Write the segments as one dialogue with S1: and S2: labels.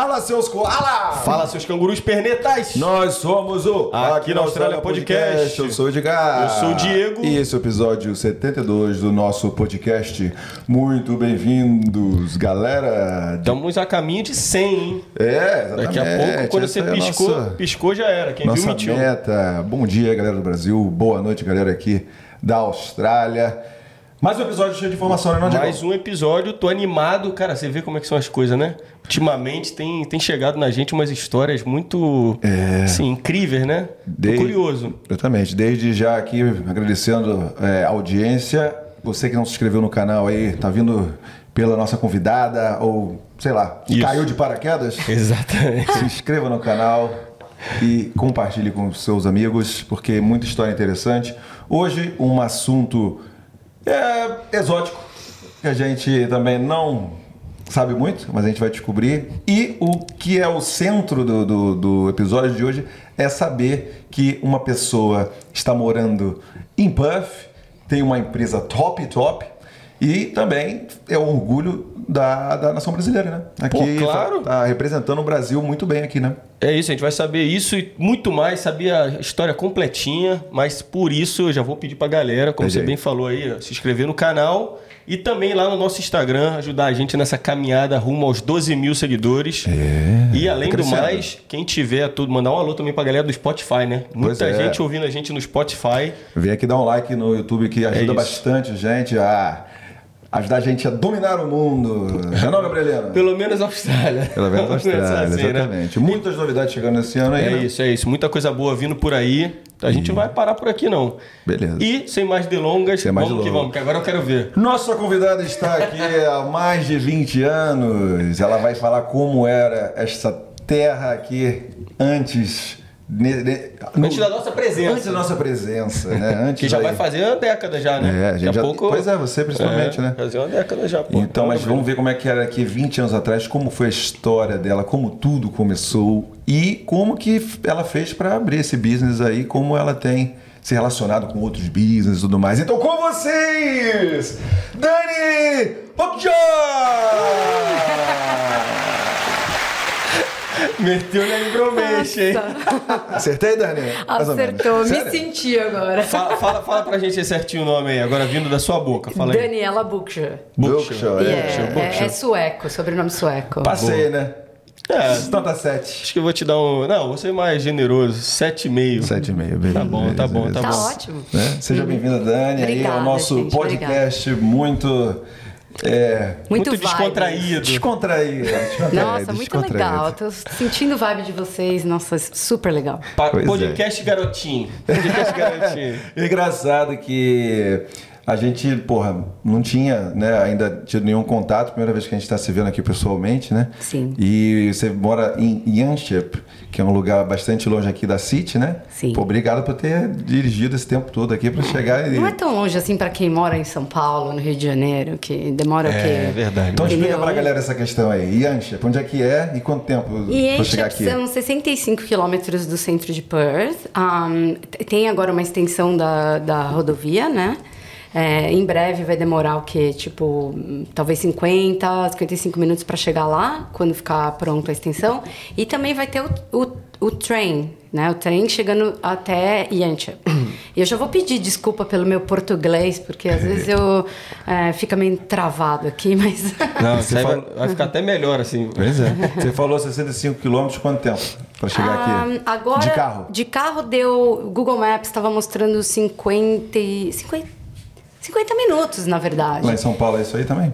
S1: Fala, seus koala!
S2: Fala, seus cangurus pernetais!
S1: Nós somos o
S2: Aqui na Austrália Podcast.
S1: Eu sou o Edgar.
S2: Eu sou o Diego.
S1: E esse é o episódio 72 do nosso podcast. Muito bem-vindos, galera.
S2: Estamos a caminho de 100, hein?
S1: É, exatamente.
S2: Daqui a pouco, quando você
S1: é
S2: piscou,
S1: nossa-
S2: piscou já era. Quem
S1: Nossa
S2: viu, mentiu.
S1: meta. Bom dia, galera do Brasil. Boa noite, galera aqui da Austrália. Mais um episódio cheio de informação, né?
S2: Mais um episódio, tô animado. Cara, você vê como é que são as coisas, né? Ultimamente tem, tem chegado na gente umas histórias muito assim, incríveis, né?
S1: Desde-
S2: curioso.
S1: Exatamente. Desde já aqui agradecendo é, a audiência. Você que não se inscreveu no canal aí, tá vindo pela nossa convidada ou, sei lá,
S2: Isso.
S1: caiu de paraquedas?
S2: Exatamente.
S1: se inscreva no canal e compartilhe com seus amigos, porque é muita história interessante. Hoje, um assunto é, exótico, que a gente também não sabe muito, mas a gente vai descobrir. E o que é o centro do, do, do episódio de hoje é saber que uma pessoa está morando em Perth, tem uma empresa top, top, e também é o orgulho da, da nação brasileira, né? Aqui
S2: Pô, claro.
S1: tá representando o Brasil muito bem aqui, né?
S2: É isso, a gente vai saber isso e muito mais, saber a história completinha, mas por isso eu já vou pedir pra galera, como você
S1: aí.
S2: bem falou aí, se inscrever no canal e também lá no nosso Instagram, ajudar a gente nessa caminhada rumo aos 12 mil seguidores.
S1: É,
S2: E além
S1: tá
S2: do mais, quem tiver tudo, mandar um alô também pra galera do Spotify, né? Muita
S1: é.
S2: gente ouvindo a gente no Spotify.
S1: Vem aqui dar um like no YouTube que ajuda
S2: É
S1: bastante a gente a ajudar a gente a dominar o mundo. Não é não, Gabrieliano?
S2: Pelo menos a Austrália.
S1: Pelo menos a Austrália,
S2: assim, né?
S1: exatamente. Muitas novidades chegando esse ano aí,
S2: É
S1: né?
S2: isso, é isso. Muita coisa boa vindo por aí. A gente não vai parar por aqui, não.
S1: Beleza.
S2: E, sem mais delongas,
S1: Sem mais
S2: vamos que
S1: delongas.
S2: vamos, que agora eu quero ver.
S1: Nossa convidada está aqui há mais de 20 anos. Ela vai falar como era esta terra aqui antes... ne- ne- no-
S2: Antes da nossa presença.
S1: Antes da nossa presença, né? Antes
S2: Que já
S1: aí.
S2: vai fazer uma década já, né?
S1: É, a gente
S2: Daqui
S1: já-
S2: a pouco...
S1: Pois é, você principalmente,
S2: É,
S1: né?
S2: Fazer uma década já, pô.
S1: Então, mas vamos ver como é que era aqui 20 anos atrás, como foi a história dela, como tudo começou e como que ela fez para abrir esse business aí, como ela tem se relacionado com outros business e tudo mais. Então, com vocês, Dani Pokja!
S2: Meteu na Imbromeixe, hein?
S1: Acertei, Dani?
S3: Acertou, me senti agora.
S2: Fala, fala, fala pra gente certinho o nome aí, agora vindo da sua boca. Fala aí.
S3: Daniela Buksha. E
S1: é.
S3: é, é, é sueco, sobrenome sueco.
S1: Passei, né?
S2: É,
S1: Nota 7.
S2: acho que eu vou te dar um... Não, você é mais generoso. 7,5.
S1: 7,5, beleza.
S2: Tá bom, tá bom, tá
S3: Tá
S2: bom.
S3: ótimo.
S1: Né? Seja bem-vinda, Dani, aí
S3: Obrigada,
S1: ao nosso
S3: gente,
S1: podcast muito é,
S2: Muito,
S3: vibes.
S2: descontraído.
S1: descontraído. descontraído,
S3: Nossa, muito
S1: descontraído.
S3: legal. Tô sentindo o vibe de vocês. Nossa, super legal.
S2: Pa-
S1: Pois é.
S2: podcast garotinho. Podcast garotinho.
S1: É engraçado que a gente, porra, não tinha né, ainda tido nenhum contato, primeira vez que a gente está se vendo aqui pessoalmente, né?
S3: Sim.
S1: E você mora em Yanchep, que é um lugar bastante longe aqui da City, né?
S3: Sim.
S1: Pô, obrigado por ter dirigido esse tempo todo aqui para chegar e.
S3: Não é tão longe assim pra quem mora em São Paulo, no Rio de Janeiro, que demora o quê?
S2: É verdade.
S1: Então explica
S3: Entendeu?
S1: pra galera essa questão aí. Yanchep, onde é que é e quanto tempo para chegar aqui?
S3: são 65 quilômetros do centro de Perth. Um, tem agora uma extensão da, da rodovia, né? É, em breve vai demorar o quê? Tipo, talvez 50, 55 minutos para chegar lá, quando ficar pronta a extensão. E também vai ter o, o, o trem, né? O trem chegando até Yanchep. E eu já vou pedir desculpa pelo meu português, porque às vezes eu é, fica meio travado aqui, mas...
S2: Não,
S1: Você
S2: vai, ficar até melhor, assim.
S1: Pois é. Você falou 65 quilômetros, quanto tempo para chegar aqui?
S3: Ah, agora,
S1: De carro?
S3: De carro deu. Google Maps estava mostrando 50, e- 50. 50 minutos, na verdade.
S1: Lá em São Paulo é isso aí também?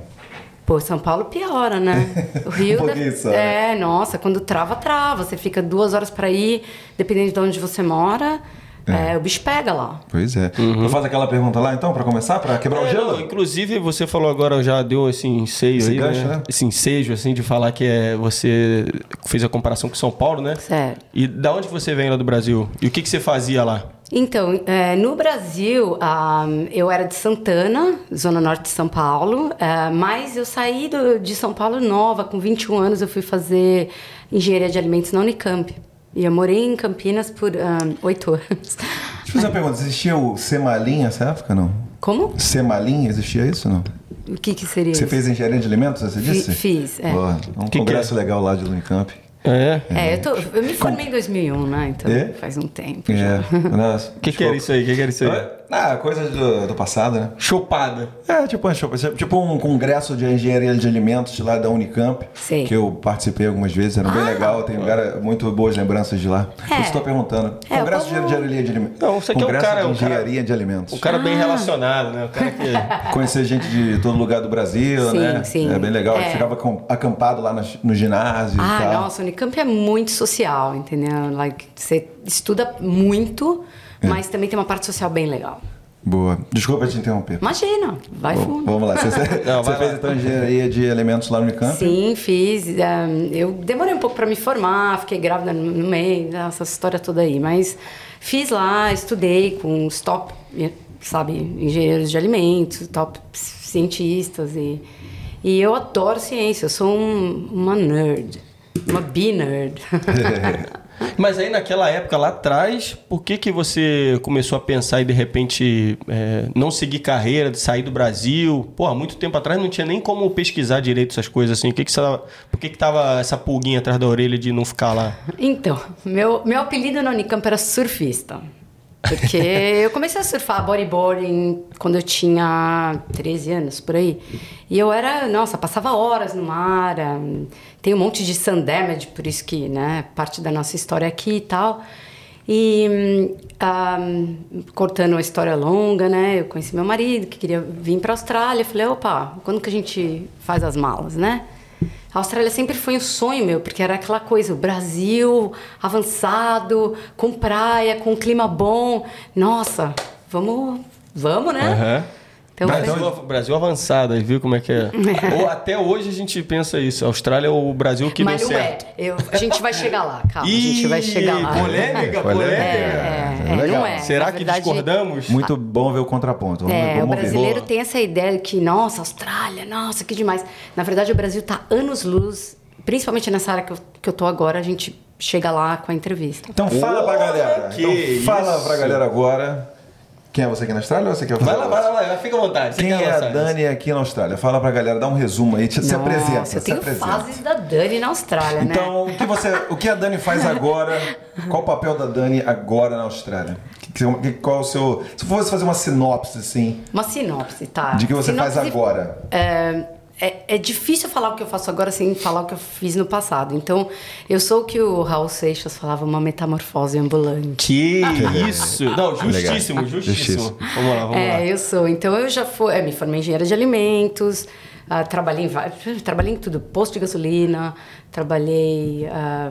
S3: Pô, São Paulo piora, né? O Rio.
S1: Um pouquinho
S3: deve-
S1: só.
S3: É, nossa, quando trava, trava. Você fica duas horas para ir, dependendo de onde você mora. é, o bicho pega lá.
S1: Pois é. Vou fazer aquela pergunta lá então, para começar, para quebrar o
S2: É,
S1: gelo?
S2: não, inclusive, você falou agora, já deu esse enseio
S1: Esse
S2: aí,
S1: gancho,
S2: né?
S1: né?
S2: Esse ensejo, assim, de falar que é, você fez a comparação com São Paulo, né?
S3: Sério.
S2: E da onde você vem lá do Brasil? E o que, que você fazia lá?
S3: Então, é, no Brasil, ah, eu era de Santana, zona norte de São Paulo, ah, mas eu saí do- de São Paulo nova, com 21 anos, eu fui fazer engenharia de alimentos na Unicamp. E eu morei em Campinas por ah, oito anos.
S1: Deixa eu fazer uma pergunta. Existia o Semalim nessa época, não?
S3: Como?
S1: Semalim, existia isso, não?
S3: O que, que seria
S1: Você
S3: isso?
S1: fez engenharia de alimentos, você
S3: Fi-
S1: disse?
S3: fiz, é.
S1: Boa. Um
S2: que
S1: congresso legal lá de Unicamp.
S2: É.
S3: É, eu, tô, eu me formei em 2001, né? Então
S1: É?
S3: faz um tempo. já.
S1: É. Nossa,
S2: O que, que era isso aí? O que, que era isso aí?
S1: Ah, coisas do, do passado, né?
S2: Chopada.
S1: É, tipo, uma- tipo um congresso de engenharia de alimentos lá da Unicamp,
S3: Sei.
S1: que eu participei algumas vezes, era bem
S3: Ah.
S1: legal, tenho cara, muito boas lembranças de lá.
S3: É.
S1: Eu estou perguntando.
S3: É,
S1: congresso
S3: o
S1: de engenharia de alimentos.
S2: Não, você aqui é um
S1: congresso
S2: cara-
S1: de
S2: um cara-
S1: engenharia de alimentos.
S2: O cara
S3: Ah.
S2: bem relacionado, né? O cara que.
S1: Conhecer gente de todo lugar do Brasil,
S3: Sim,
S1: né?
S3: sim.
S1: É bem legal.
S3: É.
S1: Ficava com- acampado lá no ginásio e
S3: Ah,
S1: tal.
S3: nossa, o Unicamp é muito social, entendeu? Like, você estuda muito,
S1: É.
S3: mas também tem uma parte social bem legal.
S1: Boa. Desculpa te interromper.
S3: Imagina, vai
S1: Bom,
S3: fundo.
S1: vamos lá. Você,
S2: Não,
S1: você
S2: vai
S1: fez
S2: lá.
S1: então engenharia de alimentos lá no Unicamp?
S3: Sim, fiz. um, eu demorei um pouco para me formar, fiquei grávida no, no meio, essa história toda aí. Mas fiz lá, estudei com os top, sabe, engenheiros de alimentos, top cientistas. E, e eu adoro ciência, eu sou um- uma nerd, uma B-nerd.
S2: Mas aí naquela época lá atrás, por que, que você começou a pensar e de repente é, não seguir carreira, de sair do Brasil? Pô, há muito tempo atrás não tinha nem como pesquisar direito essas coisas assim. Que que você, por que, que tava essa pulguinha atrás da orelha de não ficar lá?
S3: Então, meu, meu apelido na Unicamp era surfista. Porque eu comecei a surfar bodyboarding quando eu tinha 13 anos, por aí. E eu era, nossa, passava horas no mar. hum, Tem um monte de sun damage, por isso que, né, parte da nossa história aqui e tal. E hum, ah, cortando a história longa, né, eu conheci meu marido que queria vir para a Austrália. Falei, opa, quando que a gente faz as malas, né? A Austrália sempre foi um sonho meu, porque era aquela coisa, o Brasil avançado, com praia, com clima bom. Nossa, vamos, vamos, né?
S2: Aham.
S3: Então,
S2: Brasil,
S3: foi-
S2: Brasil avançado, aí viu como é que é? Ou até hoje a gente pensa isso. A Austrália é o Brasil que
S3: mas
S2: deu
S3: não
S2: certo.
S3: é. Eu- a gente vai chegar lá, calma. a gente vai chegar lá.
S2: Polêmica,
S1: Polêmica.
S2: polêmica.
S3: É, é,
S1: Legal.
S3: não é.
S2: Será
S3: Na
S2: que
S3: verdade,
S2: discordamos?
S1: Muito bom ver o contraponto. Vamos,
S3: É, o
S1: vamos ouvir.
S3: brasileiro
S2: Boa.
S3: tem essa ideia que, nossa, Austrália, nossa, que demais. Na verdade, o Brasil tá anos-luz, principalmente nessa área que eu, que eu tô agora, a gente chega lá com a entrevista.
S1: Então fala pra galera.
S2: que
S1: então fala
S2: isso.
S1: pra galera agora. Quem é você aqui na Austrália ou você quer?
S2: Vai lá, vai lá, vai lá, fica à vontade. Você
S1: Quem é a? Dani aqui na Austrália? Fala pra galera, dá um resumo aí, te- se apresenta.
S3: Nossa, eu tenho
S1: apresenta.
S3: fases da Dani na Austrália, né?
S1: Então, o que, você, o que a Dani faz agora? Qual o papel da Dani agora na Austrália? Que- qual o seu. Se fosse fazer uma sinopse, assim,
S3: Uma sinopse, tá?
S1: de que você faz
S3: Sinopse,
S1: agora.
S3: É, é, é difícil falar o que eu faço agora sem falar o que eu fiz no passado. Então, eu sou o que o Raul Seixas falava, uma metamorfose ambulante.
S2: Que isso! Não, justíssimo,
S1: Legal.
S2: justíssimo.
S1: Justiça.
S2: Vamos lá, vamos lá.
S3: É, eu sou. Então, eu já fui, é, me formei em engenheira de alimentos, ah, trabalhei, em, trabalhei em tudo, posto de gasolina, trabalhei ah,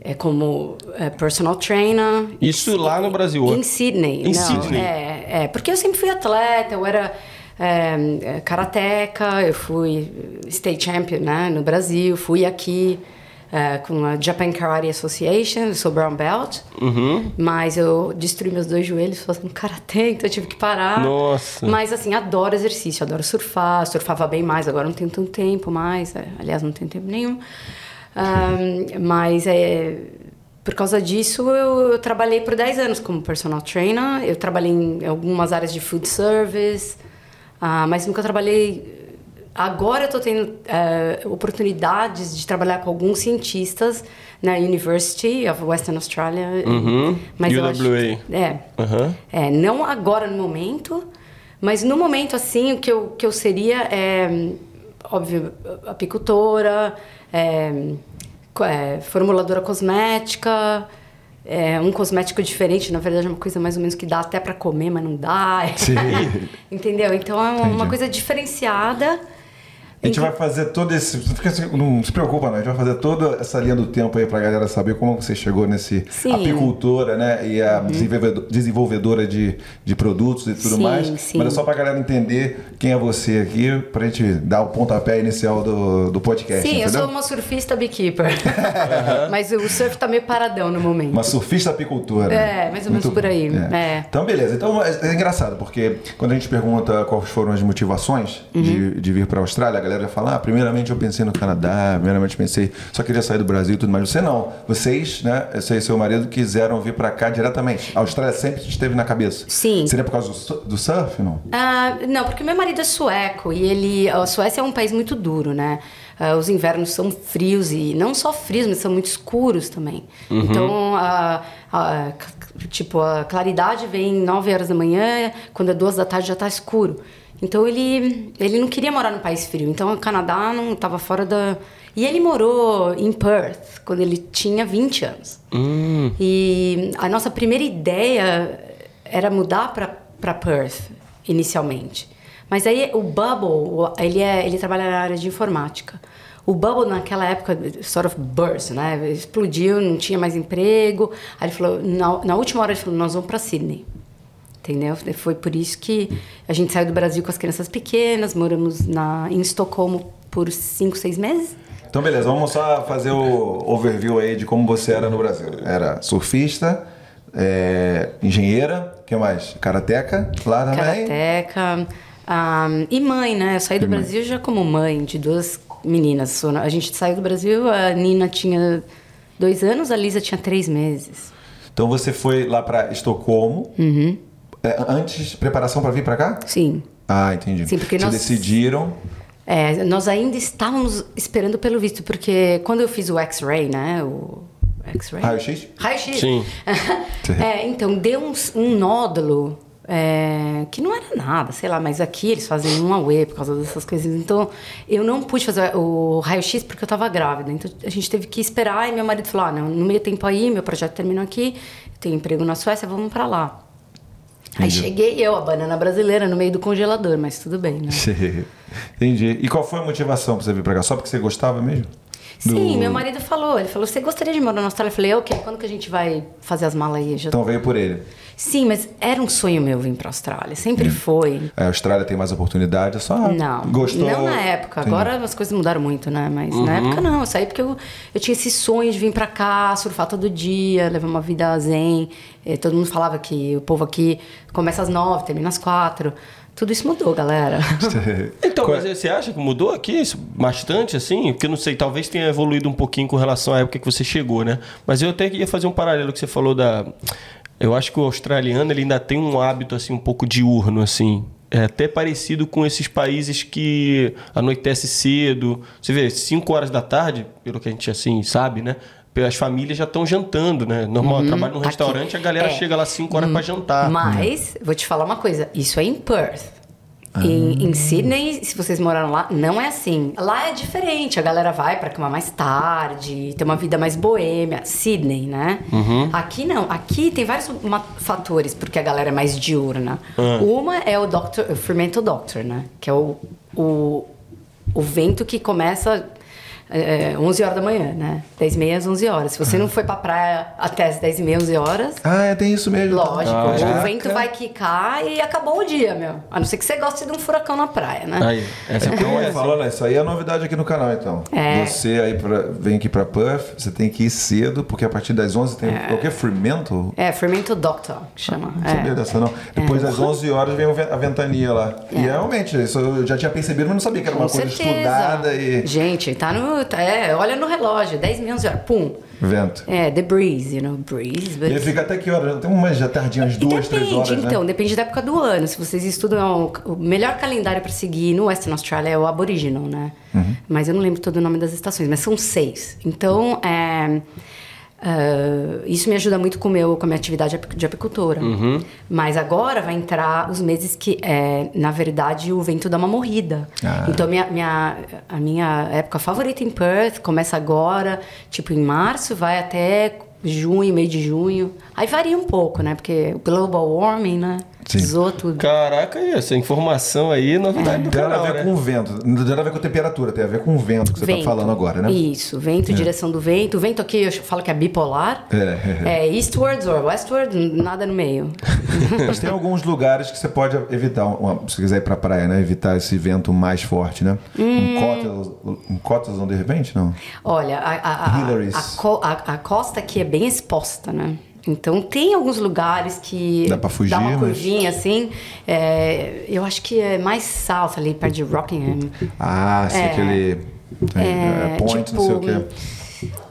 S3: é, como é, personal trainer.
S2: Isso lá no Brasil.
S3: Em Sydney.
S2: Em
S3: não,
S2: Sydney.
S3: É, é, porque eu sempre fui atleta, eu era é, é, karateca, eu fui state champion né, no Brasil, fui aqui é, com a Japan Karate Association, eu sou brown belt,
S2: Uhum.
S3: mas eu destruí meus dois joelhos fazendo karatê, então eu tive que parar.
S2: Nossa.
S3: Mas assim, adoro exercício, adoro surfar, surfava bem mais, agora não tenho tanto tempo mais, é, aliás, não tenho tempo nenhum. Ahn, mas é, por causa disso, eu, eu trabalhei por 10 anos como personal trainer. Eu trabalhei em algumas áreas de food service, ah, mas nunca trabalhei. Agora eu estou tendo eh, oportunidades de trabalhar com alguns cientistas na University of Western Australia.
S2: Uhum.
S3: Mas eu acho-
S2: UWA.
S3: é.
S2: Aham.
S3: É, não agora no momento, mas no momento assim, o que eu, que eu seria é, óbvio, apicultora, é, é, formuladora cosmética, é, um cosmético diferente, na verdade é uma coisa mais ou menos que dá até para comer, mas não dá.
S1: Sim.
S3: Entendeu? Então é uma, uma
S1: Entendi.
S3: coisa diferenciada.
S1: A gente vai fazer todo esse. não assim, Não se preocupa, não. A gente vai fazer toda essa linha do tempo aí pra galera saber como você chegou nesse
S3: Sim. Uhum.
S1: apicultora, né? E a desenvolvedo- desenvolvedora de, de produtos e tudo
S3: Sim,
S1: mais.
S3: sim.
S1: Mas é só pra galera entender quem é você aqui, pra gente dar o pontapé inicial do, do podcast.
S3: Sim, eu
S1: entendeu?
S3: sou uma surfista beekeeper. Mas o surf tá meio paradão no momento.
S1: Uma surfista apicultora.
S3: É, mais ou menos
S1: Muito
S3: por aí, é.
S1: Então, beleza. Então, é, é engraçado, porque quando a gente pergunta quais foram as motivações
S3: Uhum.
S1: de, de vir para a Austrália, galera já fala, ah, primeiramente eu pensei no Canadá, primeiramente pensei, só queria sair do Brasil e tudo mais. Você não. Vocês, né, você e seu marido quiseram vir pra cá diretamente. A Austrália sempre esteve na cabeça.
S3: Sim.
S1: Seria por causa do, do surf, não?
S3: Ah, não, porque meu marido é sueco e ele. A Suécia é um país muito duro, né? Ah, os invernos são frios e não só frios, mas são muito escuros também. Então, a, a- c- tipo, a claridade vem 9 horas da manhã, quando é duas da tarde já tá escuro. Então ele, ele não queria morar num país frio. Então o Canadá não estava fora da. E ele morou em Perth quando ele tinha 20 anos. E a nossa primeira ideia era mudar para Perth inicialmente. Mas aí o Bubble, ele, é, ele trabalha na área de informática. O Bubble naquela época, sort of burst, né? Explodiu, não tinha mais emprego. Aí ele falou, na, na última hora ele falou, nós vamos para Sydney. Entendeu? Foi por isso que a gente saiu do Brasil com as crianças pequenas, moramos na, em Estocolmo por cinco, seis meses.
S1: Então, beleza, vamos só fazer o overview aí de como você era no Brasil. Era surfista, é, engenheira, o que mais? Karateca, lá também.
S3: Karateca. ah, e mãe, né? Eu saí do Brasil já como mãe de duas meninas. A gente saiu do Brasil, a Nina tinha dois anos, a Lisa tinha três meses.
S1: Então você foi lá pra Estocolmo.
S3: Uhum.
S1: É, antes, preparação pra vir pra cá?
S3: Sim.
S1: Ah, entendi.
S3: Sim, porque
S1: Vocês
S3: nós-
S1: decidiram.
S3: É, nós ainda estávamos esperando pelo visto, porque quando eu fiz o X-ray, né? O X-ray?
S1: Raio-X?
S3: Raio-X.
S2: Sim.
S3: é, então, deu um, um nódulo é, que não era nada, sei lá, mas aqui eles fazem um AUE por causa dessas coisas. Então, eu não pude fazer o raio-x porque eu estava grávida. Então, a gente teve que esperar e meu marido falou: ah, não, no meio tempo aí, meu projeto terminou aqui, tenho emprego na Suécia, vamos para lá. Aí cheguei eu, a banana brasileira, no meio do congelador, mas tudo bem, né?
S1: Entendi. E qual foi a motivação pra você vir pra cá? Só porque você gostava mesmo? Do-
S3: Sim, meu marido falou. Ele falou: Você gostaria de morar na Austrália? Eu falei: Ok, quando que a gente vai fazer as malas aí? Já...
S1: Então veio por ele.
S3: Sim, mas era um sonho meu vir pra Austrália. Sempre foi.
S1: A Austrália tem mais oportunidade, é só
S3: Não,
S1: gostou.
S3: não na época.
S1: Entendi.
S3: Agora as coisas mudaram muito, né? Mas na época não. Eu saí porque eu, eu tinha esse sonho de vir pra cá, surfar todo dia, levar uma vida zen. Eh, todo mundo falava que o povo aqui começa às nove, termina às quatro. Tudo isso mudou, galera.
S2: Então,
S1: Qual-
S2: mas você acha que mudou aqui isso bastante, assim? Porque eu não sei, talvez tenha evoluído um pouquinho com relação à época que você chegou, né? Mas eu até ia fazer um paralelo que você falou da. Eu acho que o australiano ele ainda tem um hábito assim um pouco diurno, assim. É até parecido com esses países que anoitece cedo. Você vê, 5 horas da tarde, pelo que a gente assim sabe, né? As famílias já estão jantando, né? Normal, eu trabalho num
S3: Aqui-
S2: restaurante, a galera
S3: é.
S2: chega lá 5 horas pra jantar.
S3: Mas, vou te falar uma coisa: isso é em Perth. Em, em Sydney, se vocês moraram lá, não é assim. Lá é diferente. A galera vai pra cama mais tarde, tem uma vida mais boêmia. Sydney, né? Aqui não. Aqui tem vários fatores porque a galera é mais diurna. Uma é o Doctor, o Fermental Doctor, né? Que é o, o, o vento que começa é, 11 horas da manhã, né? 10 e meia às 11 horas. Se você não foi pra praia até as 10 e meia, 11 horas,
S1: Ah, é, tem isso mesmo.
S3: Lógico,
S1: Ah,
S3: o vento vai quicar e acabou o dia, meu. A não ser que você goste de um furacão na praia, né?
S2: Aí, essa
S1: Então,
S2: é
S1: ele falou, né? Isso aí é novidade aqui no canal, então.
S3: É.
S1: Você aí pra, vem aqui pra Puff, você tem que ir cedo, porque a partir das 11 tem o quê? Fermento?
S3: É, Fermento Doctor, que chama.
S1: Não sabia
S3: É.
S1: dessa, não. Depois das 11 horas vem o ve- a ventania lá. E realmente, isso eu já tinha percebido, mas não sabia que era uma
S3: Com
S1: coisa
S3: certeza.
S1: estudada e...
S3: Gente, tá no. Tá- É, olha no relógio, 10 mil, 11 horas, pum.
S1: Vento.
S3: É, the breeze, you know, breeze.
S1: E aí fica até que horas? Tem umas já tardinha, umas duas, três
S3: depende,
S1: horas,
S3: então,
S1: né?
S3: depende da época do ano. Se vocês estudam, o melhor calendário para seguir no Western Australia é o Aboriginal, né?
S1: Uhum.
S3: Mas eu não lembro todo o nome das estações, mas são seis. Então, é, ah, isso me ajuda muito com, meu, com a minha atividade de apicultora.
S1: Uhum.
S3: Mas agora vai entrar os meses que, é, na verdade, o vento dá uma morrida.
S1: Ah.
S3: Então, minha, minha, a minha época favorita em Perth começa agora, tipo em março, vai até junho, meio de junho. Aí varia um pouco, né? Porque o global warming, né?
S1: Sim.
S3: Zoou tudo.
S2: Caraca, essa informação aí, é novidade do
S1: Tem nada
S2: canal,
S1: a ver
S2: né?
S1: com o vento. Não tem nada a ver com temperatura, tem a ver com o vento que você
S3: Vento.
S1: tá falando agora, né?
S3: Isso, vento, direção do vento. O vento aqui eu falo que é bipolar.
S1: É.
S3: É eastwards ou westward, nada no meio.
S1: Mas tem alguns lugares que você pode evitar, uma- se você quiser ir pra praia, né? Evitar esse vento mais forte, né?
S3: Hum.
S1: Um Cottesloe, um Cottesloe, de repente, não?
S3: Olha, a, a, a, a, a- a costa aqui é bem exposta, né? Então tem alguns lugares que
S1: Dá pra fugir,
S3: dá uma
S1: mas-
S3: curvinha assim. É, eu acho que é mais south ali perto de Rockingham.
S1: Ah, sim,
S3: É.
S1: aquele. Tem, é, point,
S3: tipo,
S1: não sei o quê.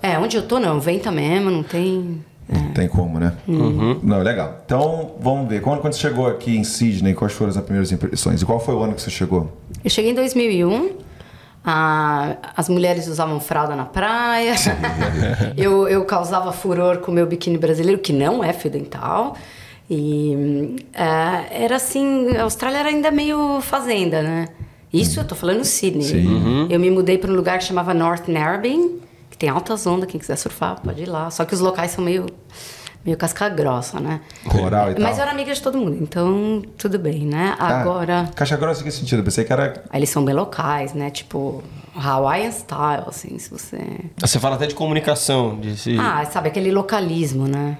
S3: É, onde eu tô não, venta mesmo, não tem.
S1: Não tem como, né?
S3: Uhum.
S1: Não, legal. Então, vamos ver. Quando, quando você chegou aqui em Sydney, quais foram as primeiras impressões? E qual foi o ano que você chegou?
S3: Eu cheguei em 2001. Ah, as mulheres usavam fralda na praia. eu, eu causava furor com o meu biquíni brasileiro, que não é fio dental. E ah, era assim, a Austrália era ainda meio fazenda, né? Isso eu tô falando Sydney. Eu me mudei para um lugar que chamava North Narrabeen, que tem altas ondas, quem quiser surfar pode ir lá. Só que os locais são meio, meio casca grossa, né?
S1: Coral e tal.
S3: Mas eu era amiga de todo mundo, então tudo bem, né?
S1: Ah,
S3: Agora...
S1: Caixa grossa em que sentido? Eu pensei que era.
S3: Eles são bem locais, né? Tipo, Hawaiian style, assim, se você...
S2: Você fala até de comunicação, de se...
S3: Ah, sabe, aquele localismo, né?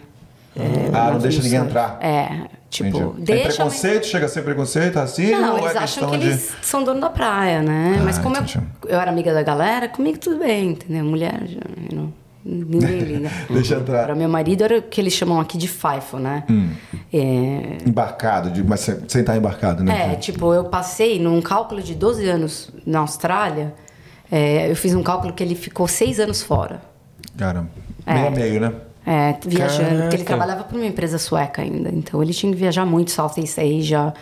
S3: É,
S1: Ah, não
S3: na
S1: deixa ninguém entrar.
S3: É, tipo,
S1: Entendi. é
S3: deixa... mas-
S1: preconceito? Chega a ser preconceito assim?
S3: Não,
S1: ou
S3: eles
S1: é
S3: acham que
S1: de.
S3: eles são dono da praia, né? Mas
S1: Ah,
S3: como eu, eu era amiga da galera, comigo tudo bem, entendeu? Mulher, já, you know, ninguém liga.
S1: Deixa entrar.
S3: Para meu marido era o que eles chamam aqui de FIFO, né?
S1: Hum.
S3: É,
S1: Embarcado, de- mas sem estar embarcado, né?
S3: É, tipo, eu passei num cálculo de 12 anos na Austrália, é, eu fiz um cálculo que ele ficou seis anos fora.
S1: Caramba.
S3: É.
S1: Meio a meio, né?
S3: É, viajando, porque ele
S2: Caraca.
S3: trabalhava para uma empresa sueca ainda, então ele tinha que viajar muito, Southeast Asia,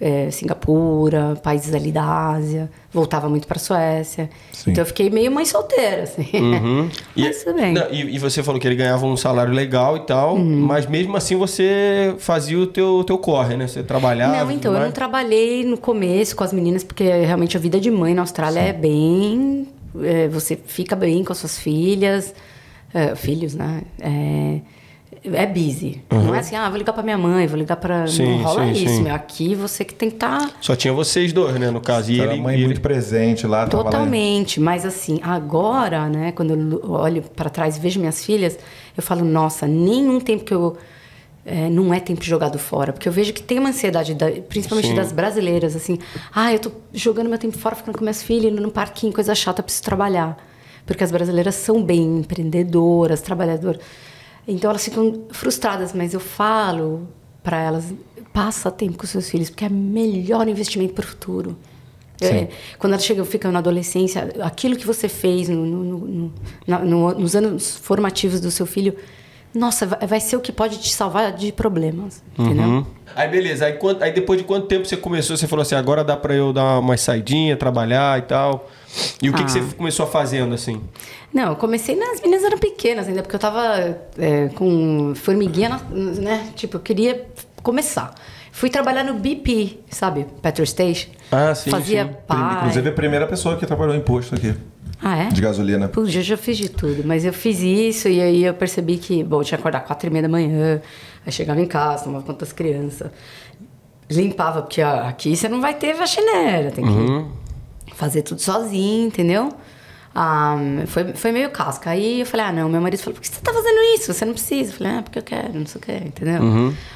S3: é, Singapura, países ali da Ásia, voltava muito para Suécia.
S1: Sim.
S3: Então eu fiquei meio mãe solteira, assim.
S2: Uhum.
S3: Mas tudo bem.
S2: Não, e, e você falou que ele ganhava um salário legal e tal,
S3: Uhum.
S2: mas mesmo assim você fazia o teu, teu corre, né? Você trabalhava.
S3: Não,
S2: e
S3: então, eu não trabalhei no começo com as meninas, porque realmente a vida de mãe na Austrália é bem. é, você fica bem com as suas filhas, é, filhos, né? É, é busy. Não é assim, ah, vou ligar pra minha mãe, vou ligar pra.
S2: Sim,
S3: não rola
S2: sim,
S3: isso,
S2: sim.
S3: meu. Aqui você que tem que estar.
S2: Só tinha vocês dois, né? No caso. E ele,
S1: a mãe
S2: e ele-
S1: muito presente lá, tava lá.
S3: Totalmente, mas assim, agora, né, quando eu olho para trás e vejo minhas filhas, eu falo, nossa, nenhum tempo que eu. é, não é tempo jogado fora, porque eu vejo que tem uma ansiedade, da- principalmente
S2: Sim.
S3: das brasileiras, assim, ah, eu tô jogando meu tempo fora, ficando com minhas filhas, indo no parquinho, coisa chata, eu preciso trabalhar. Porque as brasileiras são bem empreendedoras, trabalhadoras. Então elas ficam frustradas, mas eu falo para elas, passa tempo com seus filhos, porque é o melhor investimento para o futuro. É, quando ela chega, fica na adolescência, aquilo que você fez no- no- no- nos anos formativos do seu filho, nossa, vai, ser o que pode te salvar de problemas, entendeu?
S2: Uhum. Aí beleza, aí, quant- aí depois de quanto tempo você começou? Você falou assim, agora dá pra eu dar uma saidinha, trabalhar e tal. E o que, que
S3: Ah.
S2: você começou fazendo assim?
S3: Não, eu comecei nas meninas eram pequenas ainda, porque eu tava é, com formiguinha, na- né? Tipo, eu queria começar. Fui trabalhar no BP, sabe? Petrol Station.
S2: Ah, sim,
S3: Fazia
S2: sim.
S3: pai.
S1: Inclusive, a primeira pessoa que trabalhou em posto aqui,
S3: Ah, é?
S1: de gasolina.
S3: Puxa, eu já fiz de tudo, mas eu fiz isso e aí eu percebi que, bom, eu tinha que acordar quatro e meia da manhã, aí chegava em casa, tomava conta das crianças, limpava, porque ó, aqui você não vai ter faxineira, tem que fazer tudo sozinho, entendeu? Ah, foi, foi meio casca. Aí eu falei, ah, não, meu marido falou, por que você tá fazendo isso? Você não precisa. Eu falei, ah, porque eu quero, não sei o que, entendeu?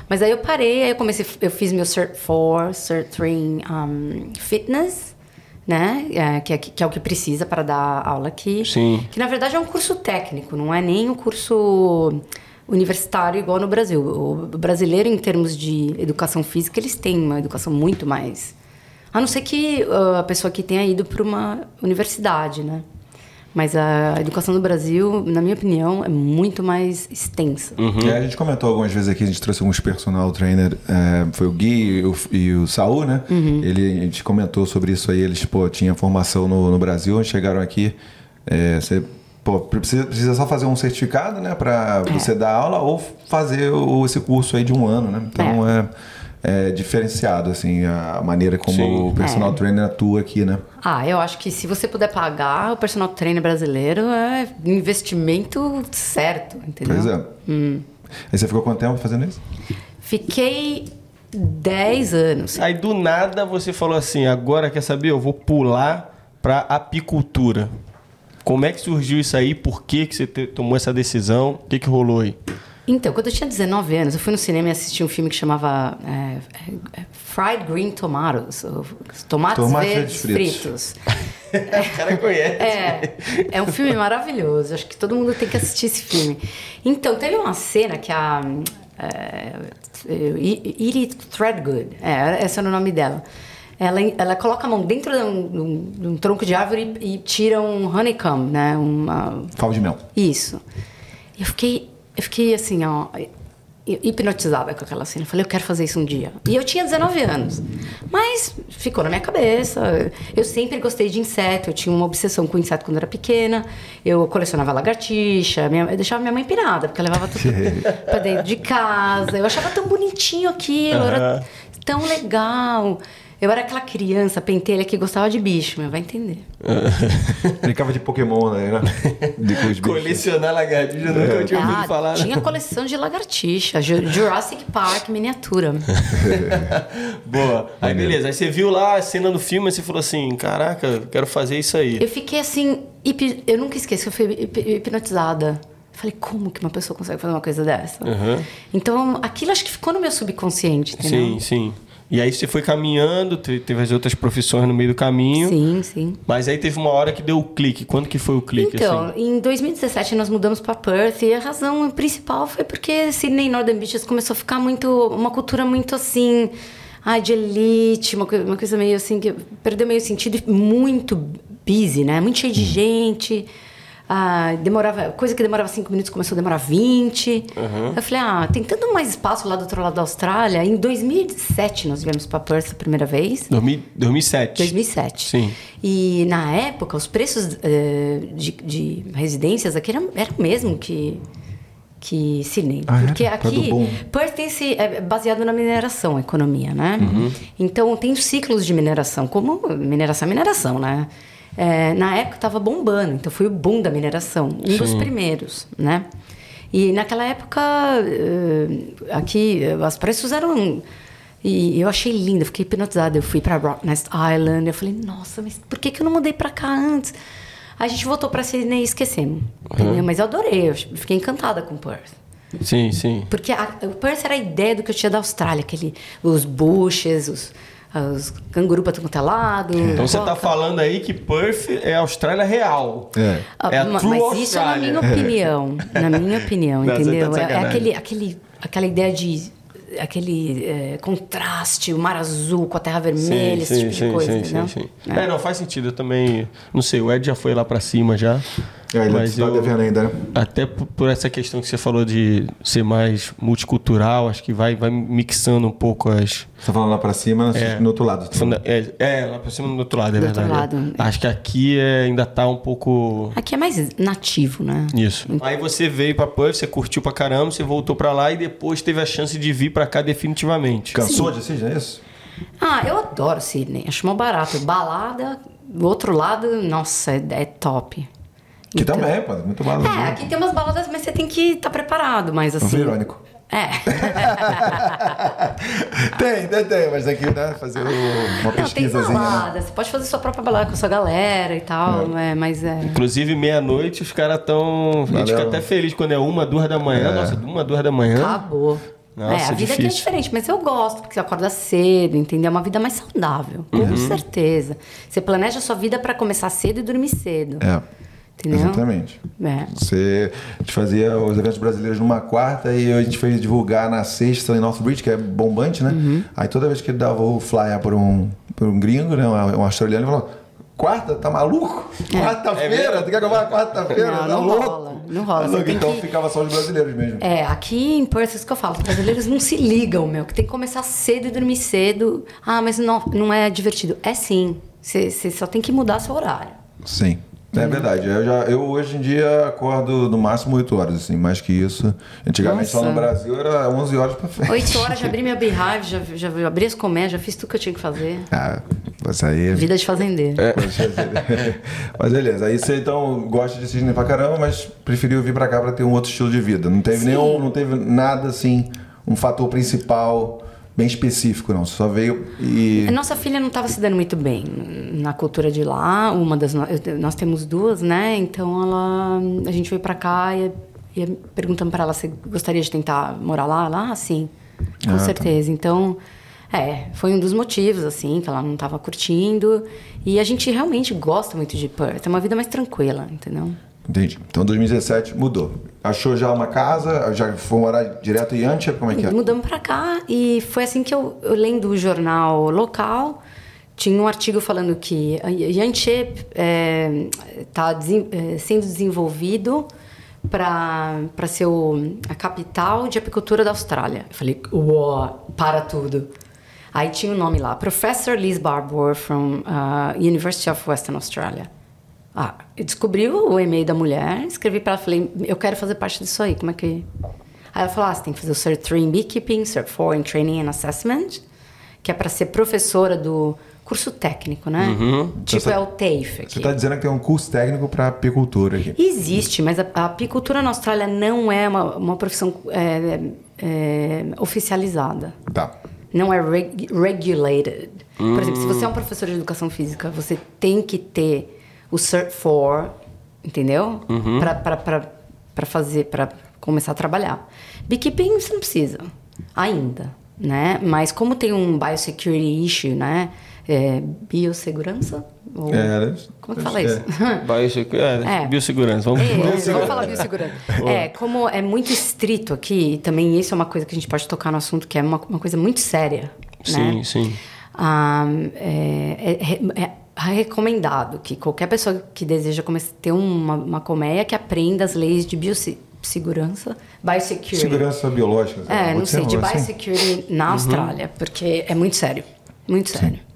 S3: Mas aí eu parei, aí eu comecei, eu fiz meu Cert 4, Cert 3 um, Fitness, né? É, que, é, que é o que precisa para dar aula aqui.
S2: Sim.
S3: Que na verdade é um curso técnico, não é nem um curso universitário igual no Brasil. O brasileiro, em termos de educação física, eles têm uma educação muito mais. A não ser que uh, a pessoa aqui tenha ido para uma universidade, né? Mas a educação no Brasil, na minha opinião, é muito mais extensa.
S1: É, a gente comentou algumas vezes aqui, a gente trouxe alguns personal trainer, é, foi o Gui e o, e o Saul, né? Ele, a gente comentou sobre isso aí, eles, pô, tinham formação no, no Brasil, chegaram aqui, é, você, pô, precisa, precisa só fazer um certificado, né, pra você dar aula ou fazer o- esse curso aí de um ano, né? Então é, é diferenciado, assim, a maneira como
S2: Sim.
S1: o personal trainer atua aqui, né?
S3: Ah, eu acho que se você puder pagar, o personal trainer brasileiro é investimento certo, entendeu?
S1: Pois é. Aí você ficou quanto tempo fazendo isso?
S3: Fiquei 10 anos.
S2: Aí do nada você falou assim, agora quer saber? Eu vou pular pra apicultura. Como é que surgiu isso aí? Por que, que você tomou essa decisão? O que, que rolou aí?
S3: Então, quando eu tinha 19 anos, eu fui no cinema e assisti um filme que chamava é, é, é, Fried Green Tomatoes, Tomates,
S1: Tomates
S3: Verdes
S1: verdes
S3: Fritos.
S2: o cara conhece.
S3: É, é um filme maravilhoso. Acho que todo mundo tem que assistir esse filme. Então, teve uma cena que a. É, Edith Threadgood, é, esse era o nome dela. Ela, ela coloca a mão dentro de um, de um- de um tronco de árvore e, e tira um honeycomb, né? Uma,
S1: Favo de mel.
S3: isso. E eu fiquei, eu fiquei assim, ó, hi- hipnotizada com aquela cena. Eu falei, eu quero fazer isso um dia. E eu tinha 19 anos. Mas ficou na minha cabeça. Eu sempre gostei de inseto. Eu tinha uma obsessão com inseto quando era pequena. Eu colecionava lagartixa. Minha, eu deixava minha mãe pirada, porque eu levava tudo pra dentro de casa. Eu achava tão bonitinho aquilo. Era tão legal. Eu era aquela criança pentelha que gostava de bicho, meu, vai entender.
S1: Brincava de Pokémon, né? De.
S2: Colecionar lagartixa, eu nunca tinha ouvido
S3: Ah,
S2: falar. né?
S3: tinha coleção de lagartixa, Ju- Jurassic Park miniatura.
S2: Boa. Aí beleza, aí você viu lá a cena do filme e você falou assim: caraca, eu quero fazer isso aí.
S3: Eu fiquei assim, hipi- eu nunca esqueço que eu fui hip- hipnotizada. Falei, como que uma pessoa consegue fazer uma coisa dessa?
S2: Uhum.
S3: Então, aquilo acho que ficou no meu subconsciente, entendeu?
S2: Sim, sim. E aí você foi caminhando, te- teve as outras profissões no meio do caminho.
S3: Sim, sim.
S2: Mas aí teve uma hora que deu o clique. Quando que foi o clique,
S3: Então,
S2: assim?
S3: em 2017 nós mudamos para Perth e a razão principal foi porque Sydney Northern Beaches começou a ficar muito uma cultura muito assim, ai, de elite, uma, coi- uma coisa meio assim que perdeu meio sentido e muito busy, né? Muito cheio de gente. Ah, demorava, coisa que demorava cinco minutos começou a demorar 20. Eu falei, ah, tem tanto mais espaço lá do outro lado da Austrália. Em 2007 nós viemos para Perth a primeira vez.
S2: 2000 2007.
S3: 2007.
S2: Sim.
S3: E na época, os preços eh, de, de residências aqui eram, eram mesmo que, que Sydney.
S1: Ah,
S3: Porque
S1: era? Do
S3: aqui,
S1: bom.
S3: pertence, é baseado na mineração, a economia, né?
S1: Uhum.
S3: Então, tem os ciclos de mineração, como mineração é mineração, né? Eh, na época estava bombando, então foi o boom da mineração, um dos
S2: Sim.
S3: primeiros, né? E naquela época, eh, aqui, eh, os preços eram... E eu achei lindo, eu fiquei hipnotizada. Eu fui para Rocknest Island, eu falei, nossa, mas por que, que eu não mudei para cá antes? A gente voltou para Sydney e esquecemos, entendeu? Mas eu adorei, eu fiquei encantada com Perth.
S2: Sim, sim.
S3: Porque a, o Perth era a ideia do que eu tinha da Austrália, aquele, os bushes, os, os canguru para todo quanto é lado.
S2: Então você tá
S3: coca.
S2: falando aí que Perth é a Austrália real.
S1: É.
S3: Ah,
S2: É a
S3: ma-
S2: true
S3: mas isso é na minha opinião. na minha opinião,
S2: Não, tá de
S3: entendeu? é, é
S2: sacanagem.
S3: aquele, aquele, aquela ideia de aquele é, contraste, o mar azul com a terra vermelha, esse tipo de coisa, entendeu?
S2: É. não, faz sentido. Eu também. Não sei, o Ed já foi lá pra cima já.
S1: É, ele
S2: mas
S1: tá
S2: eu,
S1: devendo ainda, né?
S2: Até por, essa questão que você falou de ser mais multicultural, acho que vai, vai mixando um pouco as.
S1: Você tá falando lá pra cima,
S2: É.
S1: no outro lado.
S2: Funda- É, é, lá pra cima do outro lado, é
S3: Do outro
S2: verdade.
S3: lado, é.
S2: Acho que aqui é, ainda tá um pouco.
S3: Aqui é mais nativo, né?
S2: Isso. Aí você veio pra Perth, você curtiu pra caramba, você voltou pra lá e depois teve a chance de vir pra cá definitivamente.
S1: Cansou de Sydney, é isso?
S3: Ah, eu adoro Sydney, acho mó barato. Balada, do outro lado, nossa, é, é top.
S1: Que
S3: Então-
S1: também, pô, muito mal.
S3: É, aqui tem umas baladas, mas você tem que estar preparado, mas assim.
S1: Foi irônico.
S3: É.
S1: tem, tem, tem, mas tem que né, fazer o- uma
S3: Não, tem
S1: né?
S3: balada, você pode fazer sua própria balada com a sua galera e tal, é, mas é.
S2: Inclusive, meia-noite, os caras tão. A gente fica até feliz quando é uma, duas da manhã. Nossa, uma, duas da manhã.
S3: Acabou.
S2: Nossa,
S3: é, a vida aqui é
S2: difícil.
S3: diferente, mas eu gosto, porque você acorda cedo, entendeu? É uma vida mais saudável, com
S1: Uhum.
S3: certeza. Você planeja a sua vida para começar cedo e dormir cedo.
S1: É,
S3: Entendeu?
S1: exatamente.
S3: É.
S1: Você, a gente fazia os eventos brasileiros numa quarta e a gente foi divulgar na sexta em Northbridge, que é bombante, né?
S3: Uhum.
S1: Aí toda vez que ele dava o flyer por um, por um gringo, né? Um, um australiano, ele falou: Quarta? Tá maluco? Quarta-feira? Tu quer que eu vá quarta-feira?
S3: É. Não,
S1: Tá
S3: não
S1: louco?
S3: rola, não rola.
S1: Tá louco?
S3: tem
S1: então
S3: que-
S1: ficava só os brasileiros mesmo.
S3: É, aqui em Perth, isso que eu falo, os brasileiros não se ligam, meu, que tem que começar cedo e dormir cedo. Ah, mas não, não é divertido. É sim. Você só tem que mudar seu horário.
S1: Sim. É verdade. Eu, já, eu hoje em dia acordo no máximo 8 horas, assim, mais que isso. Antigamente lá
S3: Nossa.
S1: no Brasil era 11 horas pra frente.
S3: Oito horas, já abri minha beehive, já, já abri as colmeias, já fiz tudo que eu tinha que fazer.
S1: Ah, você aí.
S3: Vida de fazendeiro.
S1: Fazer. mas beleza, aí você então gosta de Sydney pra caramba, mas preferiu vir pra cá pra ter um outro estilo de vida. Não teve
S3: Sim.
S1: nenhum, não teve nada assim, um fator principal bem específico, não. Você só veio e.
S3: A Nossa filha não estava se dando muito bem na cultura de lá. Uma das no- nós temos duas, né? Então ela, a gente veio pra cá e, e perguntando para ela se gostaria de tentar morar lá. Ela, ah, sim, com
S1: Ah, tá.
S3: certeza. Então É, foi um dos motivos, assim, que ela não estava curtindo. E a gente realmente gosta muito de Perth. É uma vida mais tranquila, entendeu?
S1: Entendi. Então 2017 mudou. Achou já uma casa, já foi morar direto em Antia? Como é que é?
S3: Mudamos pra cá e foi assim que eu, eu lendo o jornal local, tinha um artigo falando que Yanche está é, é, sendo desenvolvido para ser o, a capital de apicultura da Austrália. Eu falei, uau, para tudo. Aí tinha o um nome lá, Professor Liz Barbour from uh, University of Western Australia. Ah, eu descobri o e-mail da mulher, escrevi para ela, falei, eu quero fazer parte disso aí, como é que... Aí ela falou, ah, você tem que fazer o Cert 3 em Beekeeping, Cert 4 em Training and Assessment, que é para ser professora do curso técnico, né? Uhum. Tipo você é o TAFE aqui.
S1: Você está dizendo que tem um curso técnico para apicultura aqui.
S3: Existe, mas a, a, apicultura na Austrália não é uma, uma profissão é, é, oficializada.
S1: Tá
S3: não é reg regulated. Hum. Por exemplo, se você é um professor de educação física, você tem que ter o Cert 4, entendeu? Uhum. Para fazer, para começar a trabalhar. Beekeeping você não precisa, ainda, né? Mas como tem um biosecurity issue, né? É, biossegurança? Ou... É, como é que fala isso?
S2: É. é. Biossegurança. Vamos,
S3: é, vamos falar biossegurança. é, como é muito estrito aqui, também isso é uma coisa que a gente pode tocar no assunto, que é uma, uma coisa muito séria.
S2: Sim,
S3: né?
S2: sim.
S3: Um, é, é, é, recomendado que qualquer pessoa que deseja ter uma, uma colmeia que aprenda as leis de biossegurança, biosecurity.
S1: Segurança biológica.
S3: É, não sei, de assim? biosecurity na uhum. Austrália, porque é muito sério. Muito sério. Sim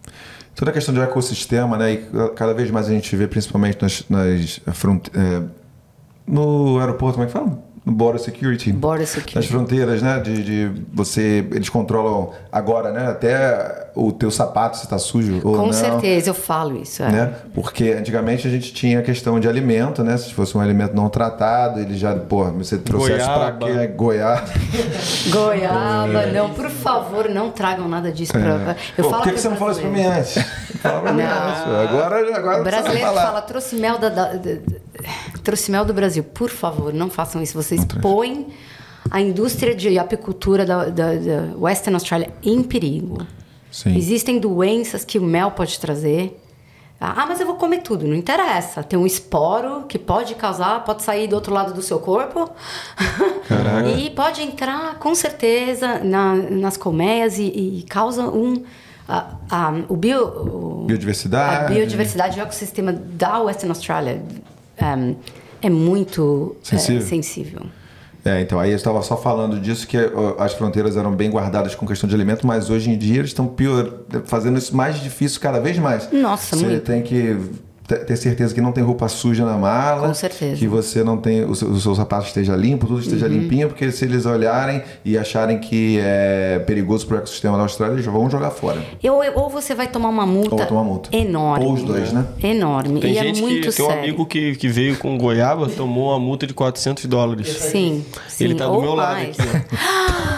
S1: toda a questão de ecossistema, né? E cada vez mais a gente vê, principalmente nas, nas front, é, no aeroporto, como é que fala? Border Security.
S3: Border Security.
S1: Nas fronteiras, né? De, de, você. Eles controlam agora, né? Até o teu sapato se está sujo ou
S3: Com
S1: não.
S3: certeza, eu falo isso. É.
S1: Né? Porque antigamente a gente tinha a questão de alimento, né? Se fosse um alimento não tratado, ele já, pô, você trouxesse para quê? Goiaba.
S3: Goiaba, é. não, por favor, não tragam nada disso é. para.
S1: Eu pô, falo por que, que você não falou isso para mim antes? Fala pra mim antes. Agora, agora
S3: o brasileiro fala, trouxe mel da, da, da, trouxe mel do Brasil. Por favor, não façam isso. Vocês põem a indústria de apicultura da, da, da Western Australia em perigo. Sim. Existem doenças que o mel pode trazer. Ah, mas eu vou comer tudo. Não interessa. Tem um esporo que pode causar, pode sair do outro lado do seu corpo. Caraca. e pode entrar, com certeza, na, nas colmeias e, e causa um. A, a, o bio, o,
S1: biodiversidade.
S3: A biodiversidade do ecossistema da Western Australia um, é muito sensível. É, sensível.
S1: É, então aí eu estava só falando disso que as fronteiras eram bem guardadas com questão de alimento, mas hoje em dia eles estão pior, fazendo isso mais difícil cada vez mais.
S3: Nossa,
S1: Você
S3: muito.
S1: tem que ter certeza que não tem roupa suja na mala.
S3: Com certeza.
S1: Que você não tem, o seu, o seu sapato esteja limpo, tudo esteja uhum. limpinho, porque se eles olharem e acharem que é perigoso para o ecossistema da Austrália, eles vão jogar fora.
S3: Eu, ou você vai tomar uma multa, ou tomar multa. enorme.
S1: Ou os dois, né?
S3: Enorme.
S2: Tem
S3: e
S2: gente
S3: é muito
S2: que
S3: sério.
S2: tem um amigo que, que veio com goiaba, tomou uma multa de 400 dólares.
S3: Sim, sim.
S2: Ele tá do
S3: ou
S2: meu
S3: mais.
S2: lado aqui.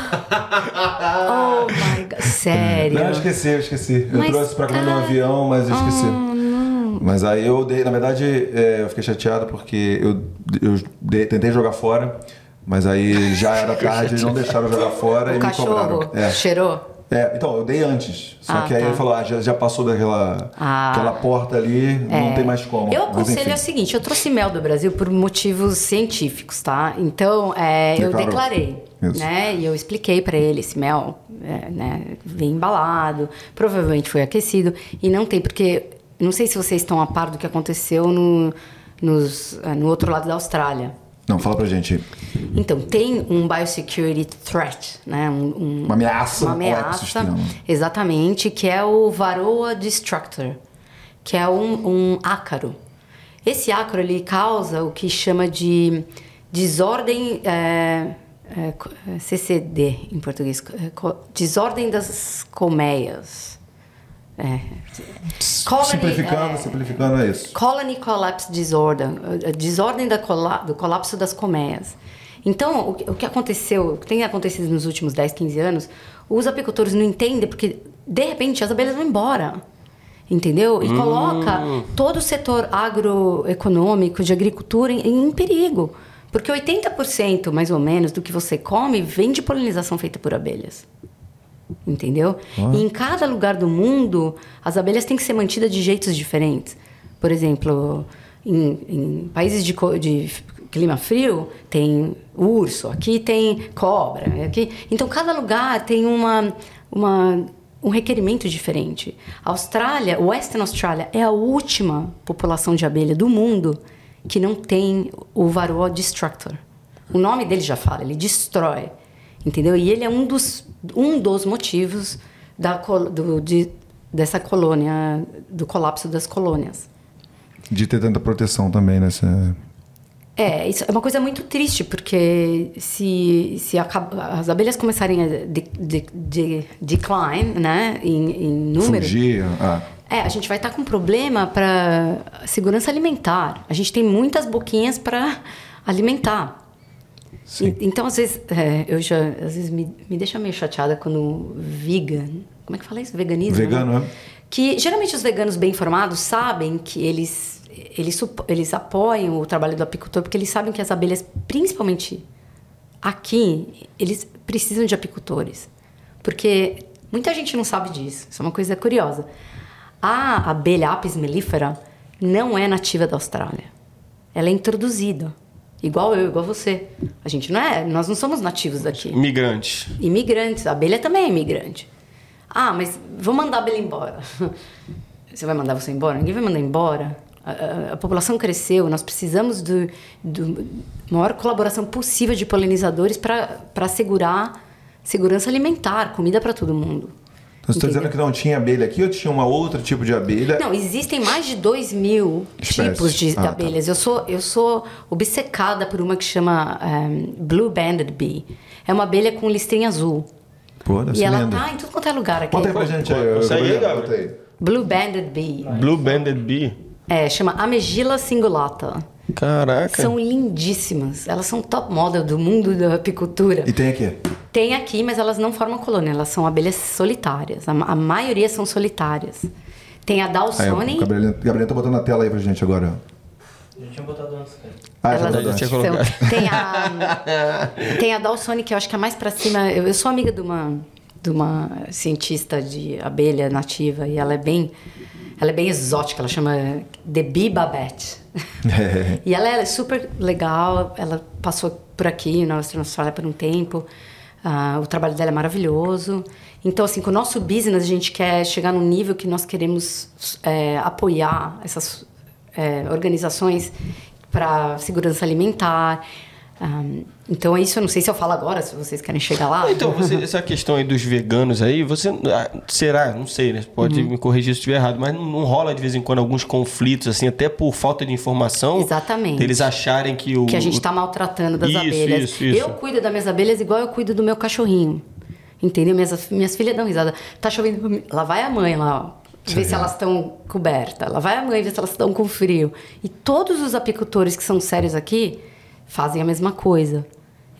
S3: oh my God, sério.
S1: Não, eu esqueci, eu esqueci. Eu mas, trouxe para comer no avião, mas eu esqueci. Oh, mas aí eu dei, na verdade, é, eu fiquei chateado porque eu, eu dei, tentei jogar fora, mas aí já era tarde, eles não deixaram jogar fora
S3: o
S1: e
S3: cachorro
S1: me cobraram.
S3: É. cheirou?
S1: É, então, eu dei antes. Só ah, que aí tá. ele falou, ah, já, já passou daquela ah, aquela porta ali, é. não tem mais como.
S3: Eu aconselho é o seguinte, eu trouxe mel do Brasil por motivos científicos, tá? Então, é, eu declarei, Isso. né? E eu expliquei para ele, esse mel é, né, vem embalado, provavelmente foi aquecido, e não tem, porque não sei se vocês estão a par do que aconteceu no, nos, eh, no outro lado da Austrália.
S1: Não, fala pra gente.
S3: Então, tem um biosecurity threat, né? Um, um,
S1: uma ameaça.
S3: Uma ameaça, exatamente, que é o Varroa Destructor, que é um, um ácaro. Esse ácaro, ele causa o que chama de desordem... É, é, CCD, em português. Desordem das colmeias.
S1: É. Colony, simplificando, é, simplificando é isso.
S3: Colony Collapse Disorder, desordem da cola, do colapso das colmeias. Então, o que, o que aconteceu, o que tem acontecido nos últimos 10, 15 anos, os apicultores não entendem porque, de repente, as abelhas vão embora. Entendeu? E hum. coloca todo o setor agroeconômico de agricultura em, em perigo. Porque 80% mais ou menos do que você come vem de polinização feita por abelhas. Entendeu? E em cada lugar do mundo, as abelhas têm que ser mantidas de jeitos diferentes. Por exemplo, em, em países de, de clima frio, tem urso, aqui tem cobra. Aqui... Então, cada lugar tem uma, uma, um requerimento diferente. A Austrália, Western Australia, é a última população de abelha do mundo que não tem o varroa destructor. O nome dele já fala, ele destrói. Entendeu? E ele é um dos, um dos motivos da, do, de, dessa colônia, do colapso das colônias.
S1: De ter tanta proteção também nessa.
S3: É, isso é uma coisa muito triste, porque se, se acaba- as abelhas começarem a de, de, de- decline, né, em, em número,
S1: Fugir. Ah.
S3: é, a gente vai estar com problema para segurança alimentar. A gente tem muitas boquinhas para alimentar. E- então, às vezes, é, eu já, às vezes me, me deixa meio chateada quando vegan, como é que fala isso? Veganismo,
S1: Vegano,
S3: né?
S1: é?
S3: Que geralmente os veganos bem informados sabem que eles, eles, eles apoiam o trabalho do apicultor porque eles sabem que as abelhas, principalmente aqui, eles precisam de apicultores. Porque muita gente não sabe disso. Isso é uma coisa curiosa. A abelha Apis mellifera não é nativa da Austrália. Ela é introduzida. Igual eu, igual você. A gente não é, nós não somos nativos daqui.
S2: Imigrantes.
S3: Imigrantes. A abelha também é imigrante. Ah, mas vou mandar a abelha embora. Você vai mandar você embora? Ninguém vai mandar embora. A, a- a população cresceu, nós precisamos do, do maior colaboração possível de polinizadores para assegurar segurança alimentar, comida para todo mundo.
S1: Então você está dizendo que não tinha abelha aqui ou tinha uma outro tipo de abelha?
S3: Não, existem mais de 2 mil
S1: Espécies.
S3: tipos de
S1: Ah, tá.
S3: abelhas. Eu, sou, eu sou obcecada por uma que chama ehm, Blue Banded Bee. É uma abelha com listrinha azul.
S1: Pô,
S3: E ela
S1: linda.
S3: tá em tudo quanto é lugar aqui.
S1: Conta aí pra gente. aí,
S2: Consegue aí,
S1: Gabriel, conta aí.
S3: Blue Banded Bee.
S2: Blue Banded Bee.
S3: É, chama Amegila cingulata.
S2: Caraca.
S3: São lindíssimas. Elas são top model do mundo da apicultura.
S1: E tem aqui.
S3: Tem aqui, mas elas não formam colônia. Elas são abelhas solitárias. A, a maioria são solitárias. Tem a Dawsone.
S1: o Gabriel, Gabriel tá botando na tela aí pra gente agora.
S4: Já tinha botado antes, cara.
S1: Ah,
S3: Elas
S2: já tinha
S3: são-
S2: colocado.
S3: tem a tem a Dawsone que eu acho que é mais pra cima. Eu, eu sou amiga de uma de uma cientista de abelha nativa e ela é bem ela é bem exótica. Ela chama The Bee Babette. E ela é super legal, ela passou por aqui na Austrália por um tempo. Ah, o trabalho dela é maravilhoso. Então, assim, com o nosso business, a gente quer chegar num nível que nós queremos é, apoiar essas é, organizações para segurança alimentar. Ah, então, é isso. Eu não sei se eu falo agora, se vocês querem chegar lá.
S2: Então, você- essa questão aí dos veganos aí, você. ah, Será? Não sei, né? Pode
S3: Uhum.
S2: me corrigir se estiver errado, mas não, não rola de vez em quando alguns conflitos, assim, até por falta de informação.
S3: Exatamente.
S2: Eles acharem que o.
S3: que a gente está maltratando das
S2: Isso,
S3: abelhas.
S2: isso, isso.
S3: Eu cuido das minhas abelhas igual eu cuido do meu cachorrinho. Entendeu? Minhas, minhas filhas dão risada. Tá chovendo. Lá vai a mãe lá, ó. Ver se elas estão cobertas. Lá vai a mãe ver se elas estão com frio. E todos os apicultores que são sérios aqui fazem a mesma coisa.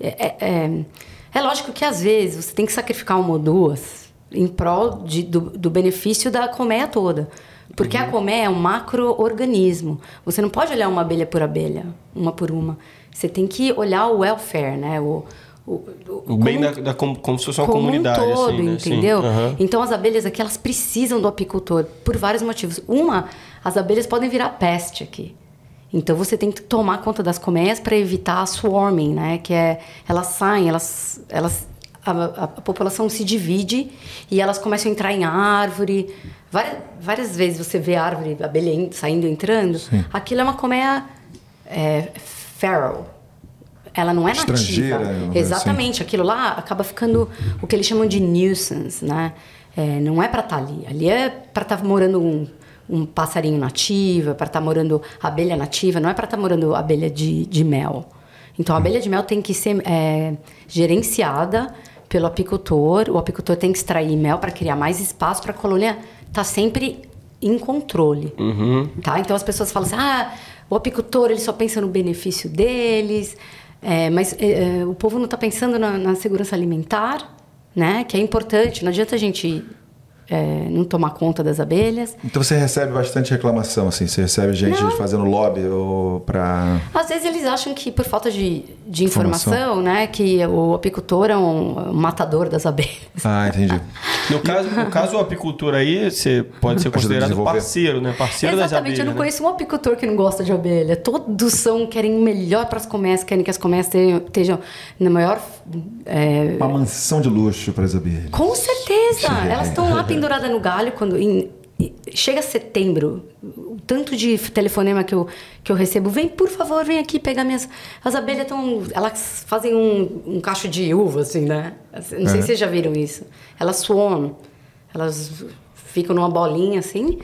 S3: É, é, é- é lógico que às vezes você tem que sacrificar uma ou duas em prol de- do, do benefício da colmeia toda. Porque a colmeia é um macro-organismo. Você não pode olhar uma abelha por abelha, uma por uma. Você tem que olhar o welfare, né? O, o,
S2: O bem
S3: como-
S2: da, da com- como se fosse uma
S3: como
S2: comunidade,
S3: um todo,
S2: assim, né?
S3: Entendeu? Então as abelhas aqui elas precisam do apicultor por vários motivos. Uma, as abelhas podem virar peste aqui. Então você tem que tomar conta das colmeias para evitar a swarming, né? Que é elas saem, elas, elas a, a- a população se divide e elas começam a entrar em árvore. Várias, várias vezes você vê árvore, abelha saindo, entrando. Aquilo é uma colmeia é, feral. Ela não é nativa.
S1: Estrangeira, uma coisa
S3: Exatamente. Aquilo lá acaba ficando o que eles chamam de nuisance, né? É, não é para estar ali. Ali é para estar morando um, um passarinho nativa, para estar morando abelha nativa, não é para estar morando abelha de, de mel. Então a abelha de mel tem que ser é, gerenciada pelo apicultor. O apicultor tem que extrair mel para criar mais espaço para a colônia estar sempre em controle. Tá? Então as pessoas falam assim: ah, o apicultor ele só pensa no benefício deles, é, mas é, é, o povo não está pensando na, na segurança alimentar, né? Que é importante. Não adianta a gente é, não tomar conta das abelhas.
S1: Então você recebe bastante reclamação, assim. Você recebe gente
S3: Não.
S1: fazendo lobby ou pra.
S3: Às vezes eles acham que por falta de, de
S1: Informação.
S3: informação, né, que o apicultor é um, matador das abelhas.
S1: Ah, entendi.
S2: No caso, no caso, a apicultura aí, você pode ser considerado parceiro, né? Parceiro das
S3: Exatamente,
S2: abelhas.
S3: eu não
S2: né?
S3: conheço um apicultor que não gosta de abelha. Todos são, querem o melhor para as colmeias, querem que as colmeias tenham- estejam na maior. é,
S1: Uma mansão de luxo para as abelhas.
S3: Com certeza! Elas estão lá penduradas no galho quando. em- chega setembro, o tanto de telefonema que eu, que eu recebo, vem, por favor, vem aqui pegar minhas. As abelhas estão. Elas fazem um, um cacho de uva, assim, né? Não sei se vocês já viram isso. Elas swarm. Elas ficam numa bolinha assim.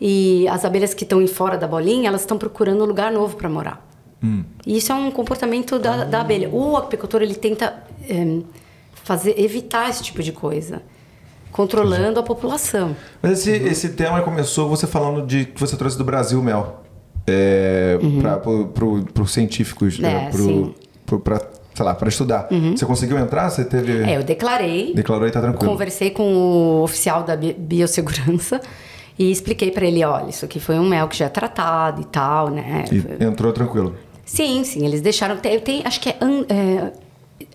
S3: E as abelhas que estão em fora da bolinha, elas estão procurando um lugar novo para morar. E isso é um comportamento da, da abelha. O apicultor ele tenta em, fazer evitar esse tipo de coisa, controlando a população.
S1: Mas esse, esse tema começou você falando de que você trouxe do Brasil mel. É, para os científicos,
S3: Uhum. É,
S1: é, pra, sei lá, para estudar. Você conseguiu entrar? Você teve.
S3: É, eu declarei,
S1: Declarou e tá tranquilo.
S3: conversei com o oficial da bi- biossegurança e expliquei para ele, olha, isso aqui foi um mel que já é tratado e tal, né?
S1: E entrou tranquilo.
S3: Sim, sim, eles deixaram. Tem, tem- acho que é, é,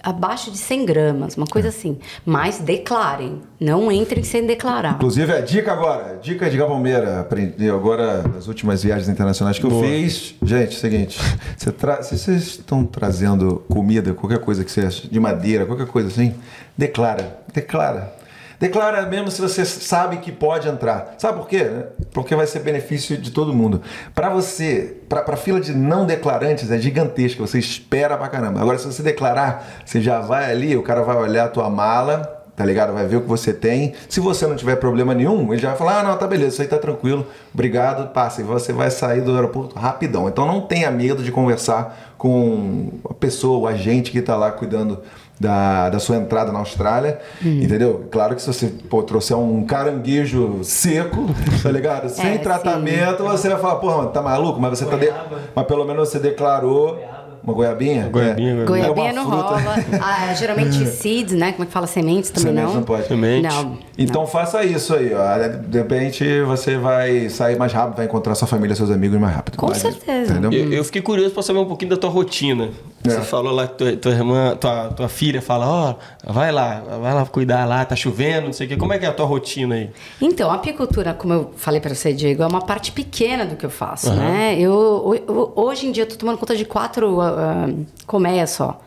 S3: abaixo de 100 gramas, uma
S1: É.
S3: coisa assim. Mas declarem, não entrem sem declarar.
S1: Inclusive, a dica agora, dica de Gabombeira, aprendi agora nas últimas viagens internacionais que eu fiz. Gente, seguinte, você tra- se vocês estão trazendo comida, qualquer coisa que seja de madeira, qualquer coisa assim, declara, declara. Declara mesmo se você sabe que pode entrar. Sabe por quê? Porque vai ser benefício de todo mundo. Para você, para a fila de não declarantes é gigantesca, você espera pra caramba. Agora, se você declarar, você já vai ali, o cara vai olhar a tua mala, tá ligado? Vai ver o que você tem. Se você não tiver problema nenhum, ele já vai falar: ah, não, tá beleza, isso aí tá tranquilo, obrigado, passa. E você vai sair do aeroporto rapidão. Então não tenha medo de conversar com a pessoa, o agente que tá lá cuidando. Da, da sua entrada na Austrália, entendeu? Claro que se você pô, trouxer um caranguejo seco, tá ligado? Sem
S3: É,
S1: tratamento, você vai falar, porra, mano, tá maluco? Mas você tá. De...
S4: Goiaba.
S1: Mas pelo menos você declarou. Uma goiabinha?
S2: Goiabinha,
S1: É.
S3: Goiabinha
S1: É uma
S3: não
S1: fruta.
S3: rola. Ah, geralmente seeds, né? Como é que fala? Sementes também
S1: Semente
S3: não?
S1: não pode.
S2: Semente.
S3: Não.
S1: Então faça isso aí, ó. De repente você vai sair mais rápido, vai encontrar sua família, seus amigos mais rápido.
S3: Com
S1: Mais-
S3: certeza.
S1: Entendeu?
S2: Eu, eu fiquei curioso para saber um pouquinho da tua rotina.
S1: É.
S2: Você falou lá que tua, tua irmã, tua, tua filha fala, ó, vai lá, vai lá cuidar lá, tá chovendo, não sei o quê. Como é que é a tua rotina aí?
S3: Então, a apicultura, como eu falei para você, Diego, é uma parte pequena do que eu faço, né? Eu, ho- hoje em dia, eu tô tomando conta de quatro ah, ah, colmeias só.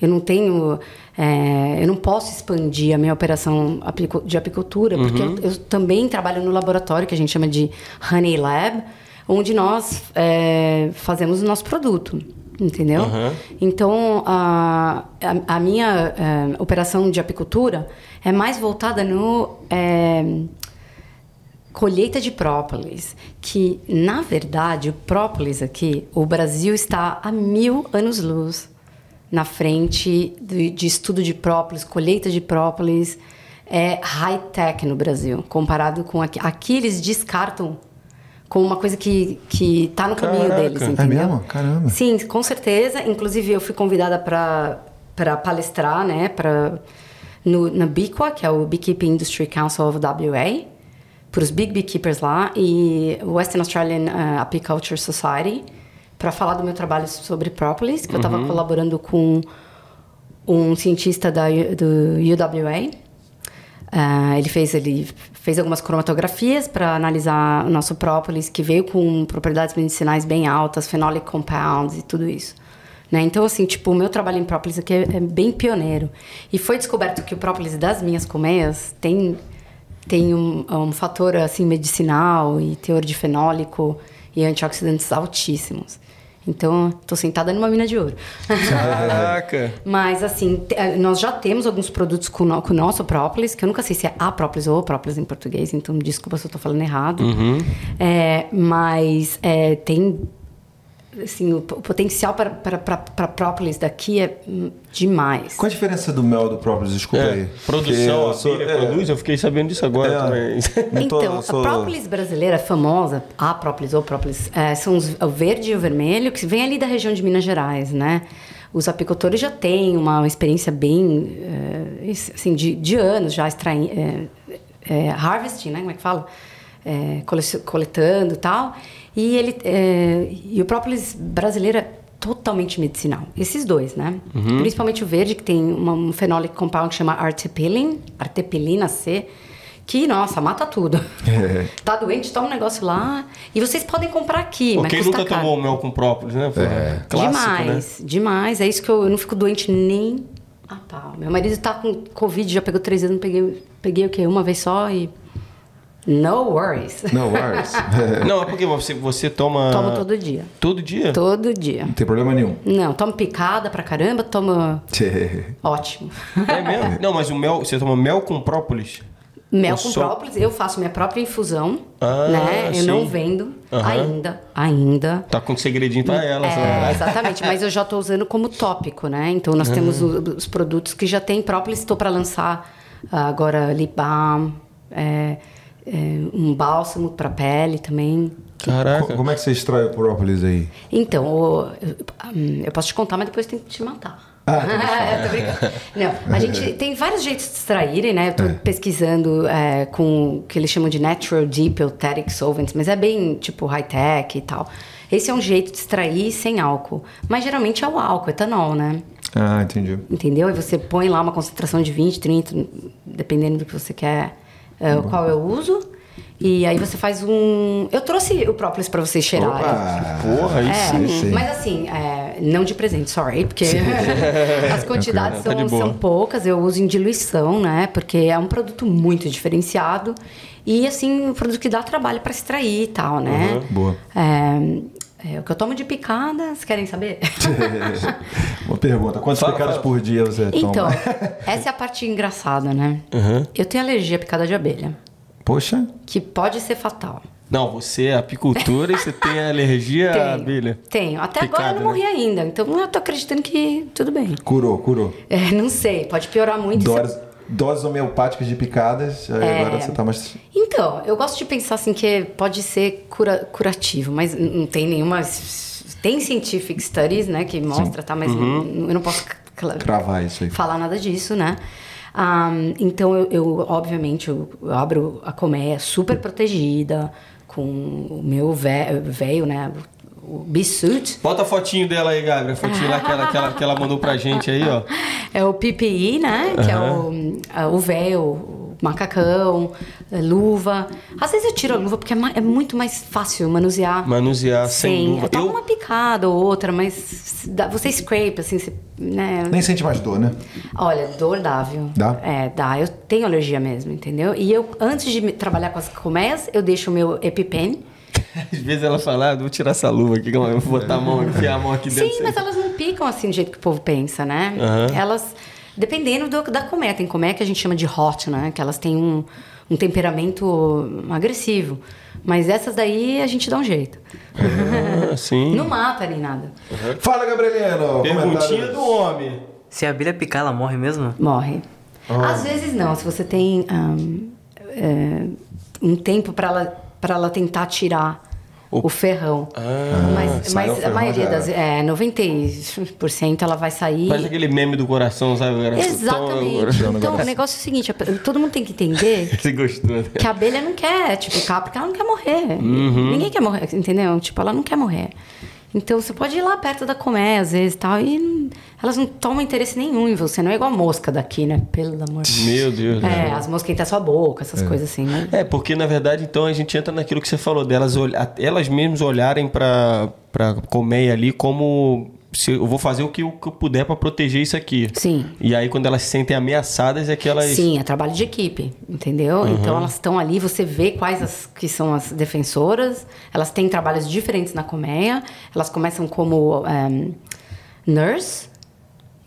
S3: Eu não tenho... é, eu não posso expandir a minha operação de apicultura, porque eu, eu também trabalho no laboratório, que a gente chama de Honey Lab, onde nós é, fazemos o nosso produto. Entendeu? Então, a, a, a minha é, operação de apicultura é mais voltada no é, colheita de própolis, que na verdade o própolis aqui, o Brasil está a mil anos-luz na frente de, de estudo de própolis, colheita de própolis, é high-tech no Brasil, comparado com aqui. Aqui eles descartam como uma coisa que, que tá no caminho
S2: Caraca.
S3: deles,
S2: É
S3: entendeu?
S1: mesmo? Caramba.
S3: Sim, com certeza. Inclusive, eu fui convidada para palestrar, né, pra, no, na BICWA, que é o Beekeeping Industry Council of WA, para os big beekeepers lá, e o Western Australian uh, Apiculture Society, para falar do meu trabalho sobre própolis, que eu estava colaborando com um cientista da, do UWA. Ah, ele fez ele fez algumas cromatografias para analisar o nosso própolis que veio com propriedades medicinais bem altas, phenolic compounds e tudo isso. Né? Então, assim, tipo, o meu trabalho em própolis aqui é, é bem pioneiro. E foi descoberto que o própolis das minhas colmeias tem, tem um, um fator, assim, medicinal e teor de fenólico e antioxidantes altíssimos. Então, estou sentada numa mina de ouro.
S2: Caraca!
S3: Mas, assim, eh, nós já temos alguns produtos com, no- com o nosso própolis, que eu nunca sei se é a própolis ou própolis em português, então desculpa se eu tô falando errado. É, mas é, tem. Assim, o, potencial para, para, para, para própolis daqui é hum, demais.
S1: Qual a diferença do mel do próprio? Desculpa
S2: É,
S1: aí.
S2: produção,
S1: sou- é,
S2: produz, eu fiquei sabendo disso agora
S1: É.
S2: também.
S3: Então,
S1: eu sou-
S3: a própolis brasileira famosa, a própolis ou própolis, é, são os, o verde e o vermelho, que vem ali da região de Minas Gerais, né? Os apicultores já têm uma experiência bem, é, assim, de, de anos já extraindo, é, é, harvesting, né? Como é que fala? É, cole- coletando e tal. E, ele, é, e o própolis brasileiro é totalmente medicinal. Esses dois, né? Principalmente o verde, que tem uma, um fenólico compound que chama artepilin, artepilina C, que, nossa, mata tudo.
S1: É.
S3: Tá doente, toma um negócio lá. E vocês podem comprar aqui,
S2: Pô,
S3: mas
S2: quem nunca
S3: caro.
S2: tomou mel com própolis, né? Pô, Clássico, né?
S3: demais, demais. É isso que eu, eu não fico doente nem a pau. Meu marido tá com Covid, já pegou três vezes, não peguei, peguei o quê? Uma vez só e. No worries.
S1: No worries.
S2: Não, é porque você, você toma...
S3: Tomo todo dia.
S2: Todo dia?
S3: Todo dia.
S1: Não tem problema nenhum.
S3: Não, tomo picada pra caramba, tomo. Ótimo.
S2: É mesmo? Não, mas o mel... Você toma mel com própolis?
S3: Mel
S2: Ou
S3: com
S2: só-
S3: própolis, eu faço minha própria infusão,
S2: Ah,
S3: né? Eu não
S2: sim.
S3: vendo
S2: Aham.
S3: ainda, ainda.
S2: Tá com segredinho pra ela.
S3: É,
S2: sabe?
S3: exatamente, mas eu já estou usando como tópico, né? Então nós temos o- os produtos que já tem própolis, estou para lançar agora lip balm, é, um bálsamo para pele também.
S2: Caraca.
S1: Como é que você extrai o própolis aí?
S3: Então, o- eu, hum, eu posso te contar, mas depois tem que te matar.
S1: Ah,
S3: Tô brincando. Não, a gente tem vários jeitos de extraírem, né? Eu tô pesquisando é, com o que eles chamam de Natural Deep Euteric Solvents, mas é bem tipo high-tech e tal. Esse é um jeito de extrair sem álcool. Mas geralmente é o álcool, etanol, né?
S1: Ah, entendi.
S3: Entendeu? E você põe lá uma concentração de 20, 30, dependendo do que você quer, é, o qual eu uso. E aí você faz um. Eu trouxe o própolis para vocês cheirarem.
S1: Opa!
S2: Porra, aí
S3: É,
S2: sim.
S1: sim.
S3: mas assim, é, não de presente, sorry, porque as quantidades
S2: Tá
S3: são,
S2: boa.
S3: são poucas, eu uso em diluição, né? Porque é um produto muito diferenciado e, assim, um produto que dá trabalho para extrair e tal, né?
S1: Boa.
S3: É, é, o que eu tomo de picada, vocês querem saber?
S1: Uma pergunta. Quantas
S2: Fala,
S1: picadas
S2: fala.
S1: por dia você
S3: então,
S1: toma?
S3: essa é a parte engraçada, né?
S2: Uhum.
S3: Eu tenho alergia à picada de abelha,
S1: Poxa.
S3: que pode ser fatal.
S2: Não, você é apicultura e você tem alergia à
S3: Tenho,
S2: abelha.
S3: Tenho. Até agora
S2: Picada,
S3: eu não
S2: né?
S3: morri ainda, então eu tô acreditando que tudo bem.
S1: Curou, curou.
S3: É, não sei, pode piorar muito. se eu-
S1: Doses, homeopáticas de picadas, aí
S3: É.
S1: agora você tá mais.
S3: Então, eu gosto de pensar assim que pode ser cura- curativo, mas não tem nenhuma. Tem scientific studies, né, que mostra, tá? Mas n- eu não posso
S1: Cravar isso aí.
S3: falar nada disso, né? Ah, então, eu, eu, obviamente, eu, eu abro a colmeia super protegida, com o meu vé- véio, né? O, B-suit.
S2: Bota a fotinho dela aí, Gabriel. A fotinho lá que ela, que, ela, que ela mandou pra gente aí, ó.
S3: É o PPI, né? Que é o, é o véu, o macacão, é luva. Às vezes eu tiro a luva porque é, é muito mais fácil manusear.
S2: Manusear sem luva.
S3: Eu tomo
S2: Eu-
S3: uma picada ou outra, mas dá- você scrape, assim, você, né?
S1: Nem sente mais dor, né?
S3: Olha, dor dá, viu?
S1: Dá?
S3: É, dá. Eu tenho alergia mesmo, entendeu? E eu, antes de trabalhar com as colmeias, eu deixo o meu EpiPen.
S2: Às vezes ela fala, ah, vou tirar essa luva aqui, eu vou botar a mão, enfiar a mão aqui dentro.
S3: Sim, mas elas não picam assim do jeito que o povo pensa, né?
S2: Aham.
S3: Elas, dependendo do- da colmeia, tem colmeia que a gente chama de hot, né? Que elas têm um, um temperamento agressivo. Mas essas daí a gente dá um jeito.
S2: Ah, sim.
S3: Não mata nem nada.
S1: Fala, Gabrieliano!
S2: Perguntinha do homem.
S4: Se a abelha picar, ela morre mesmo?
S3: Morre. Às vezes não, se você tem ahn, é, um tempo para ela, pra ela tentar tirar o, ferrão. mas
S1: sai o
S3: mas a
S1: ferrão,
S3: maioria
S1: já
S3: das. É, 90% ela vai sair.
S2: Faz aquele meme do coração, sabe?
S3: Exatamente.
S2: Então,
S3: Então, o negócio é o seguinte: todo mundo tem que entender
S2: Você gostou, né?
S3: que a abelha não quer picar porque ela não quer morrer.
S2: Uhum.
S3: Ninguém quer morrer, entendeu? Tipo, ela não quer morrer. Então você pode ir lá perto da colmeia às vezes e tal, e elas não tomam interesse nenhum em você. Não é igual a mosca daqui, né? Pelo amor de Deus.
S2: Meu Deus.
S3: É, as moscas entram na sua boca, essas coisas assim, né?
S2: É, porque na verdade, então a gente entra naquilo que você falou delas, elas mesmas olharem pra, pra colmeia ali como se eu vou fazer o que eu, que eu puder pra proteger isso aqui.
S3: Sim.
S2: E aí quando elas se sentem ameaçadas é que elas
S3: Sim, é trabalho de equipe, entendeu?
S2: Uhum.
S3: Então elas estão ali, você vê quais as que são as defensoras, elas têm trabalhos diferentes na colmeia, elas começam como ehm, nurse,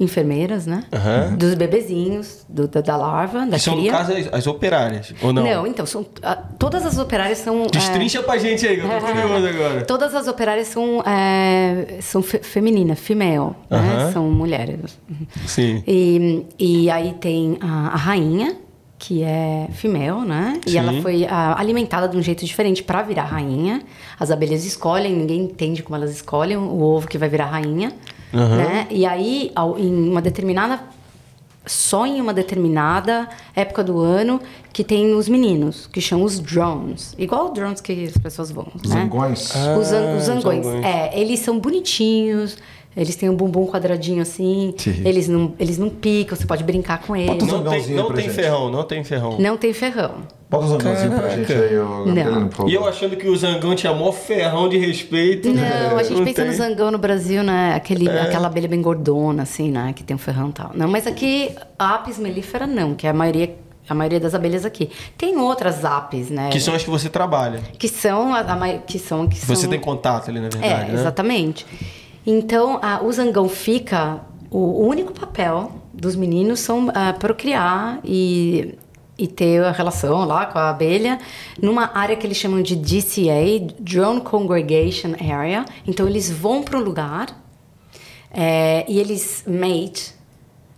S3: enfermeiras, né?
S2: Aham.
S3: Dos bebezinhos, do- da, da larva, da
S2: que são no caso as, as operárias, ou não?
S3: então, são, ah, todas as operárias são... eh,
S2: Destrincha pra gente aí, que eu tô curioso agora.
S3: Todas as operárias são, eh, são fe femininas, female, né?
S2: Aham.
S3: São mulheres.
S2: Sim.
S3: E, e aí tem a, a rainha, que é female, né?
S2: Sim.
S3: E ela foi ah, alimentada de um jeito diferente para virar rainha. As abelhas escolhem, ninguém entende como elas escolhem o ovo que vai virar rainha,
S2: Aham.
S3: né? E aí, ao- em uma determinada só em uma determinada época do ano que tem os meninos, que chamam os drones. Igual os drones que as pessoas vão,
S1: Os
S3: né?
S1: zangões.
S3: os, an- os
S2: Ah,
S3: zangões.
S2: zangões.
S3: É, eles são bonitinhos, Eles têm um bumbum quadradinho assim.
S1: Sim.
S3: Eles não, eles não picam, você pode brincar com eles.
S1: Bota um
S2: Não tem, não
S1: pra
S2: tem
S1: gente.
S2: ferrão, não tem ferrão.
S3: Não tem ferrão.
S1: Bota um zangãozinho pra gente aí, Gabriel,
S3: Não.
S2: E eu achando que o Zangão tinha maior ferrão de respeito.
S3: Não, a gente
S2: Não
S3: pensa no
S2: tem.
S3: zangão no Brasil, né? Aquele,
S2: É.
S3: Aquela abelha bem gordona, assim, né? Que tem um ferrão e tal. Não, mas aqui, a apis mellifera não, que é a maioria, a maioria das abelhas aqui. Tem outras apis, né?
S2: Que são as que você trabalha.
S3: que são a, a que são que
S2: Você
S3: são...
S2: tem contato ali, na verdade,
S3: É,
S2: né?
S3: exatamente. Então, a- o zangão fica. O, único papel dos meninos são ah, procriar e, e ter a relação lá com a abelha numa área que eles chamam de DCA Drone Congregation Area. Então, eles vão para um lugar é, e eles mate.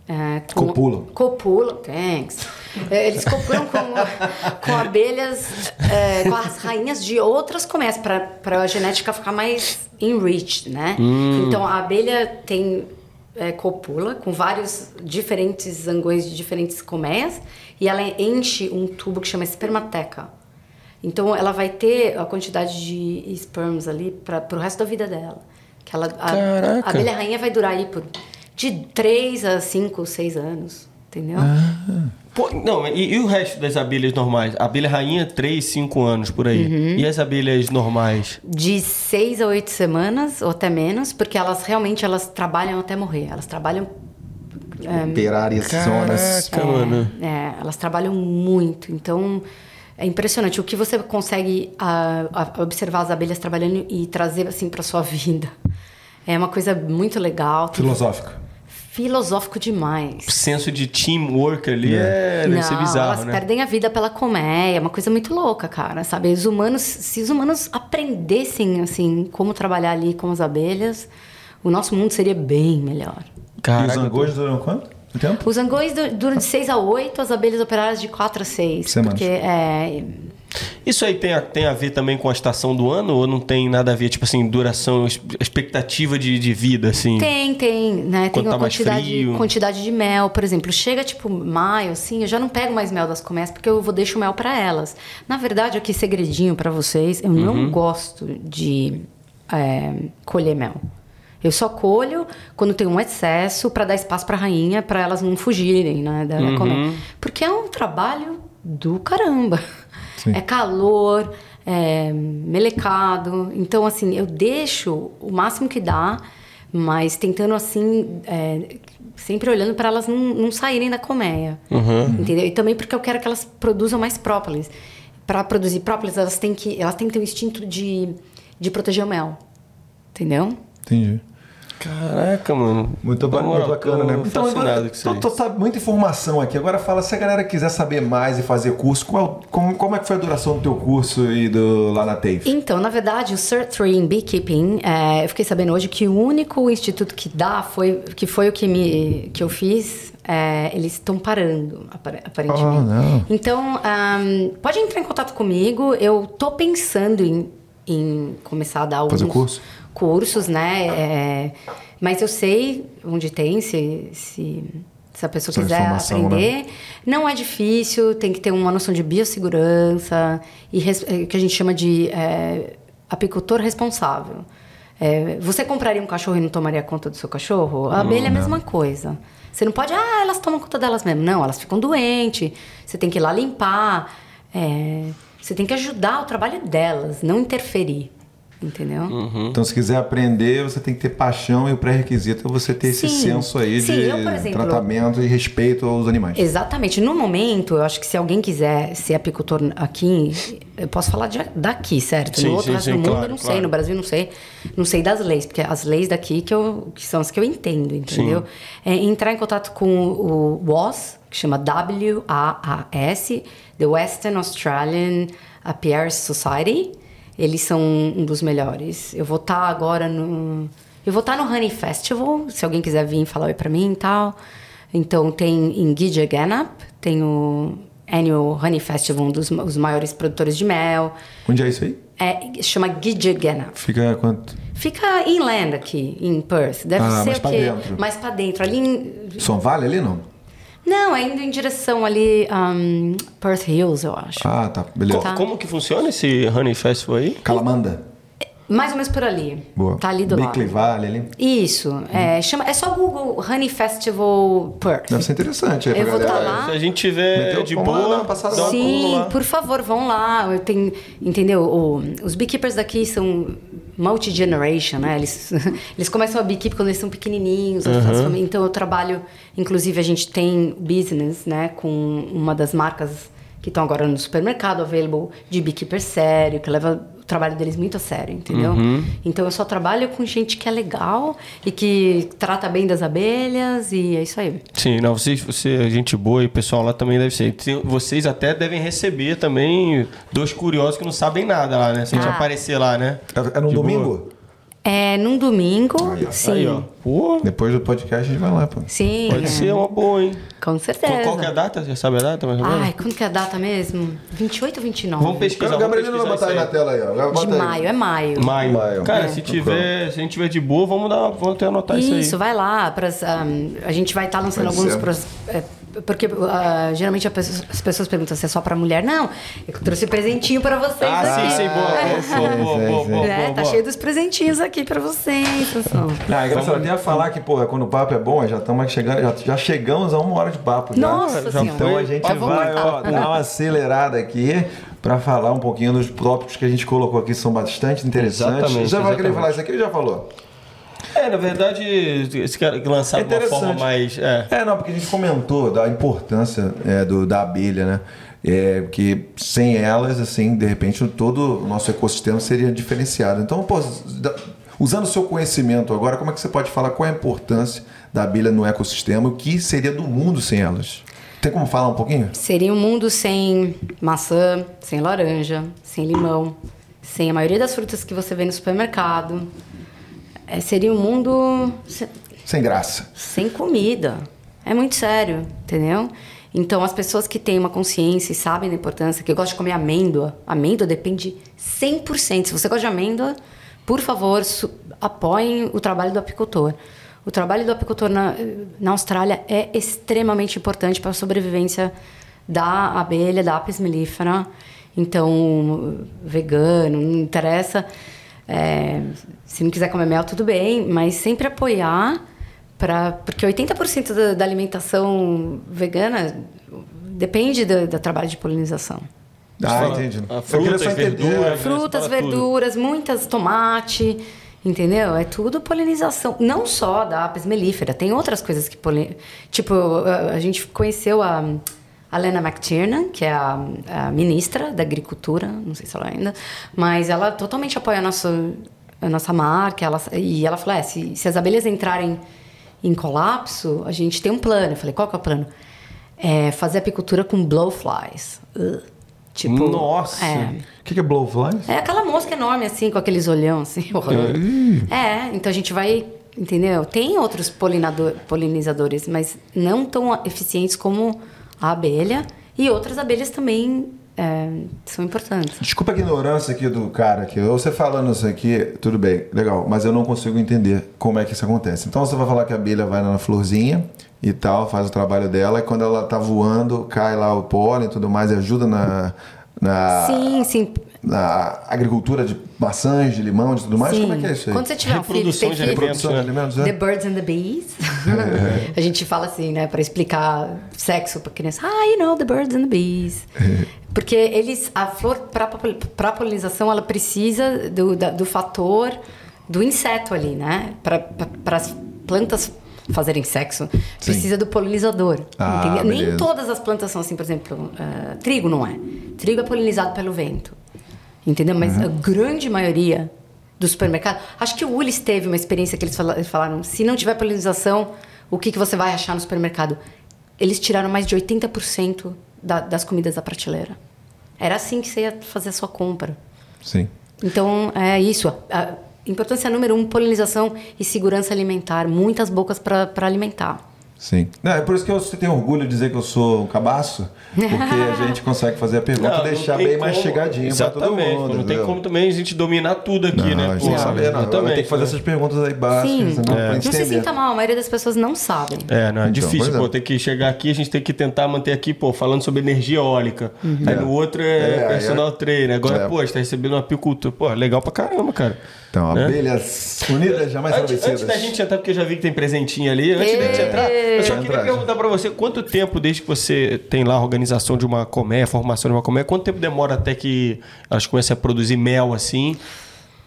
S3: É, com-
S1: Copulam.
S3: Copulam, thanks. É, Eles copulam com, com abelhas, é, com as rainhas de outras colmeias, para a genética ficar mais enriched, né? Então a abelha tem é, copula com vários diferentes zangões de diferentes colmeias e ela enche um tubo que chama espermateca. Então ela vai ter a quantidade de sperms ali para o resto da vida dela. Que ela, a, a abelha rainha vai durar aí por de 3 a 5, 6 anos, entendeu?
S2: Pô, não, e, e o resto das abelhas normais? A abelha rainha, 3, 5 anos por aí.
S3: Uhum.
S2: E as abelhas normais?
S3: De 6 a 8 semanas, ou até menos, porque elas realmente elas trabalham até morrer. Elas trabalham
S1: Operárias zonas.
S2: Caraca, mano.
S3: É, elas trabalham muito. Então, é impressionante o que você consegue ah, ah, observar as abelhas trabalhando e trazer assim para sua vida. É uma coisa muito legal,
S1: Filosófica.
S3: Filosófico demais.
S2: O senso de teamwork ali é, deve ser
S3: Não,
S2: bizarro,
S3: elas
S2: né?
S3: perdem a vida pela colmeia, é uma coisa muito louca, cara, sabe? Os humanos, se os humanos aprendessem, assim, como trabalhar ali com as abelhas, o nosso mundo seria bem melhor.
S1: e os
S2: Caraca,
S1: zangões duram quanto? O tempo?
S3: Os zangões du- duram de 6 a 8, as abelhas operárias de 4 a 6.
S1: Semanas.
S3: Porque é.
S2: Isso aí tem a, tem a ver também com a estação do ano ou não tem nada a ver? Tipo assim, duração, expectativa de, de vida, assim?
S3: Tem, tem, né?
S2: Quando
S3: tem
S2: tá
S3: uma
S2: mais
S3: quantidade,
S2: frio.
S3: quantidade de mel, por exemplo. Chega tipo maio, assim, eu já não pego mais mel das colmeias porque eu vou deixo o mel para elas. Na verdade, aqui segredinho para vocês, eu
S2: Uhum.
S3: não gosto de é, colher mel. Eu só colho quando tem um excesso para dar espaço para rainha, para elas não fugirem, né, da
S2: Uhum.
S3: colmeia. Porque é um trabalho do caramba.
S1: Sim.
S3: É calor, é melecado. Então, assim, eu deixo o máximo que dá, mas tentando, assim, é, sempre olhando para elas não, não saírem da colmeia. Entendeu? E também porque eu quero que elas produzam mais própolis. Para produzir própolis, elas têm que, elas têm que ter o instinto de, de proteger o mel. Entendeu?
S1: Entendi.
S2: Caraca, mano.
S1: Muito, ba-
S2: moral,
S1: muito bacana, né? Então,
S2: fascinado
S1: agora, tô, tô, sabe, muita informação aqui. Agora fala, se a galera quiser saber mais e fazer curso, qual, como, como é que foi a duração do teu curso e do, lá na TAFE?
S3: Então, na verdade, o Cert 3 em Beekeeping, é, eu fiquei sabendo hoje que o único instituto que dá foi que foi o que, me, que eu fiz. é, eles estão parando, apare- aparentemente.
S1: Oh, não.
S3: Então, ahn, pode entrar em contato comigo. Eu tô pensando em, em começar a dar alguns
S1: Fazer curso?
S3: Cursos, né? É, mas eu sei onde tem, se, se, se a pessoa quiser
S1: né?
S3: aprender. Não é difícil, tem que ter uma noção de biossegurança e res- é, que a gente chama de é, apicultor responsável. É, você compraria um cachorro e não tomaria conta do seu cachorro? A abelha é a mesma coisa. Você não pode, ah, elas tomam conta delas mesmo. Não, elas ficam doentes. Você tem que ir lá limpar. é, você tem que ajudar o trabalho delas, não interferir. Entendeu?
S2: Uhum.
S1: Então, se quiser aprender, você tem que ter paixão e o pré-requisito é você ter esse
S3: Sim.
S1: senso aí
S3: Sim,
S1: de
S3: eu, exemplo-
S1: tratamento e respeito aos animais.
S3: Exatamente. No momento, eu acho que se alguém quiser ser apicultor aqui, eu posso falar de- daqui, certo?
S2: Sim,
S3: no outro
S2: sim,
S3: resto
S2: sim,
S3: do mundo
S2: claro,
S3: eu não sei,
S2: claro.
S3: no Brasil eu não sei, não sei das leis, porque as leis daqui que, eu, que são as que eu entendo, entendeu? É entrar em contato com o WAS, que chama W-A-A-S, The Western Australian Apiaries Society. Eles são um dos melhores. Eu vou estar agora no. Eu vou estar no Honey Festival, se alguém quiser vir falar oi pra mim e tal. Então tem em Gidgeganup, tem o Annual Honey Festival, um dos os maiores produtores de mel.
S1: Onde é isso aí?
S3: É, chama Gidgeganup.
S1: Fica quanto?
S3: Fica inland aqui, em Perth. Deve
S1: Ah,
S3: ser
S1: mais pra
S3: quê?
S1: dentro.
S3: Mais pra dentro. Ali em...
S1: São Vale ali, não?
S3: Não, é indo em direção ali, um, Perth Hills, eu acho.
S1: Ah, tá. Beleza.
S2: Co- Como que funciona esse Honey Festival aí?
S1: Calamanda.
S3: Mais ou menos por ali.
S1: Boa.
S3: Tá ali do
S1: Bickley
S3: lado.
S1: Valley ali.
S3: Isso. É, chama, é só Google Honey Festival Perth.
S1: Deve ser interessante aí
S3: Eu vou
S1: galera.
S3: tá lá.
S2: Se a gente tiver
S1: Meteu-
S2: de
S1: lá,
S2: boa,
S1: uma passada
S2: dá
S1: lá.
S3: Sim,
S2: lá.
S3: por favor, vão lá. Eu tenho, entendeu? O- os beekeepers daqui são multi-generation, né? Eles, eles começam a beekeep quando eles são pequenininhos. famílias. Então eu trabalho, inclusive a gente tem business, né? Com uma das marcas que estão agora no supermercado, available, de beekeeper sério, que leva o trabalho deles muito a sério, entendeu?
S2: Uhum.
S3: Então eu só trabalho com gente que é legal e que trata bem das abelhas e é isso aí.
S2: Sim, não, vocês, você é gente boa e o pessoal lá também deve ser. Vocês até devem receber também dois curiosos que não sabem nada lá, né? Se a gente
S3: Ah.
S2: aparecer lá, né?
S1: É, é no
S2: De
S1: domingo?
S3: É num domingo,
S1: Aí, ó.
S3: sim.
S2: Aí, ó. Pô,
S1: Depois do podcast a gente vai lá, pô.
S3: Sim.
S2: pode
S3: é.
S2: ser uma boa, hein?
S3: Com certeza.
S2: Qual, qual que é a data? Já sabe a data, mais ou menos?
S3: Ai, quando que é a data mesmo? 28 ou 29?
S2: Vamos pesquisar.
S1: O Gabriel não vai botar aí na tela aí, ó.
S3: De
S1: Bota aí.
S3: maio, é maio.
S2: Maio.
S1: Maio.
S2: Cara,
S1: É.
S2: se tiver, se a gente tiver de boa, vamos dar, vamos até anotar isso,
S3: Isso,
S2: aí.
S3: vai lá. Pras, ahm, a gente vai estar lançando
S1: Pode
S3: alguns. pros- é, porque ah, geralmente pessoa- as pessoas perguntam se é só pra mulher. Não, eu trouxe presentinho pra vocês.
S2: Ah,
S3: aqui.
S2: sim, sim, boa, boa, boa,
S1: sim,
S2: boa, boa, boa,
S3: É,
S2: boa,
S3: tá
S2: boa.
S3: cheio dos presentinhos aqui pra vocês, pessoal.
S1: Ah, é engraçado até a falar que, porra, quando o papo é bom, já estamos chegando, já, já chegamos a uma hora de papo. Já.
S3: Nossa
S2: já
S3: senhora.
S1: Então a gente
S3: vamos
S1: vai ó, dar uma acelerada aqui para falar um pouquinho dos tópicos que a gente colocou aqui, são bastante interessantes.
S2: Exatamente,
S1: já vai querer falar isso aqui ou já falou?
S2: É, na verdade, esse cara lançar de uma forma mais. É.
S1: É, não, porque a gente comentou da importância é, do, da abelha, né? É, porque sem elas, assim, de repente, todo o nosso ecossistema seria diferenciado. Então, pô, da- usando o seu conhecimento agora, como é que você pode falar qual é a importância da abelha no ecossistema? O que seria do mundo sem elas? Tem como falar um pouquinho?
S3: Seria um mundo sem maçã, sem laranja, sem limão, sem a maioria das frutas que você vê no supermercado. É, seria um mundo se-
S1: Sem graça.
S3: sem comida. É muito sério, entendeu? Então, as pessoas que têm uma consciência e sabem da importância, que gostam de comer amêndoa, amêndoa depende 100%. Se você gosta de amêndoa, por favor, apoiem o trabalho do apicultor. O trabalho do apicultor na, na Austrália é extremamente importante para a sobrevivência da abelha, da apis mellifera. Então, vegano, não interessa. É, se não quiser comer mel, tudo bem, mas sempre apoiar Pra, porque 80% da, da alimentação vegana depende do, do trabalho de polinização.
S1: Ah, entendi.
S2: a
S1: Eu
S2: frutas, verduras.
S3: Frutas, verduras, muitas, tomate, entendeu? É tudo polinização. Não só da apis mellifera, tem outras coisas que polinizam. Tipo, a, a gente conheceu a, a Lena McTiernan, que é a, a ministra da Agricultura, não sei se ela ainda, mas ela totalmente apoia a nossa, a nossa marca. Ela, e ela falou: é, se, se as abelhas entrarem em colapso, a gente tem um plano. Eu falei: qual que é o plano? É fazer apicultura com blowflies. Tipo,
S2: Nossa!
S3: É.
S1: O que, que é blowflies?
S3: É aquela mosca enorme, assim, com aqueles olhão, assim, horroroso. É, então a gente vai, entendeu? Tem outros polinador, polinizadores, mas não tão eficientes como a abelha. E outras abelhas também é, são importantes.
S1: Desculpa a ignorância aqui do cara aqui. Você falando isso aqui, tudo bem, legal, mas eu não consigo entender como é que isso acontece. Então você vai falar que a abelha vai na florzinha e tal, faz o trabalho dela, e quando ela tá voando, cai lá o pólen e tudo mais, e ajuda na, na,
S3: Sim, sim.
S1: Na agricultura de maçãs, de limão, de tudo mais.
S3: sim.
S1: Como é que é isso aí?
S3: Quando você tiver um filho, tem
S2: de
S3: filho,
S2: alimentos,
S1: Produção de
S2: né?
S1: alimentos,
S3: The
S1: é?
S3: Birds and the Bees. a gente fala assim, né, para explicar sexo para criança. Ah, you know, the birds and the bees. Porque eles, a flor, para polinização, ela precisa do, da- do fator do inseto ali, né? Para as plantas fazerem sexo, precisa do polinizador.
S1: Ah?
S3: Nem todas as plantas são assim, por exemplo, ah, trigo não é. Trigo é polinizado pelo vento. Entendeu? Mas
S1: Uhum.
S3: a grande maioria do supermercado. Acho que o Willis teve uma experiência que eles fala- eles falaram: se não tiver polinização, o que, que você vai achar no supermercado? Eles tiraram mais de 80% da, das comidas da prateleira. Era assim que você ia fazer a sua compra.
S1: Sim.
S3: Então, é isso. A importância número um: polinização e segurança alimentar. Muitas bocas para alimentar.
S1: Sim. Não, é por isso que eu tenho orgulho de dizer que eu sou um cabaço, porque a gente consegue fazer a pergunta
S2: Não,
S1: e
S2: não
S1: deixar
S2: tem
S1: bem mais
S2: como-
S1: chegadinho pra todo
S2: Exatamente,
S1: mundo.
S2: Não tem
S1: entendeu?
S2: como também a gente dominar tudo aqui,
S1: Não,
S2: né? Pô,
S1: tem que saber, não.
S2: Exatamente,
S1: ter que fazer
S2: né?
S1: essas perguntas aí básicas,
S3: Sim.
S1: né, pra
S3: Não se sinta mal, a maioria das pessoas não sabe.
S2: É, não, é
S1: Então,
S2: difícil,
S1: é.
S2: pô, tem que chegar aqui, a gente tem que tentar manter aqui, pô, falando sobre energia eólica. Aí no outro é,
S1: É, aí
S2: personal
S1: é-
S2: trainer. Agora,
S1: é.
S2: pô, a gente tá recebendo uma apicultura. Pô, legal pra caramba, cara.
S1: Então,
S2: Né?
S1: abelhas unidas jamais
S2: Antes, antes da gente entrar, porque eu já vi que tem presentinho ali, antes da gente
S3: Ê!
S2: entrar, eu só queria perguntar pra você, quanto tempo, desde que você tem lá a organização de uma colmeia, a formação de uma colmeia, quanto tempo demora até que elas comecem a produzir mel, assim,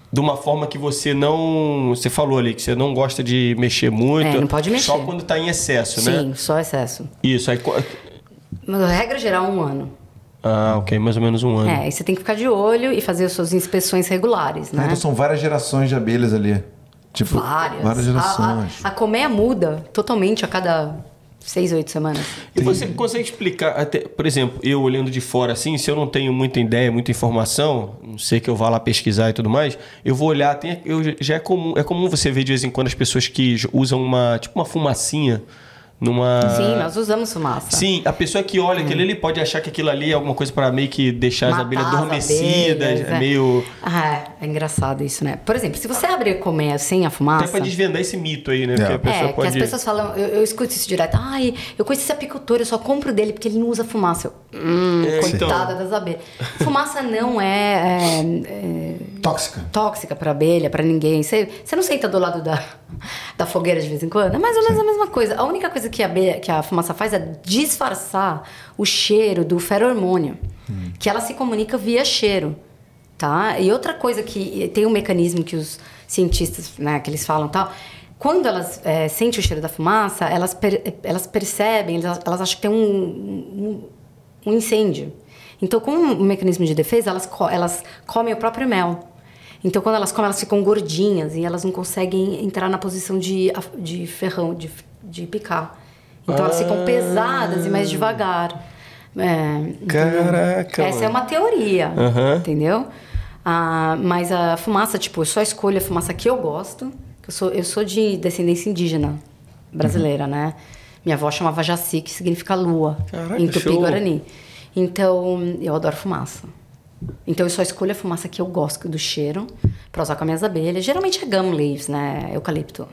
S2: de uma forma que você não... Você falou ali que você não gosta de mexer muito.
S3: É, não pode mexer.
S2: Só quando tá em excesso,
S3: Sim,
S2: né?
S3: só excesso.
S2: Isso, aí...
S3: Mas, regra geral, um ano.
S2: Ah, ok, mais ou menos um ano.
S3: É, aí você tem que ficar de olho e fazer as suas inspeções regulares,
S1: Ah,
S3: né?
S1: Então são várias gerações de abelhas ali. Tipo,
S3: Várias.
S1: Várias
S3: A-
S1: gerações.
S3: A, a, colmeia muda totalmente a cada seis, oito semanas.
S2: E você consegue explicar, até, por exemplo, eu olhando de fora assim, se eu não tenho muita ideia, muita informação, não sei que eu vá lá pesquisar e tudo mais, eu vou olhar, tem, eu, já é comum, é comum você ver de vez em quando as pessoas que usam uma, tipo uma fumacinha numa...
S3: Sim, nós usamos fumaça.
S2: Sim, a pessoa que olha aquilo ali pode achar que aquilo ali é alguma coisa para meio que deixar as
S3: Matar
S2: abelhas
S3: as
S2: adormecidas,
S3: abelhas,
S2: é meio...
S3: Ah, é, é engraçado isso, né? Por exemplo, se você abrir a colmeia sem a fumaça...
S2: Até para desvendar esse mito aí, né? Porque a pessoa
S3: É, que
S2: pode...
S3: as pessoas falam, eu, eu escuto isso direto, ai, eu conheço esse apicultor, eu só compro dele porque ele não usa fumaça. Eu, hum,
S2: É,
S3: coitada
S2: então.
S3: das abelhas. Fumaça não é, é, é
S1: Tóxica.
S3: tóxica pra abelha, pra ninguém. Você, você não senta do lado da, da fogueira de vez em quando? É mais ou menos a mesma coisa. A única coisa que a, abelha, que a fumaça faz é disfarçar o cheiro do feromônio, que ela se comunica via cheiro, tá? E outra coisa que tem um mecanismo que os cientistas, né, que eles falam tal, quando elas é, sentem o cheiro da fumaça, elas, per- elas percebem, elas, elas acham que tem um, um, um incêndio. Então, com um mecanismo de defesa, elas, elas comem o próprio mel. Então, quando elas comem, elas ficam gordinhas e elas não conseguem entrar na posição de, de ferrão, de, de picar. Então, elas ficam pesadas e mais devagar. É?
S2: Caraca,
S3: Essa é uma teoria,
S2: Aham.
S3: entendeu? Ah, mas a fumaça, tipo, eu só escolho a fumaça que eu gosto. Eu sou, eu sou de descendência indígena brasileira,
S2: Uhum.
S3: né? Minha avó chamava Jaci, que significa lua,
S2: Caraca,
S3: em. Tupi-Guarani. Então, eu adoro fumaça. Então, eu só escolho a fumaça que eu gosto do cheiro pra usar com as minhas abelhas. Geralmente é gum leaves, né? Eucalipto.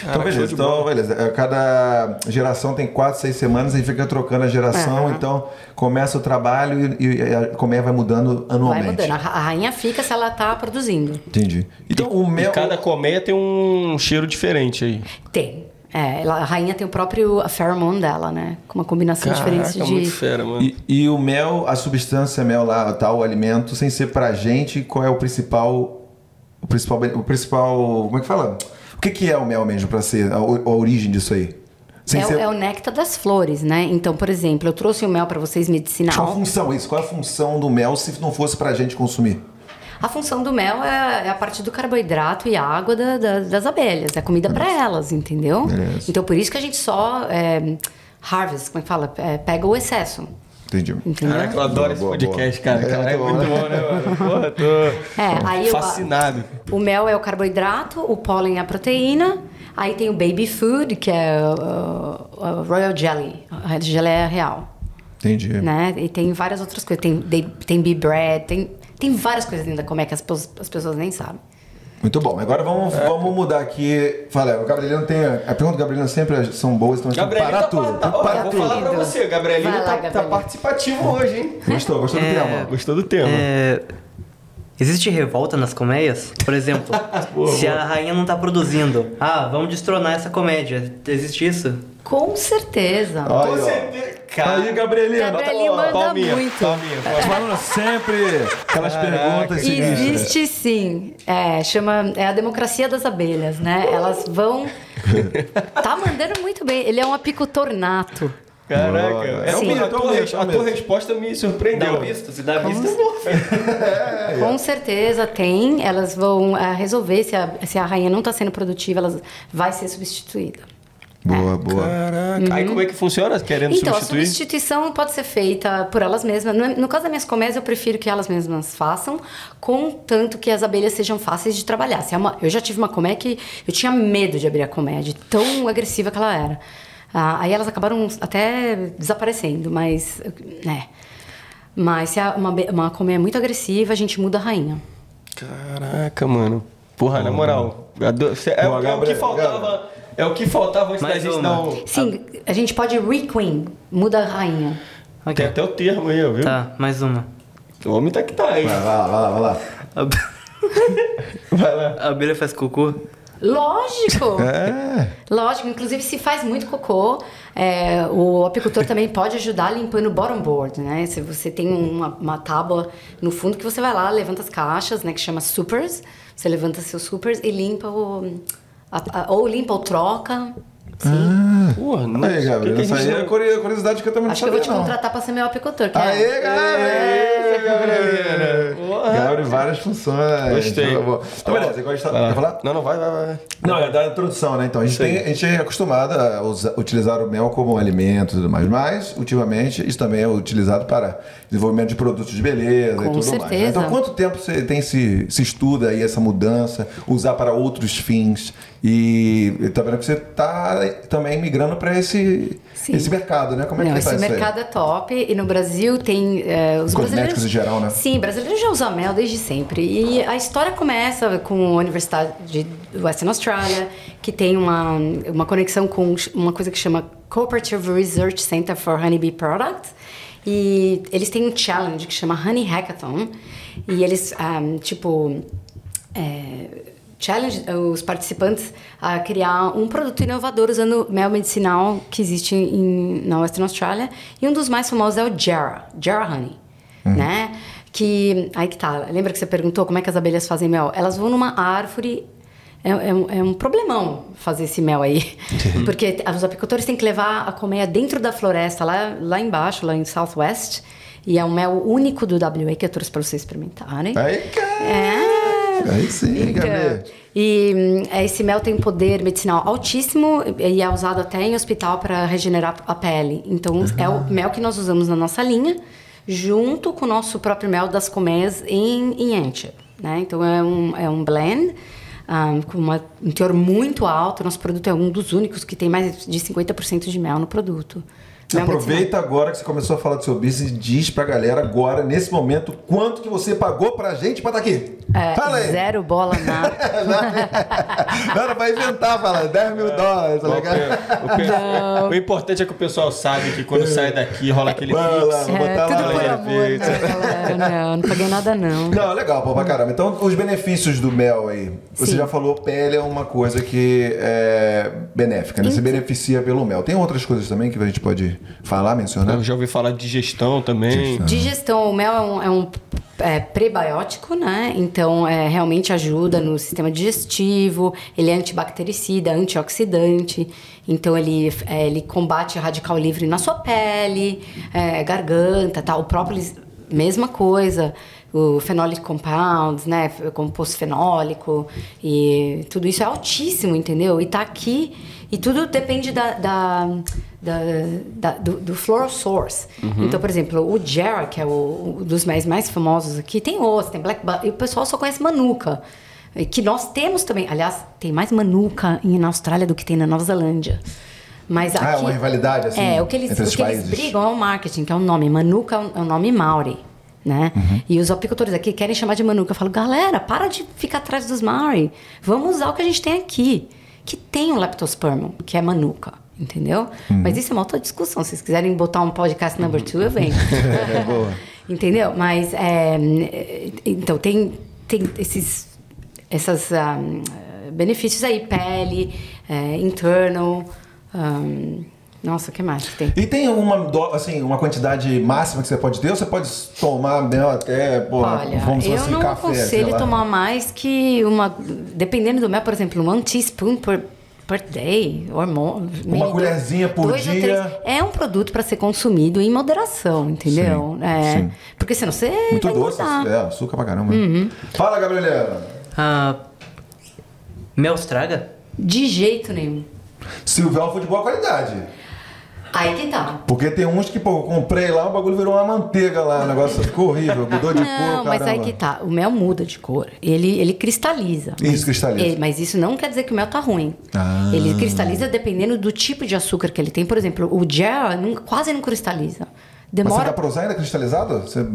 S1: Então,
S2: show
S1: beleza. Então, beleza. É, Cada geração tem quatro, seis semanas, aí fica trocando a geração.
S3: Aham.
S1: Então, começa o trabalho e, e a colmeia vai mudando anualmente.
S3: Vai mudando. A ra- a rainha fica se ela tá produzindo.
S1: Entendi. Então, o
S2: E
S1: mel...
S2: cada colmeia tem um cheiro diferente aí.
S3: Tem. É, ela- a rainha tem o próprio pheromone dela, né? Com uma combinação diferente
S2: Caraca,
S3: de.
S2: muito fera, mano.
S1: E, e o mel, a substância mel lá, tal, o alimento, sem ser pra gente, qual é o principal. O principal. O principal. Como é que fala? O que, que é o mel mesmo pra ser? A, a origem disso aí?
S3: É, o-
S1: ser.
S3: é o néctar das flores, né? Então, por exemplo, eu trouxe o mel pra vocês
S1: Qual a
S3: medicinal.
S1: função isso? Qual a função do mel se não fosse pra gente consumir?
S3: A função do mel é, é a parte do carboidrato e água da- da- das abelhas. É comida pra elas, entendeu?
S1: Beleza.
S3: Então, por isso que a gente só é, harvest, como é que fala? É, pega o excesso.
S1: Entendi.
S3: Entendeu?
S2: Caraca, eu adoro
S1: Boa,
S2: esse
S1: boa,
S2: podcast,
S1: boa.
S2: cara.
S1: É,
S2: Cara, é
S1: muito
S2: muito
S1: bom,
S2: bom, né, mano? Porra, tô
S3: É, aí o-
S2: fascinado.
S3: O mel é o carboidrato, o pólen é a proteína. Aí tem o baby food, que é o, o Royal Jelly, a geleia real,
S1: Entendi.
S3: né? E tem várias outras coisas. Tem, tem, tem bee bread, tem, tem várias coisas ainda como é que as, as pessoas nem sabem.
S1: Muito bom. Agora vamos,
S2: É.
S1: vamos mudar aqui. Fala, o Gabrielino tem. A pergunta do Gabrielino sempre são boas, então a gente tem que
S2: Gabriel,
S1: parar
S2: tá,
S1: tudo.
S2: tá,
S1: parar
S2: vou
S1: tudo.
S2: falar pra você,
S3: lá,
S2: tá, tá participativo hoje, hein?
S1: Gostou, gostou do
S4: É.
S1: tema?
S2: Gostou do tema.
S4: É, Existe revolta nas colmeias? Por exemplo, se a rainha não tá produzindo, ah, vamos destronar essa comédia. Existe isso?
S3: Com certeza.
S2: Com
S1: aí, ó.
S2: certeza. Cara,
S1: Aí, Gabrielino.
S3: Gabrielinho
S1: ó,
S3: manda
S2: palminha,
S3: muito.
S2: palminha, palminha.
S1: Falando sempre aquelas
S2: Caraca,
S1: perguntas.
S3: Existe sim. É, chama é a democracia das abelhas, né? Elas vão. tá mandando muito bem. Ele é um apicultor nato.
S2: Caraca, é
S1: é um
S2: a,
S1: é
S2: tua,
S1: é
S2: a tua resposta me surpreendeu.
S4: visto? Se dá visto,
S3: Com certeza tem. Elas vão ah, resolver se a, se a rainha não está sendo produtiva, ela vai ser substituída.
S1: Boa, boa.
S2: Caraca. Aí como é que funciona? Querendo
S3: Então, a
S2: substituir?
S3: substituição pode ser feita por elas mesmas. No, no caso das minhas colmeias, eu prefiro que elas mesmas façam, contanto que as abelhas sejam fáceis de trabalhar. Se é uma- eu já tive uma colmeia que eu tinha medo de abrir a colmeia, de tão agressiva que ela era. Ah, aí elas acabaram até desaparecendo, mas... né. Mas se é uma, uma colmeia muito agressiva, a gente muda a rainha.
S2: Caraca, mano. Porra, na moral. ado- cê- É, o- é o que
S1: Gabriel,
S2: faltava. É o que faltava antes da
S4: Mais
S2: gente
S4: uma.
S2: dar um.
S3: Sim, a gente pode requeen, muda a rainha.
S2: Ah, Tem até o termo aí, viu?
S4: Tá, mais uma.
S2: O homem tá que tá, hein?
S1: Vai lá, vai lá, vai lá.
S4: A
S2: Vai lá.
S4: a abelha faz cocô?
S3: Lógico!
S1: É.
S3: Lógico, inclusive se faz muito cocô, é, o apicultor também pode ajudar limpando o bottom board, né? Se você tem uma, uma tábua no fundo que você vai lá, levanta as caixas, né? Que chama supers, você levanta seus supers e limpa o... a- a- ou limpa ou troca, sim.
S2: Porra, não
S1: Aí, Gabriel, essa aí é curiosidade que eu também não
S3: Acho que eu vou te
S1: sabia, não.
S3: contratar pra ser meu apicultor, que
S1: Aê,
S3: é...
S1: Gabriel! Gabriel!
S2: Porra.
S1: Gabriel, várias funções.
S2: Gostei.
S1: Tá bom. Então, beleza, igual a gente tá...
S2: Vai lá.
S1: Quer falar?
S2: Não, não, vai, vai, vai.
S1: Não, é da introdução, né? Então, a gente,
S2: Isso
S1: tem, a gente é acostumado a usa- utilizar o mel como alimento e tudo mais, mas, ultimamente, isso também é utilizado para desenvolvimento de produtos de beleza e
S3: Com
S1: tudo mais. né?
S3: certeza.
S1: Então, quanto tempo você tem se, se estuda aí essa mudança, usar para outros fins? E vendo que você está também migrando para esse,
S3: Sim.
S1: esse mercado, né? Como é
S3: Não,
S1: que
S3: esse
S1: tá isso aí?
S3: mercado é top e no Brasil tem é, os
S1: Cosméticos em geral, né?
S3: Sim, brasileiros já usam mel desde sempre e a história começa com a Universidade de Western Australia que tem uma uma conexão com uma coisa que chama Cooperative Research Center for Honeybee Products e eles têm um challenge que chama Honey Hackathon e eles ah, tipo é, challenge os participantes a criar um produto inovador usando mel medicinal que existe em, na Western Australia e um dos mais famosos é o Jarrah, Jarrah Honey, né? Que aí que tá. Lembra que você perguntou como é que as abelhas fazem mel? Elas vão numa árvore é, é um, é um problemão fazer esse mel aí. Porque os apicultores têm que levar a colmeia dentro da floresta, lá, lá embaixo, lá em Southwest. E é um mel único do WA que eu trouxe para vocês experimentarem.
S1: Cara!
S3: É.
S1: Aí sim.
S3: Então, e hum, esse mel tem um poder medicinal altíssimo e é usado até em hospital para regenerar a pele. Então, é o mel que nós usamos na nossa linha, junto com o nosso próprio mel das colmeias em, em Antioch, né? Então, é um, é um blend hum, com uma, um teor muito alto. Nosso produto é um dos únicos que tem mais de 50% de mel no produto.
S1: Aproveita agora que você começou a falar do seu business e diz pra galera agora, nesse momento, quanto que você pagou pra gente pra estar aqui.
S3: É,
S1: Fala aí.
S3: zero bola nada.
S1: Não, era pra inventar, fala, 10 mil dólares, tá ligado?
S2: o o importante é que o pessoal sabe que quando sai daqui rola aquele
S1: Vai lá,
S2: pix.
S1: vou botar
S3: É, tudo
S1: lá.
S3: por amor, né, galera? Não, não paguei nada, não.
S1: Não, legal, pô, pra caramba. Então, os benefícios do mel aí. Você
S3: Sim.
S1: já falou, pele é uma coisa que é benéfica, né? Você beneficia pelo mel. Tem outras coisas também que a gente pode falar, mencionar?
S2: Eu já ouvi falar de digestão também.
S3: Digestão, o mel é um, é um, é, prebiótico, né? Então, é, realmente ajuda no sistema digestivo, ele é antibactericida, antioxidante. Então, ele, é, ele combate radical livre na sua pele, é, garganta, tal. O própolis, mesma coisa. O phenolic compounds, né? Composto fenólico. E tudo isso é altíssimo, entendeu? E tá aqui... E tudo depende da, da, da- da- do, do floral source. Então, por exemplo, o Jarrah, que é o, o dos mais, mais famosos aqui, tem outros, tem Black e o pessoal só conhece Manuka. Que nós temos também. Aliás, tem mais Manuka na Austrália do que tem na Nova Zelândia. Mas aqui,
S1: Ah, é uma rivalidade, assim,
S3: É, o que eles, o que eles brigam é o marketing, que é o nome. Manuka é um, é um nome Maori. Né?
S1: Uhum.
S3: E os apicultores aqui querem chamar de Manuka. Eu falo, galera, para de ficar atrás dos Maori. Vamos usar o que a gente tem aqui. Que tem o leptospermum, que é Manuka. Entendeu?
S1: Uhum.
S3: Mas isso é uma outra discussão. Se vocês quiserem botar um podcast number two, eu venho.
S1: É, boa.
S3: Entendeu? Mas, é, então, tem, tem esses essas, um, benefícios aí. Pele, é, internal... um, nossa, o que mais que tem?
S1: E tem uma, assim, uma quantidade máxima que você pode ter ou você pode tomar mel até, pô,
S3: Olha,
S1: como se
S3: eu
S1: fosse
S3: não
S1: café,
S3: aconselho tomar mais que uma. Dependendo do mel, por exemplo, one teaspoon per, per day, or more. maybe
S1: colherzinha por
S3: dois ou
S1: dia.
S3: três. É um produto para ser consumido em moderação, entendeu?
S1: Sim,
S3: é,
S1: sim.
S3: Porque senão você.
S1: Muito
S3: vai
S1: doce,
S3: engordar.
S1: é, açúcar pra caramba.
S3: Uhum.
S1: Fala, Gabriela.
S4: Ah, mel estraga?
S3: De jeito nenhum.
S1: Silvel foi de boa qualidade.
S3: Aí que tá.
S1: Porque tem uns que, pô, eu comprei lá, o bagulho virou uma manteiga lá, o negócio ficou horrível, mudou de
S3: Não,
S1: cor,
S3: mas aí que tá. O mel muda de cor. Ele, ele cristaliza.
S1: Isso, cristaliza.
S3: é, mas isso não quer dizer que o mel tá ruim.
S1: Ah.
S3: Ele cristaliza dependendo do tipo de açúcar que ele tem. Por exemplo, o gel não- quase não cristaliza.
S1: Mas você
S3: Demora.
S1: dá pra usar ainda cristalizado? Você...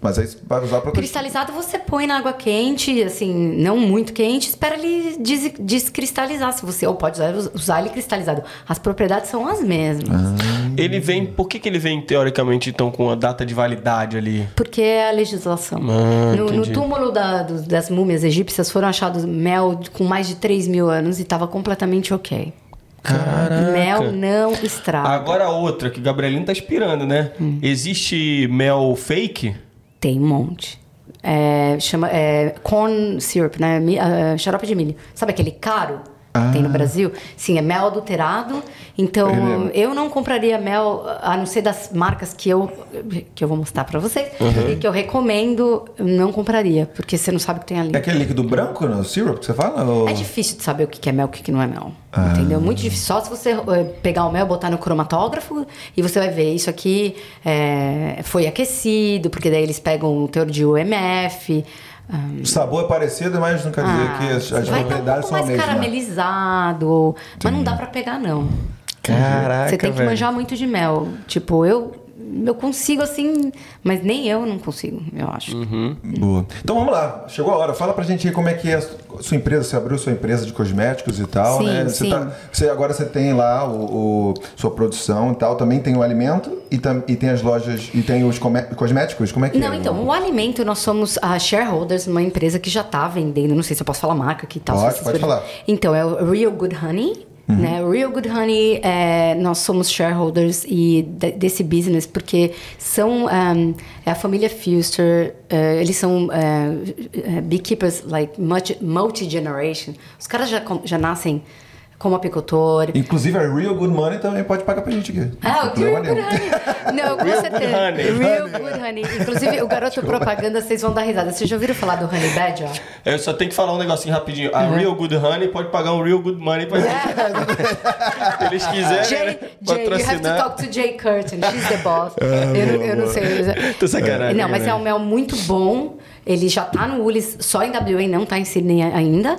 S1: Mas aí você vai usar pra...
S3: Cristalizado você põe na água quente, assim, não muito quente, espera ele des descristalizar. Se você ou pode usar, usar ele cristalizado. As propriedades são as mesmas.
S1: Ah.
S2: Ele vem. Por que, que ele vem, teoricamente, então, com a data de validade ali?
S3: Porque é a legislação.
S2: Ah,
S3: no, no túmulo da- dos- das múmias egípcias foram achados mel com mais de 3 mil anos e estava completamente ok.
S2: Caraca.
S3: Mel não estraga.
S2: Agora outra, que o Gabrielino tá inspirando, né?
S3: Hum.
S2: Existe mel fake?
S3: Tem um monte. É, chama é, corn syrup, né? Ah, xarope de milho. Sabe aquele caro que tem no Brasil? Sim, é mel adulterado. Então,
S1: É
S3: eu não compraria mel, a não ser das marcas que eu, que eu vou mostrar pra vocês. E que eu recomendo, não compraria. Porque você não sabe o que tem ali.
S1: É aquele líquido branco no syrup que você fala? Ou...
S3: É difícil de saber o que é mel e o que não é mel. Entendeu? Muito difícil. Só se você eh, pegar o mel, botar no cromatógrafo e você vai ver isso aqui eh, foi aquecido, porque daí eles pegam o teor de UMF. Ah,
S1: O sabor é parecido, mas não quer dizer que as, as
S3: um
S1: propriedades são as
S3: mais
S1: mesmas.
S3: caramelizado, mas não dá pra pegar não.
S2: Caraca,
S3: Você tem que
S2: velho.
S3: manjar muito de mel. Tipo, eu eu consigo assim, mas nem eu não consigo, eu acho.
S2: Uhum.
S1: Boa. Então vamos lá, chegou a hora. Fala pra gente aí como é que é a sua empresa. Você abriu sua empresa de cosméticos e tal,
S3: Sim,
S1: né? Você
S3: sim.
S1: tá- você- agora você tem lá o, o- sua produção e tal, também tem o alimento e, tam- e tem as lojas e tem os cosméticos. Como é que
S3: Não,
S1: é?
S3: então, o alimento, nós somos a shareholders numa empresa que já está vendendo, não sei se eu posso falar marca aqui e tal.
S1: Pode, pode falar.
S3: Então, é o Real Good Honey. Né? O Real Good Honey, é, nós somos shareholders e de- desse business porque são um, é a família Fuster, é, eles são é, beekeepers like multi- multi-generation. Os caras já, já nascem como apicultor.
S1: Inclusive a Real Good Money também pode pagar pra gente aqui.
S3: Ah, o Real Good. Honey. Não, com
S2: Real
S3: certeza.
S2: Good Honey.
S3: Real Good Honey. Inclusive, o garoto propaganda, vocês vão dar risada. Vocês já ouviram falar do Honey Badger?
S2: Eu só tenho que falar um negocinho rapidinho. A Real Good Honey pode pagar um Real Good Money pra gente. Se eles quiserem
S3: Jay,
S2: né,
S3: Jay, you have to talk to Jay Curtin. She's the boss. eu, não- eu não sei.
S2: Tô sacanagem,
S3: Não, mas é
S2: né?
S3: um mel muito bom. Ele já tá no Ulis, só em WA, não tá em Sydney ainda.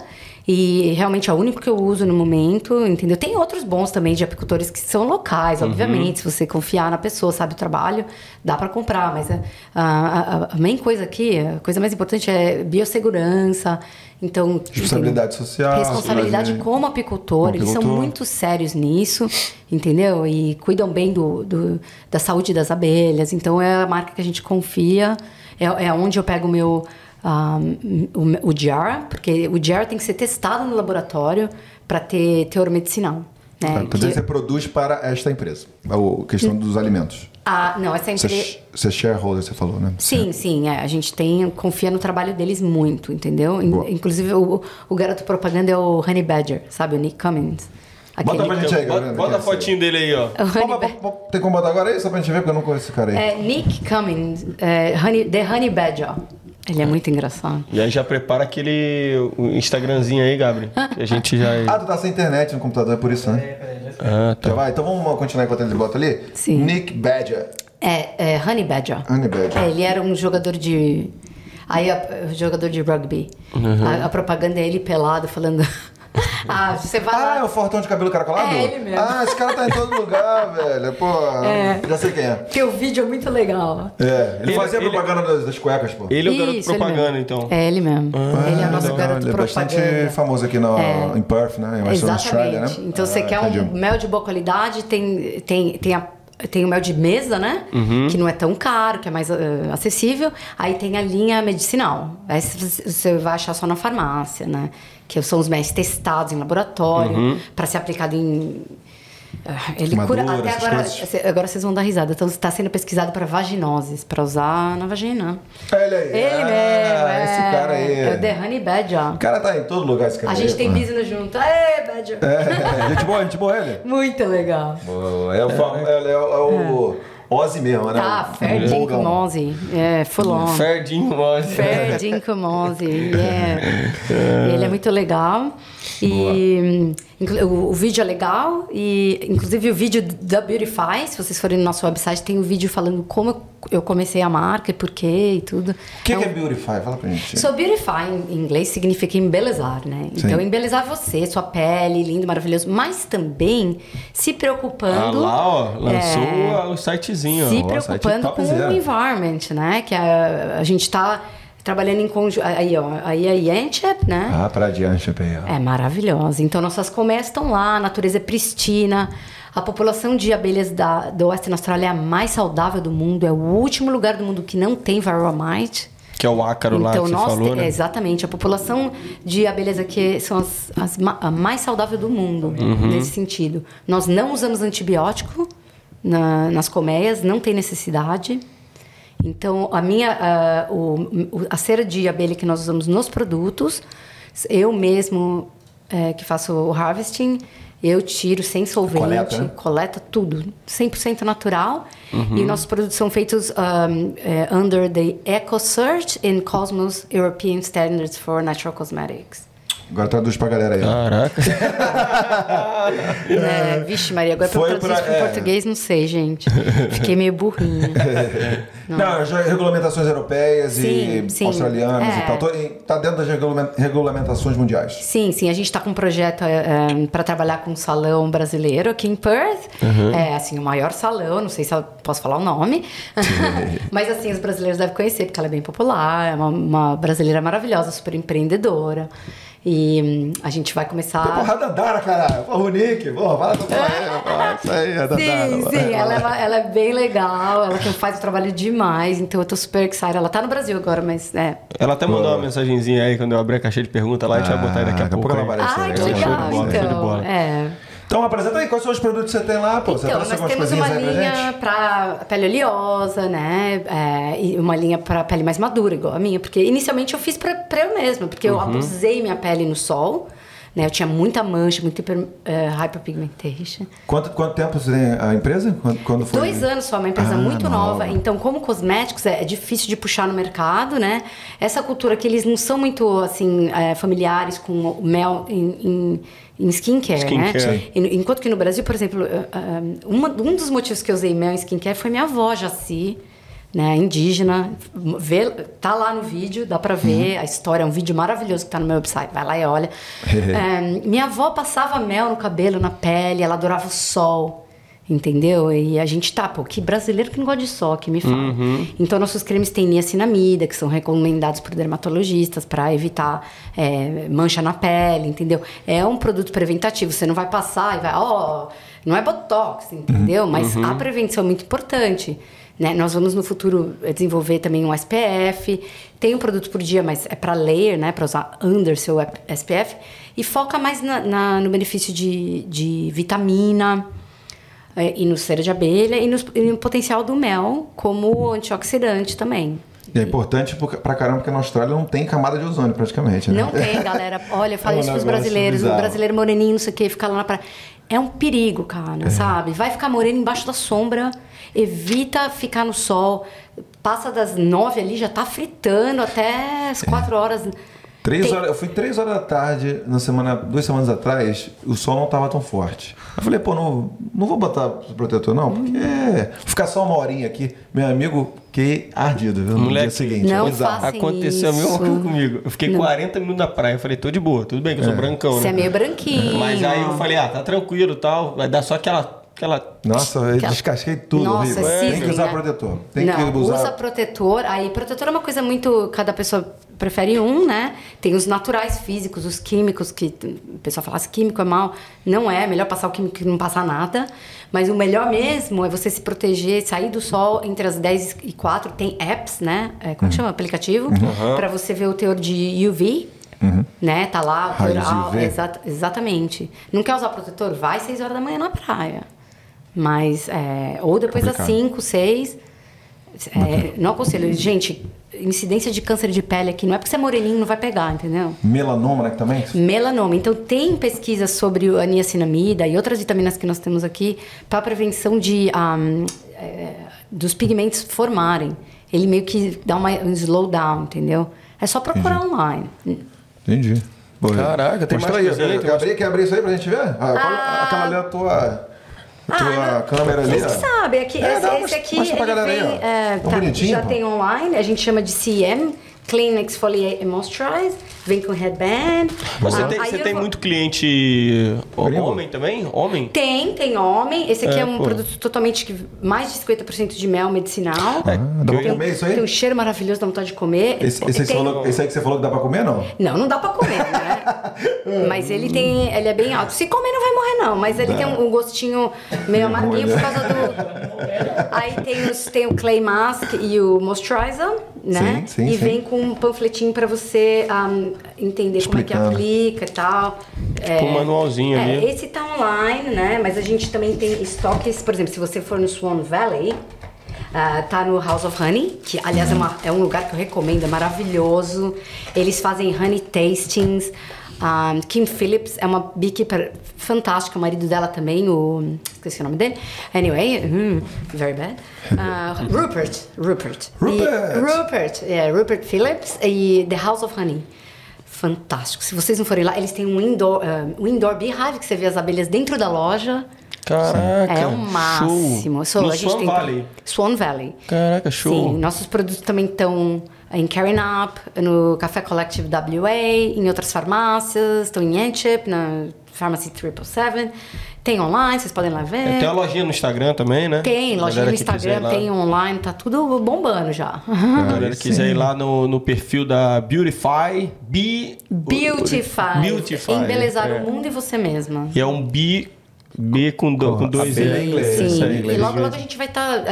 S3: E realmente é o único que eu uso no momento, entendeu? Tem outros bons também de apicultores que são locais,
S2: Uhum.
S3: obviamente. Se você confiar na pessoa, sabe o trabalho, dá para comprar. Mas é, a, a, a main coisa aqui, a coisa mais importante é biossegurança. Então,
S1: Responsabilidade
S3: entendeu?
S1: social,
S3: Responsabilidade como apicultor.
S1: Como
S3: Eles são muito sérios nisso, entendeu? E cuidam bem do, do- da saúde das abelhas. Então é a marca que a gente confia. É, é onde eu pego o meu. Ah, o, o Diara, porque o Diara tem que ser testado no laboratório para ter teor medicinal. Né?
S1: Tá, Então
S3: Que-
S1: você produz para esta empresa. A questão dos alimentos.
S3: ah, não, essa empresa.
S1: você é shareholder, você falou, né?
S3: Sim, sim, é, a gente tem, confia no trabalho deles muito, entendeu?
S1: Boa.
S3: Inclusive, o, o garoto propaganda é o Honey Badger, sabe? O Nick Cummins.
S1: Bota pra gente aí,
S2: Bota,
S1: galera.
S2: bota a fotinho dele aí, ó.
S3: Honey
S1: Pô,
S3: Ba-
S1: pô, pô, Tem como botar agora aí, só pra gente ver, porque eu não conheço esse cara aí.
S3: É Nick Cummins, é, honey, The Honey Badger. Ele é muito engraçado.
S2: E aí já prepara aquele Instagramzinho aí, Gabriel. Que a gente já.
S1: Ah, tu tá sem internet no computador, é por isso, né?
S2: Ah,
S1: Já
S2: tá.
S1: vai, então vamos continuar enquanto ele bota ali?
S3: Sim.
S1: Nick Badger.
S3: É, é Honey Badger.
S1: Honey Badger.
S3: É, ele era um jogador de. Aí, a, jogador de rugby. A, a propaganda é ele pelado falando. Ah, você vai
S1: Ah,
S3: lá.
S1: é o fortão de cabelo caracolado?
S3: É ele mesmo.
S1: Ah, esse cara tá em todo lugar, velho. Pô, já sei quem é.
S3: Porque o vídeo é muito legal.
S1: É, ele,
S2: Ele-
S1: fazia
S2: ele-
S1: propaganda das, das cuecas, pô.
S2: Ele é o garoto
S3: Isso, ele
S2: propaganda, então.
S3: É ele mesmo. ele é o nosso
S1: legal,
S3: garoto
S1: ele é bastante
S3: propaganda.
S1: famoso aqui no, em Perth, né? Em Western Australia, né?
S3: Exatamente. Então você
S1: Ah,
S3: quer
S1: entendi.
S3: um mel de boa qualidade, tem, tem, tem, a- tem o mel de mesa, né?
S1: Uhum.
S3: Que não é tão caro, que é mais eh, acessível. Aí tem a linha medicinal. Essa você você vai achar só na farmácia, né? Que são os méis testados em laboratório
S1: Uhum.
S3: para ser aplicado em. Ah, Ele cura. Até agora,
S1: coisas.
S3: agora vocês vão dar risada. Então está sendo pesquisado para vaginoses, para usar na vagina.
S1: Ele aí.
S3: Ele
S1: ah,
S3: mesmo, é.
S1: Esse cara aí.
S3: É o The Honey Badger.
S1: O cara tá em todo lugar, esse cara
S3: A
S1: aí,
S3: gente tem business junto. Aê, Badger!
S1: É, gente boa, gente boa ele.
S3: Muito legal.
S1: Boa, É o, fam- é, é o, é o Ozzy mesmo, né?
S3: Tá,
S1: Logan.
S3: dinkum Ozzy. É, full on.
S2: Ferdinho Mose.
S3: Fair dinkum Ozzy. Yeah. Ele é muito legal. E, Inclu- O, o vídeo é legal e, inclusive, o vídeo da Beautify, se vocês forem no nosso website, tem um vídeo falando como eu- comecei a marca e por quê e tudo.
S1: O que,
S3: É
S1: que
S3: um-
S1: é Beautify? Fala pra gente.
S3: So, beautify em inglês significa embelezar, né? Então,
S1: Sim.
S3: embelezar você, sua pele, lindo, maravilhoso, mas também se
S2: Ah,
S3: preocupando.
S2: lá, ó, lançou
S3: É.
S2: o sitezinho.
S3: se
S2: ó, o
S3: preocupando
S2: site
S3: com o environment, né? Que a, a gente está trabalhando em conjunto. Aí, ó, aí a Yanchep, né?
S1: Ah, pra adiante, aí, ó.
S3: É maravilhosa. Então, nossas colmeias estão lá, a natureza é pristina. A população de abelhas da, do Oeste na Austrália é a mais saudável do mundo. É o último lugar do mundo que não tem varroa mite.
S2: Que é o ácaro lá que você
S3: nós
S2: falou,
S3: te-
S2: né?
S3: é, exatamente. A população de abelhas aqui são as, as ma- a mais saudável do mundo,
S2: Uhum.
S3: nesse sentido. Nós não usamos antibiótico na- nas colmeias, não tem necessidade. Então, a minha, ah, o- a cera de abelha que nós usamos nos produtos, eu mesmo eh, que faço o harvesting, eu tiro sem solvente,
S1: Coleta, né?
S3: coleta tudo, 100% natural.
S2: Uhum.
S3: E nossos produtos são feitos um, eh, under the EcoCert in Cosmos European Standards for Natural Cosmetics.
S1: Agora traduz pra galera aí.
S2: Caraca.
S3: É, vixe, Maria, agora pra
S1: Foi
S3: eu traduzir
S1: pra-
S3: para
S1: é.
S3: português, não sei, gente. Fiquei meio burrinha.
S1: Não, já regulamentações europeias
S3: Sim,
S1: e
S3: sim.
S1: australianas
S3: É.
S1: e tal. Tô em- Tá dentro das regulamen- regulamentações mundiais.
S3: Sim, sim, a gente está com um projeto para trabalhar com um salão brasileiro aqui em Perth. É, assim, o maior salão, não sei se eu posso falar o nome. Mas, assim, os brasileiros devem conhecer, porque ela é bem popular, é uma, uma brasileira maravilhosa, super empreendedora. E hum, a gente vai começar...
S1: Porra, a Dandara, caralho. Porra, o Nick. Porra, fala pra ela. porra, Isso aí, a Dandara.
S3: Sim, sim, ela é, ela é bem legal, ela faz o trabalho demais, então eu tô super excited. Ela tá no Brasil agora, mas é.
S2: Ela até mandou uma mensagenzinha aí quando eu abri a caixa de pergunta lá, a gente vai botar aí daqui a
S1: Ah, daqui a
S2: pouco.
S1: pouco ela aparece.
S3: Ah, que
S1: show de
S3: legal,
S2: bola, show de
S3: então.
S2: bola.
S3: É.
S1: Então apresenta aí quais são os produtos que você tem lá, pô. Você
S3: Então,
S1: trouxe
S3: nós temos uma linha para pele oleosa, né? É, e uma linha para pele mais madura, igual a minha. Porque inicialmente eu fiz para eu mesma, porque
S1: Uhum.
S3: eu abusei minha pele no sol. Né? Eu tinha muita mancha, muita hiper, eh, hyperpigmentation.
S1: Quanto, quanto tempo você tem a empresa? Quando, quando foi?
S3: Dois anos só, uma empresa
S1: Ah,
S3: muito nova.
S1: nova.
S3: Então, como cosméticos, é, é difícil de puxar no mercado, né? Essa cultura que eles não são muito, assim, é, familiares com o mel em, em, em skincare,
S2: Skincare.
S3: né?
S2: Sim.
S3: E- Enquanto que no Brasil, por exemplo, eh, eh, uma- um dos motivos que eu usei mel em skincare foi minha avó, Jaci, né, indígena. Vê, tá lá no vídeo, dá pra ver a história, é um vídeo maravilhoso que tá no meu website. Vai lá e olha. Eh, minha avó passava mel no cabelo, na pele, ela adorava o sol. Entendeu? E a gente tá, pô, que brasileiro que não gosta de sol, que me fala. Então, nossos cremes têm niacinamida, que são recomendados por dermatologistas para evitar é, mancha na pele, entendeu? É um produto preventativo, você não vai passar e vai, ó, não é botox, entendeu? Mas a prevenção é muito importante. Né? Nós vamos no futuro desenvolver também um SPF. Tem um produto por dia, mas é para layer, né? Para usar under seu SPF. E foca mais na- na- no benefício de, de vitamina e no cera de abelha e no, e no potencial do mel como antioxidante também.
S1: E é importante porque- pra caramba, porque na Austrália não tem camada de ozônio praticamente, né?
S3: Não tem, galera. Olha, eu falei
S1: É um
S3: isso pros brasileiros.
S1: bizarro.
S3: O brasileiro moreninho, não sei o que, fica lá na praia. É um perigo, cara,
S1: É.
S3: sabe? Vai ficar moreno embaixo da sombra, evita ficar no sol. Passa das nove ali, já tá fritando até as quatro horas.
S1: Três
S3: Tem-
S1: horas, eu fui três horas da tarde, na semana, duas semanas atrás, o sol não tava tão forte. Eu falei, pô, não, não vou botar protetor não, porque ficar só uma horinha aqui, meu amigo, que ardido, viu? No
S2: Moleque,
S1: dia seguinte.
S3: não
S1: é bizarro.
S3: faça
S2: Aconteceu a mesma
S3: isso.
S2: coisa comigo. Eu fiquei
S3: Não.
S2: 40 minutos na praia. Eu falei, tô de boa, tudo bem que eu sou brancão,
S3: Você
S2: né?
S3: é meio branquinho.
S2: Mas aí eu falei, ah, tá tranquilo e tal. Vai dar só aquela. aquela...
S1: Nossa, eu
S3: Aquela-
S1: descasquei tudo.
S3: Nossa, é
S1: Tem que usar
S3: né?
S1: protetor. Tem
S3: não,
S1: que usar.
S3: usa protetor. Aí, protetor é uma coisa muito. Cada pessoa prefere um, né? Tem os naturais físicos, os químicos, que o pessoal fala assim, químico é mal. Não é, é melhor passar o químico que não passar nada. Mas o melhor mesmo é você se proteger, sair do sol entre as 10 e 4. Tem apps, né? É, como que chama? Aplicativo. Pra você ver o teor de UV. Né? Tá lá, o teor
S1: Raios
S3: al-
S1: UV.
S3: Exata- exatamente. Não quer usar protetor? Vai 6 horas da manhã na praia. Mas, é, ou depois das
S1: Complicado.
S3: 5, 6. É, não aconselho. Gente, incidência de câncer de pele aqui não é porque você é moreninho, não vai pegar, entendeu?
S1: Melanoma, né, que também?
S3: Melanoma. Então, tem pesquisas sobre a niacinamida e outras vitaminas que nós temos aqui para prevenção de, ahm, é, dos pigmentos formarem. Ele meio que dá uma, um slowdown, entendeu? É só procurar online.
S1: Entendi.
S2: Caraca, tem
S1: mostra
S2: mais
S1: aí.
S2: tem
S1: Quer abrir, isso aí pra gente ver? Ah, qual- aquela ali é a tua, a tua câmera ali.
S3: Vocês sabem, aqui,
S1: É,
S3: esse,
S1: dá,
S3: esse
S1: mostra-
S3: aqui ele vem, é, tá,
S1: bonitinho,
S3: já tem online, a gente chama de CM, Clean Exfoliate and Moisturize, vem com headband.
S2: Você
S3: Ah,
S2: tem, você tem
S3: vou-
S2: muito cliente
S1: Gringo?
S2: homem também? Homem?
S3: Tem, tem homem. Esse aqui é,
S2: É,
S3: um
S2: pô.
S3: produto totalmente que mais de 50% de mel medicinal.
S1: Ah, dá pra
S3: tem,
S1: comer isso aí?
S3: tem um cheiro maravilhoso, dá vontade de comer.
S1: Esse, esse, aí que você
S3: Tem-
S1: falou, esse aí que você falou que dá pra comer, não?
S3: Não, não dá pra comer, né? mas ele tem. Ele é bem alto. Se comer, não vai morrer, não. Mas ele tem um, um gostinho meio amarguinho por causa do. Aí tem, os, tem o Clay Mask e o Moisturizer, né?
S1: Sim, sim,
S3: e
S1: sim.
S3: vem com um panfletinho pra você um, entender como é que
S1: Explicando.
S3: aplica e tal. É,
S2: Com um manualzinho
S3: é,
S2: ali.
S3: Esse tá online, né? Mas a gente também tem estoques, por exemplo, se você for no Swan Valley. ah, tá no House of Honey, que aliás é, uma- é um lugar que eu recomendo, é maravilhoso. Eles fazem honey tastings. Ah, Kim Phillips é uma beekeeper fantástica, o marido dela também, o. Esqueci o nome dele. Anyway, hum, very bad. Ah, Rupert. Rupert.
S1: Rupert.
S3: E, Rupert, é, Rupert Phillips e The House of Honey. Fantástico. Se vocês não forem lá, eles têm um indoor, ah, um indoor beehive que você vê as abelhas dentro da loja.
S2: Caraca.
S3: é o máximo.
S2: Show.
S3: So,
S2: no
S3: a
S2: Swan Valley.
S3: Swan Valley.
S2: Caraca, show.
S3: Sim, nossos produtos também estão em Carrying Up, no Café Collective WA, em outras farmácias, estão em Antip, na Pharmacy 777. Tem online, vocês podem lá ver.
S2: É, tem uma lojinha no Instagram também, né?
S3: Tem, lojinha no Instagram,
S2: lá-
S3: tem online, tá tudo bombando já.
S2: A galera que quiser
S1: sim.
S2: ir lá no, no perfil da Beautify, Be...
S3: Beautify.
S2: Beautify.
S3: Embelezar
S2: é.
S3: o mundo e você mesma.
S2: E é um B, B com, do,
S1: Com
S2: com dois E.
S1: em inglês.
S3: Sim,
S2: aí,
S3: e logo logo a gente vai estar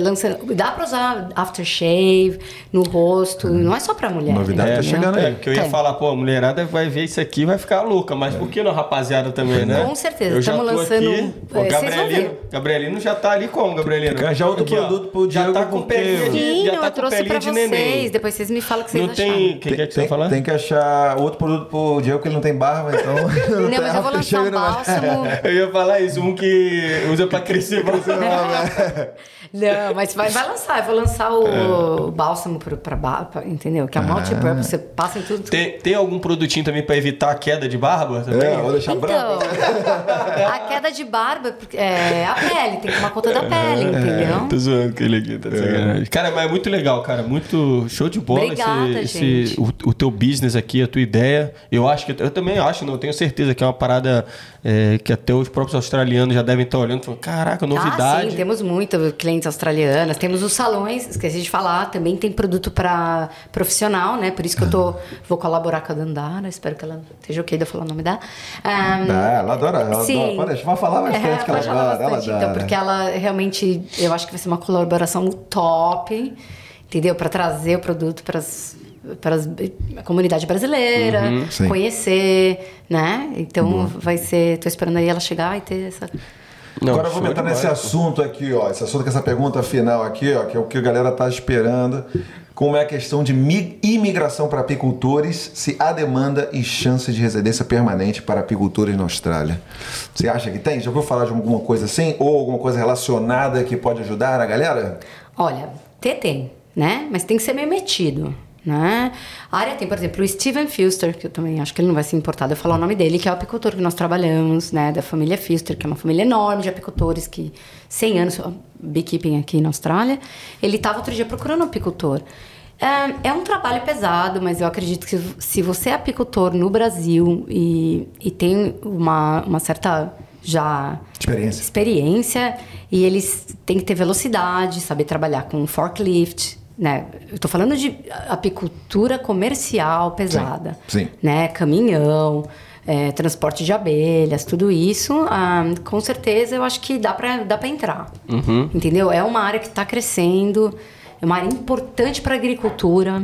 S3: lançando. Dá pra usar aftershave no rosto, não é só pra mulher.
S1: Novidade tá
S3: entendeu?
S1: chegando aí.
S2: É, porque eu ia falar, pô, a mulherada vai ver isso aqui e vai ficar louca, mas por que não, rapaziada, também, né?
S3: Com certeza,
S2: Eu já
S3: tamo
S2: tô
S3: lançando-
S2: Aqui,
S3: é,
S2: o
S3: vocês vão
S2: Gabrielino,
S3: ver.
S2: Gabrielino já tá ali como, Gabrielino?
S1: Já outro
S2: Aqui, ó,
S1: produto pro
S2: Já
S1: Diego,
S2: tá com pelinha de,
S3: Sim,
S2: já tá
S3: eu trouxe pra
S2: de
S3: vocês.
S2: neném.
S3: Depois vocês me falam o que vocês
S2: Não
S3: acharam.
S2: tem... O que, é
S1: tem,
S2: falar?
S1: tem que achar outro produto pro Diego, que ele não tem barba, então.
S3: Não, mas eu vou lançar um
S1: é.
S3: bálsamo.
S2: Eu ia falar um que usa pra crescer, pra crescer.
S3: Não, mas vai, vai lançar. Eu vou lançar o, o bálsamo pro, pra barba, entendeu? Que é multi-purpose, você passa em tudo.
S2: Tem, tem algum produtinho também pra evitar a queda de barba? Também?
S1: É, vou deixar
S3: Então,
S1: branco.
S3: a queda de barba é a pele, tem que tomar conta da pele, entendeu?
S2: Tô zoando com ele aqui, tá sacanagem. Cara, mas é muito legal, cara. Muito show de bola
S3: Obrigada,
S2: esse, esse- o, o teu business aqui, a tua ideia. Eu acho que eu também acho, não tenho certeza que é uma parada é, que até os próprios australianos já devem estar olhando e falando, caraca,
S3: Ah,
S2: novidade.
S3: sim, temos muito clientes australianas. Temos os salões, esqueci de falar, também tem produto para profissional, né? Por isso que eu tô, vou colaborar com a Dandara, espero que ela esteja ok de eu falar o nome dela. Ahn,
S1: Ah, ela adora, ela
S3: Sim.
S1: adora. Pode vai falar bastante
S3: É,
S1: que ela adora. Ela adora.
S3: então, porque ela realmente, eu acho que vai ser uma colaboração top, entendeu? Para trazer o produto para para a comunidade brasileira,
S1: Uhum,
S3: conhecer, né? Então vai ser, tô esperando aí ela chegar e ter essa
S2: Não,
S1: Agora vamos entrar nesse assunto aqui, ó. Esse assunto com essa pergunta final aqui, ó, que é o que a galera tá esperando. Como é a questão de mi- imigração para apicultores, se há demanda e chance de residência permanente para apicultores na Austrália. Você acha que tem? Já ouviu falar de alguma coisa assim? Ou alguma coisa relacionada que pode ajudar a galera?
S3: Olha, ter tem, né? Mas tem que ser meio metido, né? A área tem, por exemplo, o Steven Fuster, que eu também acho que ele não vai se importar de eu falar o nome dele, que é o apicultor que nós trabalhamos, né? Da família Fuster, que é uma família enorme de apicultores que 100 anos beekeeping aqui na Austrália. Ele estava outro dia procurando um apicultor. É, é um trabalho pesado, mas eu acredito que se você é apicultor no Brasil e, e tem uma, uma certa já
S1: Experiência.
S3: experiência e eles têm que ter velocidade, saber trabalhar com forklift, né? Eu tô falando de apicultura comercial pesada,
S1: sim.
S3: né? Caminhão, é, transporte de abelhas, tudo isso, ah, com certeza eu acho que dá para dá para entrar, entendeu? É uma área que está crescendo, é uma área importante para agricultura,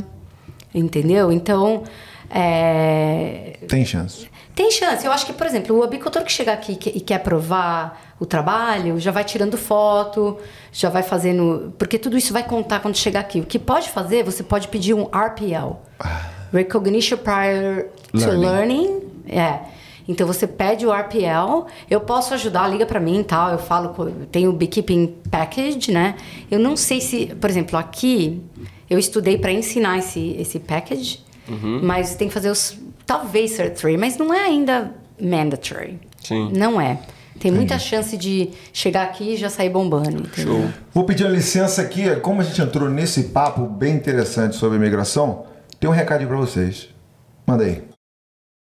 S3: entendeu? Então é,
S1: Tem chance.
S3: Tem chance. Eu acho que, por exemplo, o apicultor que chega aqui e que- quer provar o trabalho, já vai tirando foto, já vai fazendo. Porque tudo isso vai contar quando chegar aqui. O que pode fazer, você pode pedir um RPL Recognition Prior to
S1: Learning.
S3: Learning. É. Então você pede o RPL, eu posso ajudar, liga pra mim e tal. Eu falo, co- tem o Beekeeping Package, né? Eu não sei se, por exemplo, aqui eu estudei para ensinar esse, esse package, mas tem que fazer os talvez 3, mas não é ainda mandatory.
S2: Sim.
S3: Não é. Tem muita chance de chegar aqui e já sair bombando. Entendeu?
S2: Show.
S1: Vou pedir uma licença aqui, como a gente entrou nesse papo bem interessante sobre imigração, tem um recadinho pra vocês. Manda aí.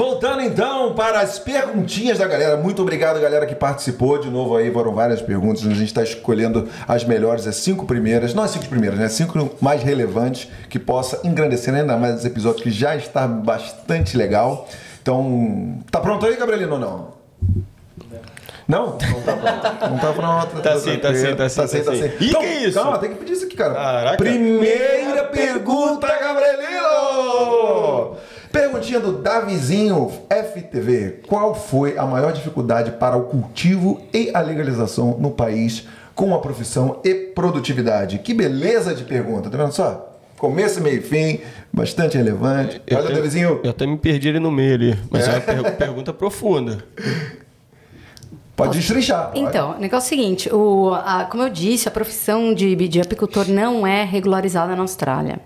S1: Voltando então para as perguntinhas da galera. Muito obrigado, galera, que participou. De novo aí, foram várias perguntas. A gente está escolhendo as melhores, as cinco primeiras. Não as cinco primeiras, né? As cinco mais relevantes que possa engrandecer ainda mais esse episódio que já está bastante legal. Então, tá pronto aí, Gabrielino, ou não? Não? Não tá pronto. Não tá pronto.
S2: Tá sim, tá sim, tá sim,
S1: Tá sim,
S2: tá
S1: tá
S2: sim. Ih, que isso?
S1: Calma, tem que pedir isso aqui, cara.
S2: Caraca.
S1: Primeira pergunta, Gabrielino! Perguntinha do Davizinho FTV. Qual foi a maior dificuldade para o cultivo e a legalização no país com a profissão e produtividade? Que beleza de pergunta, tá vendo só? Começo, meio e fim, bastante relevante.
S2: Eu
S1: Olha,
S2: até-
S1: Davizinho,
S2: Eu até me perdi ali no meio ali, mas é uma per- pergunta profunda.
S1: pode destrinchar.
S3: Então, o negócio é o seguinte, o, a- como eu disse, a profissão de, de apicultor não é regularizada na Austrália.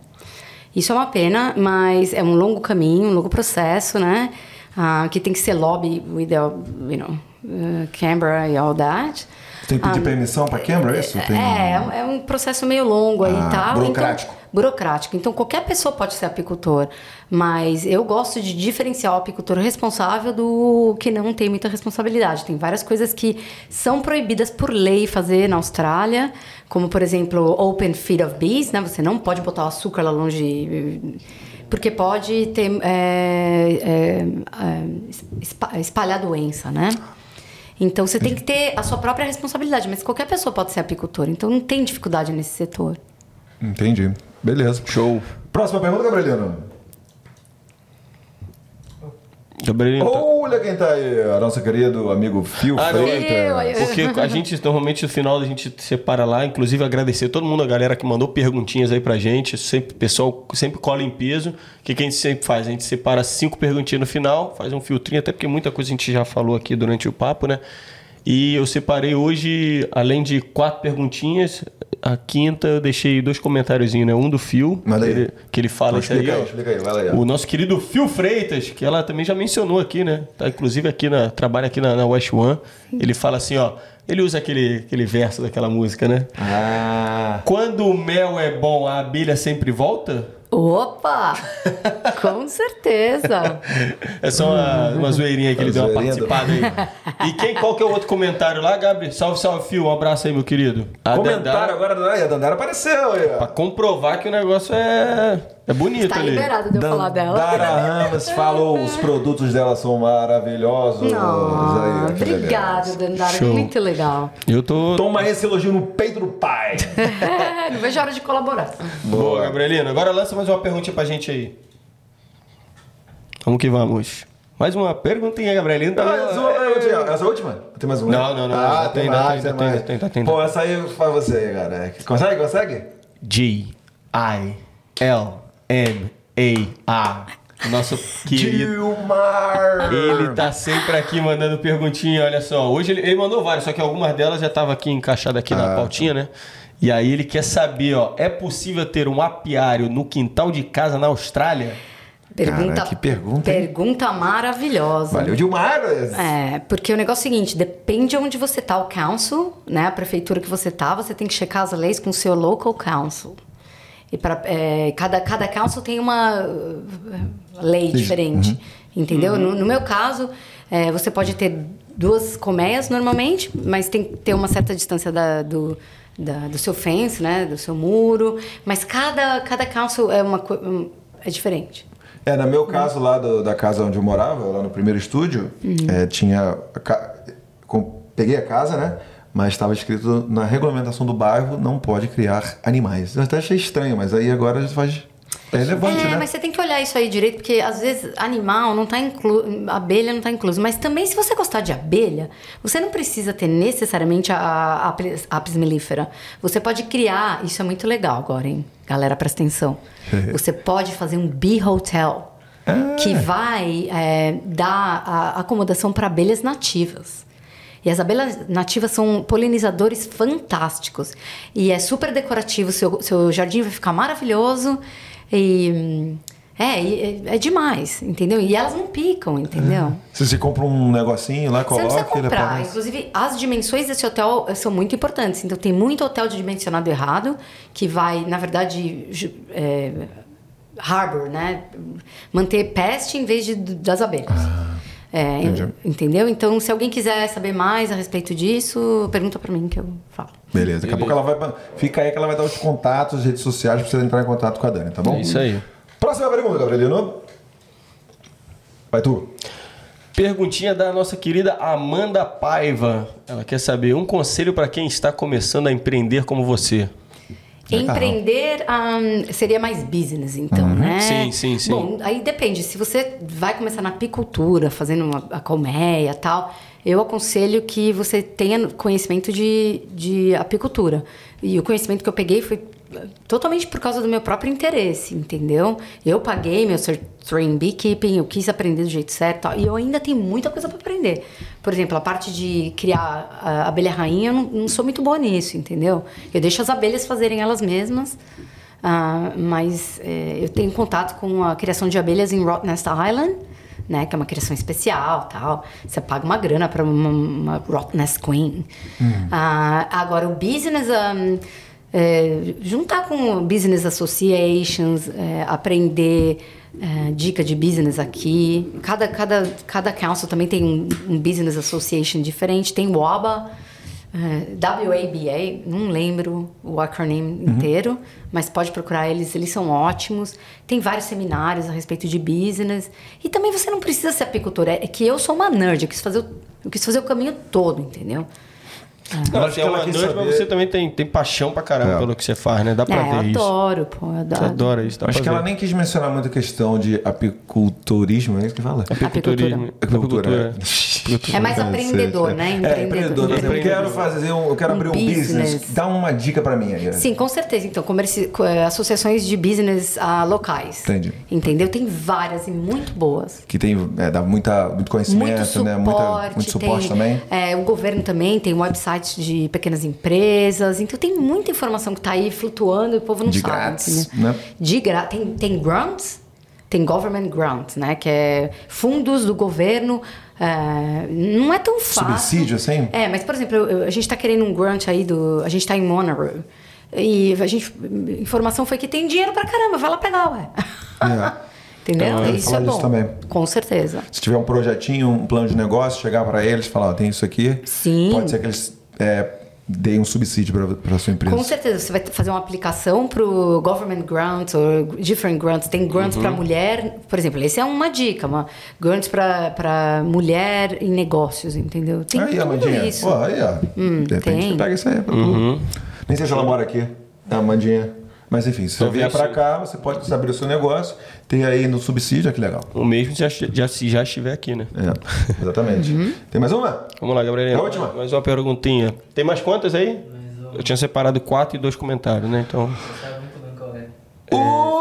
S3: Isso é uma pena, mas é um longo caminho, um longo processo, né? Ah, que tem que ser lobby with the, you know, uh, Canberra e all that.
S1: Tem que pedir permissão para Canberra, é isso? Tem...
S3: É, é um processo meio longo aí
S1: Ah,
S3: e tal.
S1: burocrático.
S3: Então, burocrático. Então, qualquer pessoa pode ser apicultor, mas eu gosto de diferenciar o apicultor responsável do que não tem muita responsabilidade. Tem várias coisas que são proibidas por lei fazer na Austrália, como, por exemplo, open feed of bees, né? Você não pode botar o açúcar lá longe... Porque pode ter, é, é, é, espa- espalhar doença, né? Então você tem que ter a sua própria responsabilidade, mas qualquer pessoa pode ser apicultor, então não tem dificuldade nesse setor.
S1: Entendi. Beleza.
S2: Show.
S1: Próxima pergunta, Gabrielino.
S2: Gabrielino, tá-
S1: Olha quem tá aí, a nosso querido amigo Phil
S2: Ah,
S1: Freitas.
S3: eu- eu-
S2: Porque a gente, normalmente, no final, a gente separa lá. Inclusive, agradecer todo mundo, a galera que mandou perguntinhas aí pra gente. Sempre, o pessoal sempre cola em peso. O que, que a gente sempre faz? A gente separa cinco perguntinhas no final, faz um filtrinho, até porque muita coisa a gente já falou aqui durante o papo, né? E eu separei hoje, além de quatro perguntinhas, a quinta eu deixei dois comentáriozinhos, né? Um do Fio,
S1: Manda
S2: que
S1: aí.
S2: ele, que ele fala
S1: Então,
S2: isso aí.
S1: explica aí, aí, vai lá aí, ó.
S2: O nosso querido Phil Freitas, que ela também já mencionou aqui, né? Tá inclusive aqui na trabalha aqui na, na West One. Ele fala assim, ó, ele usa aquele, aquele verso daquela música, né?
S1: Ah.
S2: Quando o mel é bom, a abelha sempre volta?
S3: Opa! Com certeza!
S2: É só uma, uma zoeirinha que ele deu uma participada aí. E quem, qual que é o outro comentário lá, Gabi? Salve, salve, Phil. Um abraço aí, meu querido. A
S1: Comentário
S2: Dandara-
S1: agora, a Dandara apareceu aí.
S2: Pra comprovar que o negócio é, é bonito
S3: Tá
S2: ali.
S3: liberado de eu falar dela.
S1: Dandara Ramos falou, os produtos dela são maravilhosos.
S3: Não,
S1: beleza.
S3: Dandara.
S2: Show.
S3: Muito legal.
S2: Eu tô...
S1: Toma esse elogio no peito do pai.
S3: não vejo a hora de colaborar.
S2: Boa, Gabrielino. Agora lança mais uma pergunta pra gente aí. Vamos que vamos. Mais uma perguntinha, Gabrielino.
S1: Ah, essa, última- essa última? Tem mais uma?
S2: Não, não, não,
S1: Ah, tem,
S2: tem,
S1: mais, tem,
S2: tem,
S1: mais.
S2: tem, já tem,
S1: Pô, essa aí faz você, cara. Consegue, consegue?
S2: G-I-L-M-A-R. Nosso querido.
S1: Gilmar.
S2: Ele tá sempre aqui mandando perguntinha, olha só. Hoje ele, ele mandou várias, só que algumas delas já estavam aqui encaixadas aqui na
S1: Ah.
S2: pautinha, né? E aí ele quer saber, ó, é possível ter um apiário no quintal de casa na Austrália?
S3: Pergunta,
S1: Cara, que pergunta, hein?
S3: Pergunta maravilhosa.
S1: Valeu, Gilmar.
S3: É, porque o negócio é o seguinte, depende onde você tá, o council, né, a prefeitura que você tá, você tem que checar as leis com o seu local council. E para cada cada council tem uma uh, lei diferente. Entendeu? No, no meu caso, é, você pode ter duas colmeias normalmente, mas tem que ter uma certa distância da- do, da- do seu fence, né? Do seu muro. Mas cada, cada council é, uma, um, é diferente.
S1: É, no meu caso lá do- da casa onde eu morava, lá no primeiro estúdio, é, tinha. a peguei a casa, né? Mas estava escrito na regulamentação do bairro não pode criar animais. Eu até achei estranho, mas aí agora já faz. É relevante,
S3: é,
S1: né?
S3: mas você tem que olhar isso aí direito, porque às vezes animal não tá incluso, abelha não tá incluso. Mas também, se você gostar de abelha, você não precisa ter necessariamente a, a apis- apis mellifera. Você pode criar, isso é muito legal agora, hein? Galera, presta atenção. Você pode fazer um bee hotel, que vai é, dar a acomodação para abelhas nativas. E as abelhas nativas são polinizadores fantásticos. E é super decorativo, seu, seu jardim vai ficar maravilhoso. E. É, e- é, é demais, entendeu? E elas não picam, entendeu?
S1: Se você compra um negocinho lá,
S3: Você não
S1: coloca
S3: precisa comprar. Inclusive, as dimensões desse hotel são muito importantes. Então, tem muito hotel de dimensionado errado, que vai, na verdade, é, harbor, né? Manter peste em vez de, das abelhas. É,
S1: Ah, entendi.
S3: entendeu? Então, se alguém quiser saber mais a respeito disso, pergunta pra mim que eu falo.
S1: Beleza, daqui a pouco ela vai. Fica aí que ela vai dar os contatos, as redes sociais pra você entrar em contato com a Dani, tá bom?
S2: É isso aí.
S1: Próxima pergunta, Gabrielino. Vai tu.
S2: Perguntinha da nossa querida Amanda Paiva. Ela quer saber um conselho para quem está começando a empreender como você.
S1: Legal.
S3: Empreender ahn, seria mais business, então, né?
S2: Sim, sim, sim.
S3: Bom, aí depende. Se você vai começar na apicultura, fazendo uma, a colmeia e tal, eu aconselho que você tenha conhecimento de, de apicultura. E o conhecimento que eu peguei foi totalmente por causa do meu próprio interesse, entendeu? Eu paguei meu em beekeeping, eu quis aprender do jeito certo e eu ainda tenho muita coisa para aprender. Por exemplo, a parte de criar a abelha rainha, eu não, não sou muito boa nisso, entendeu? Eu deixo as abelhas fazerem elas mesmas, ah, mas eh, eu tenho contato com a criação de abelhas em Rottnest Island, né, que é uma criação especial, tal. Você paga uma grana para uma, uma Rottnest Queen. Ah, agora o business, um, é, juntar com business associations, é, aprender é, dica de business aqui. Cada, cada, cada council também tem um, um business association diferente. Tem o WABA, é, WABA, não lembro o acronym inteiro, mas pode procurar eles, eles são ótimos. Tem vários seminários a respeito de business. E também você não precisa ser apicultor, é que eu sou uma nerd, eu quis fazer o, eu quis fazer o caminho todo, entendeu?
S2: Não,
S1: acho
S2: você
S1: que
S2: é
S1: ela
S2: uma
S1: quis
S2: nerd, mas
S1: saber-
S2: você também tem, tem paixão pra caramba
S1: É.
S2: pelo que você faz, né? Dá pra
S3: É, eu
S2: ver isso.
S3: adoro, pô, eu adoro.
S2: Você adora isso,
S1: Acho que
S2: ver.
S1: ela nem quis mencionar muito a questão de apiculturismo, é isso que fala?
S2: Apiculturismo.
S1: Apicultura.
S3: É mais
S1: Sei,
S3: empreendedor, né?
S1: É,
S3: Empreendedor.
S1: empreendedor. Eu
S2: Empreendedor.
S1: quero fazer um, eu quero
S3: Um
S1: abrir um business.
S3: business.
S1: Dá uma dica pra mim aí.
S3: Sim, com certeza. Então, comerci... co- eh, associações de business ah, locais.
S1: Entendi.
S3: Entendeu? Tem várias e muito boas.
S1: Que tem, é, dá muita, muito conhecimento,
S3: Muito suporte,
S1: né? Muita, muito suporte
S3: tem,
S1: também.
S3: é, o governo também tem de pequenas empresas. Então tem muita informação que está aí flutuando e o povo não
S1: De
S3: sabe.
S1: grátis, né?
S3: De grátis. Tem, tem grants, tem government grants, né? Que é fundos do governo. é, não é tão fácil.
S1: Subsídio, assim?
S3: É, mas por exemplo, eu- eu- a gente está querendo um grant aí do. A gente está em Monterey. E a gente. Informação foi que tem dinheiro pra caramba, vai lá pegar, ué.
S1: É.
S3: Entendeu?
S1: Então,
S3: Isso é bom.
S1: também.
S3: Com certeza.
S1: Se tiver um projetinho, um plano de negócio, chegar pra eles e falar, ó, tem isso aqui.
S3: Sim.
S1: Pode ser que eles é, deem um subsídio pra, pra sua empresa.
S3: Com certeza, você vai fazer uma aplicação para o government grants ou different grants. Tem grants
S1: Uhum.
S3: para mulher, por exemplo, esse é uma dica, uma grants para mulher em negócios, entendeu? Tem
S1: aí,
S3: tudo
S1: Amandinha.
S3: isso.
S1: Pô, aí, ó.
S3: Hum,
S1: de repente
S3: tem.
S1: você pega isso aí. Pra tu. Nem sei se ela mora aqui, a Amandinha. Mas enfim, se você vier pra
S2: sim.
S1: cá, você pode abrir o seu negócio, ter aí no subsídio, olha que legal.
S2: O mesmo já, já, se já estiver aqui, né?
S1: É, exatamente.
S3: Uhum.
S1: Tem mais uma?
S2: Vamos lá, Gabriel.
S1: É a última?
S2: Mais uma perguntinha. Tem mais quantas aí? Eu tinha separado quatro e dois comentários, né? Então.
S4: Sabe muito bem qual é.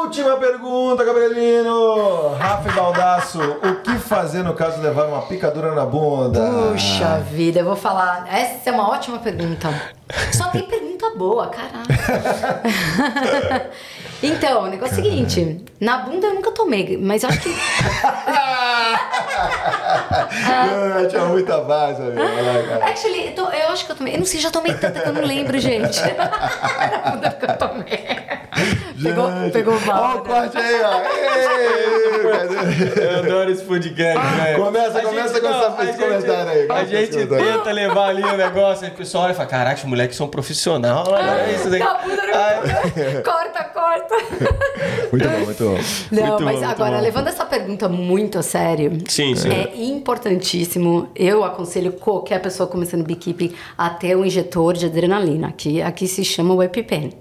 S1: Última pergunta, Gabrielino! Rafa e Baldaço, o que fazer no caso de levar uma picadura na bunda?
S3: Puxa vida, eu vou falar. Essa é uma ótima pergunta. Só tem pergunta boa, caralho. então, o negócio é o seguinte: na bunda eu nunca tomei, mas eu acho que.
S1: Tinha muita base, amigo.
S3: Actually, eu, tô- eu acho que eu tomei. Eu não sei, já tomei tanta que eu não lembro, gente. Na bunda que eu tomei. Pegou, pegou
S1: Olha o corte aí, ó. Ei?
S2: Eu adoro esse podcast, velho.
S1: Começa,
S2: A
S1: começa
S2: gente-
S1: com essa-
S2: não,
S1: esse
S2: gente-
S1: comentário aí,
S2: A
S1: começa
S2: gente tenta levar ali o negócio, aí o pessoal olha e fala: caraca, os moleques são profissionais. Olha isso daí.
S3: Tá,
S2: Ah,
S3: Corta, corta.
S1: Muito bom, muito bom.
S3: Não,
S2: Muito
S3: mas
S2: bom,
S3: agora,
S2: bom.
S3: levando essa pergunta muito a sério,
S2: Sim, sim.
S3: é importantíssimo. Eu aconselho qualquer pessoa começando beekeeping a ter um injetor de adrenalina, que aqui se chama o EpiPen,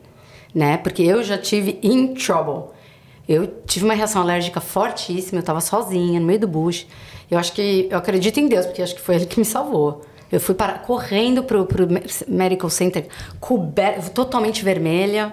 S3: né? Porque eu já tive in trouble. Eu tive uma reação alérgica fortíssima, eu tava sozinha no meio do bush. Eu acho que eu acredito em Deus, porque acho que foi ele que me salvou. Eu fui para, correndo pro, pro medical center, coberta, totalmente vermelha.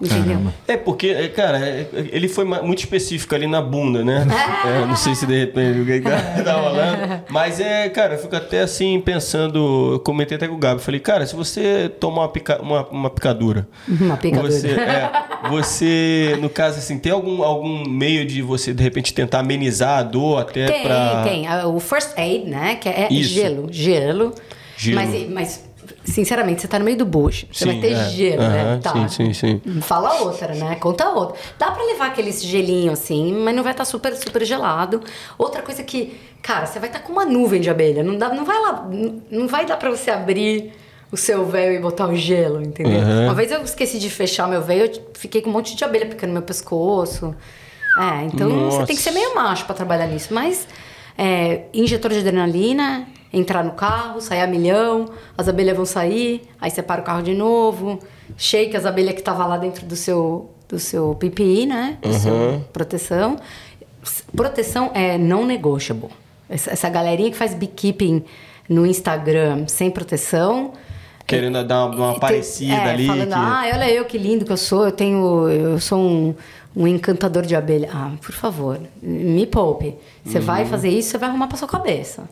S3: Entendeu?
S2: É porque, é, cara, é, ele foi muito específico ali na bunda, né? É, não sei se de repente o que tá, tá rolando. Mas é, cara, eu fico até assim pensando. Eu comentei até com o Gabi. Falei, cara, se você tomar uma, pica- uma, uma picadura.
S3: Uma picadura.
S2: Você, é, você, no caso assim, tem algum, algum meio de você, de repente, tentar amenizar a dor até
S3: Tem,
S2: pra.
S3: tem. Ah, O first aid, né? Que é
S2: Isso.
S3: gelo. Gelo.
S2: Gelo.
S3: Mas, mas, sinceramente, você tá no meio do bush. Você
S2: Sim,
S3: vai ter
S2: é.
S3: gelo, né? Tá.
S2: sim, sim, sim.
S3: Fala outra, né? Conta outra. Dá pra levar aqueles gelinho assim, mas não vai estar super, super gelado. Outra coisa que, cara, você vai estar com uma nuvem de abelha. Não, dá, não vai lá. não- vai dar pra você abrir o seu véu e botar o gelo, entendeu?
S2: Uhum.
S3: Uma vez eu esqueci de fechar meu véu, eu fiquei com um monte de abelha picando meu pescoço. É, então você tem que ser
S2: Nossa.
S3: meio macho pra trabalhar nisso. Mas é, injetor de adrenalina, entrar no carro, sair a milhão, as abelhas vão sair, aí você para o carro de novo, shake as abelhas que estavam lá dentro do seu, do seu PPI, né? Do seu proteção. Proteção é não negotiable. Essa, essa galerinha que faz beekeeping no Instagram sem proteção.
S2: Querendo dar uma, uma parecida
S3: é,
S2: ali.
S3: Falando,
S2: que...
S3: ah, olha eu que lindo que eu sou, eu tenho. Eu sou um, um encantador de abelha. Ah, por favor, me poupe. Você vai
S2: Uhum.
S3: fazer isso, você vai arrumar pra sua cabeça.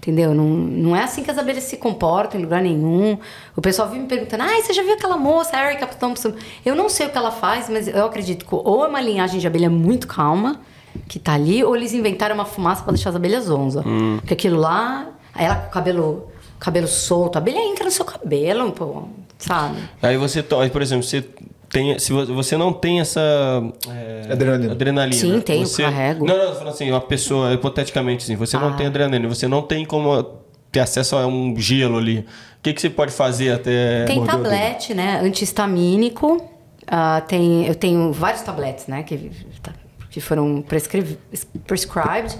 S3: Entendeu? Não, não é assim que as abelhas se comportam em lugar nenhum. O pessoal vive me perguntando: ah, você já viu aquela moça, a Erica Thompson? Eu não sei o que ela faz, mas eu acredito que ou é uma linhagem de abelha muito calma, que tá ali, ou eles inventaram uma fumaça pra deixar as abelhas zonza.
S2: Hum.
S3: Porque aquilo lá, aí ela com o cabelo, cabelo solto, a abelha entra no seu cabelo, pô, sabe?
S2: Aí você, por exemplo, você tem, se vo- você não tem essa é,
S1: Adrenalina.
S2: adrenalina.
S3: Sim, tenho,
S2: você,
S3: carrego.
S2: Não, não, falando assim, uma pessoa, hipoteticamente, assim, você não
S3: Ah.
S2: tem adrenalina, você não tem como ter acesso a um gelo ali. O que, que você pode fazer até
S3: Tem tablete, né? Antihistamínico. Ah, tem, eu tenho vários tabletes, né? Que, que foram prescri- prescribed.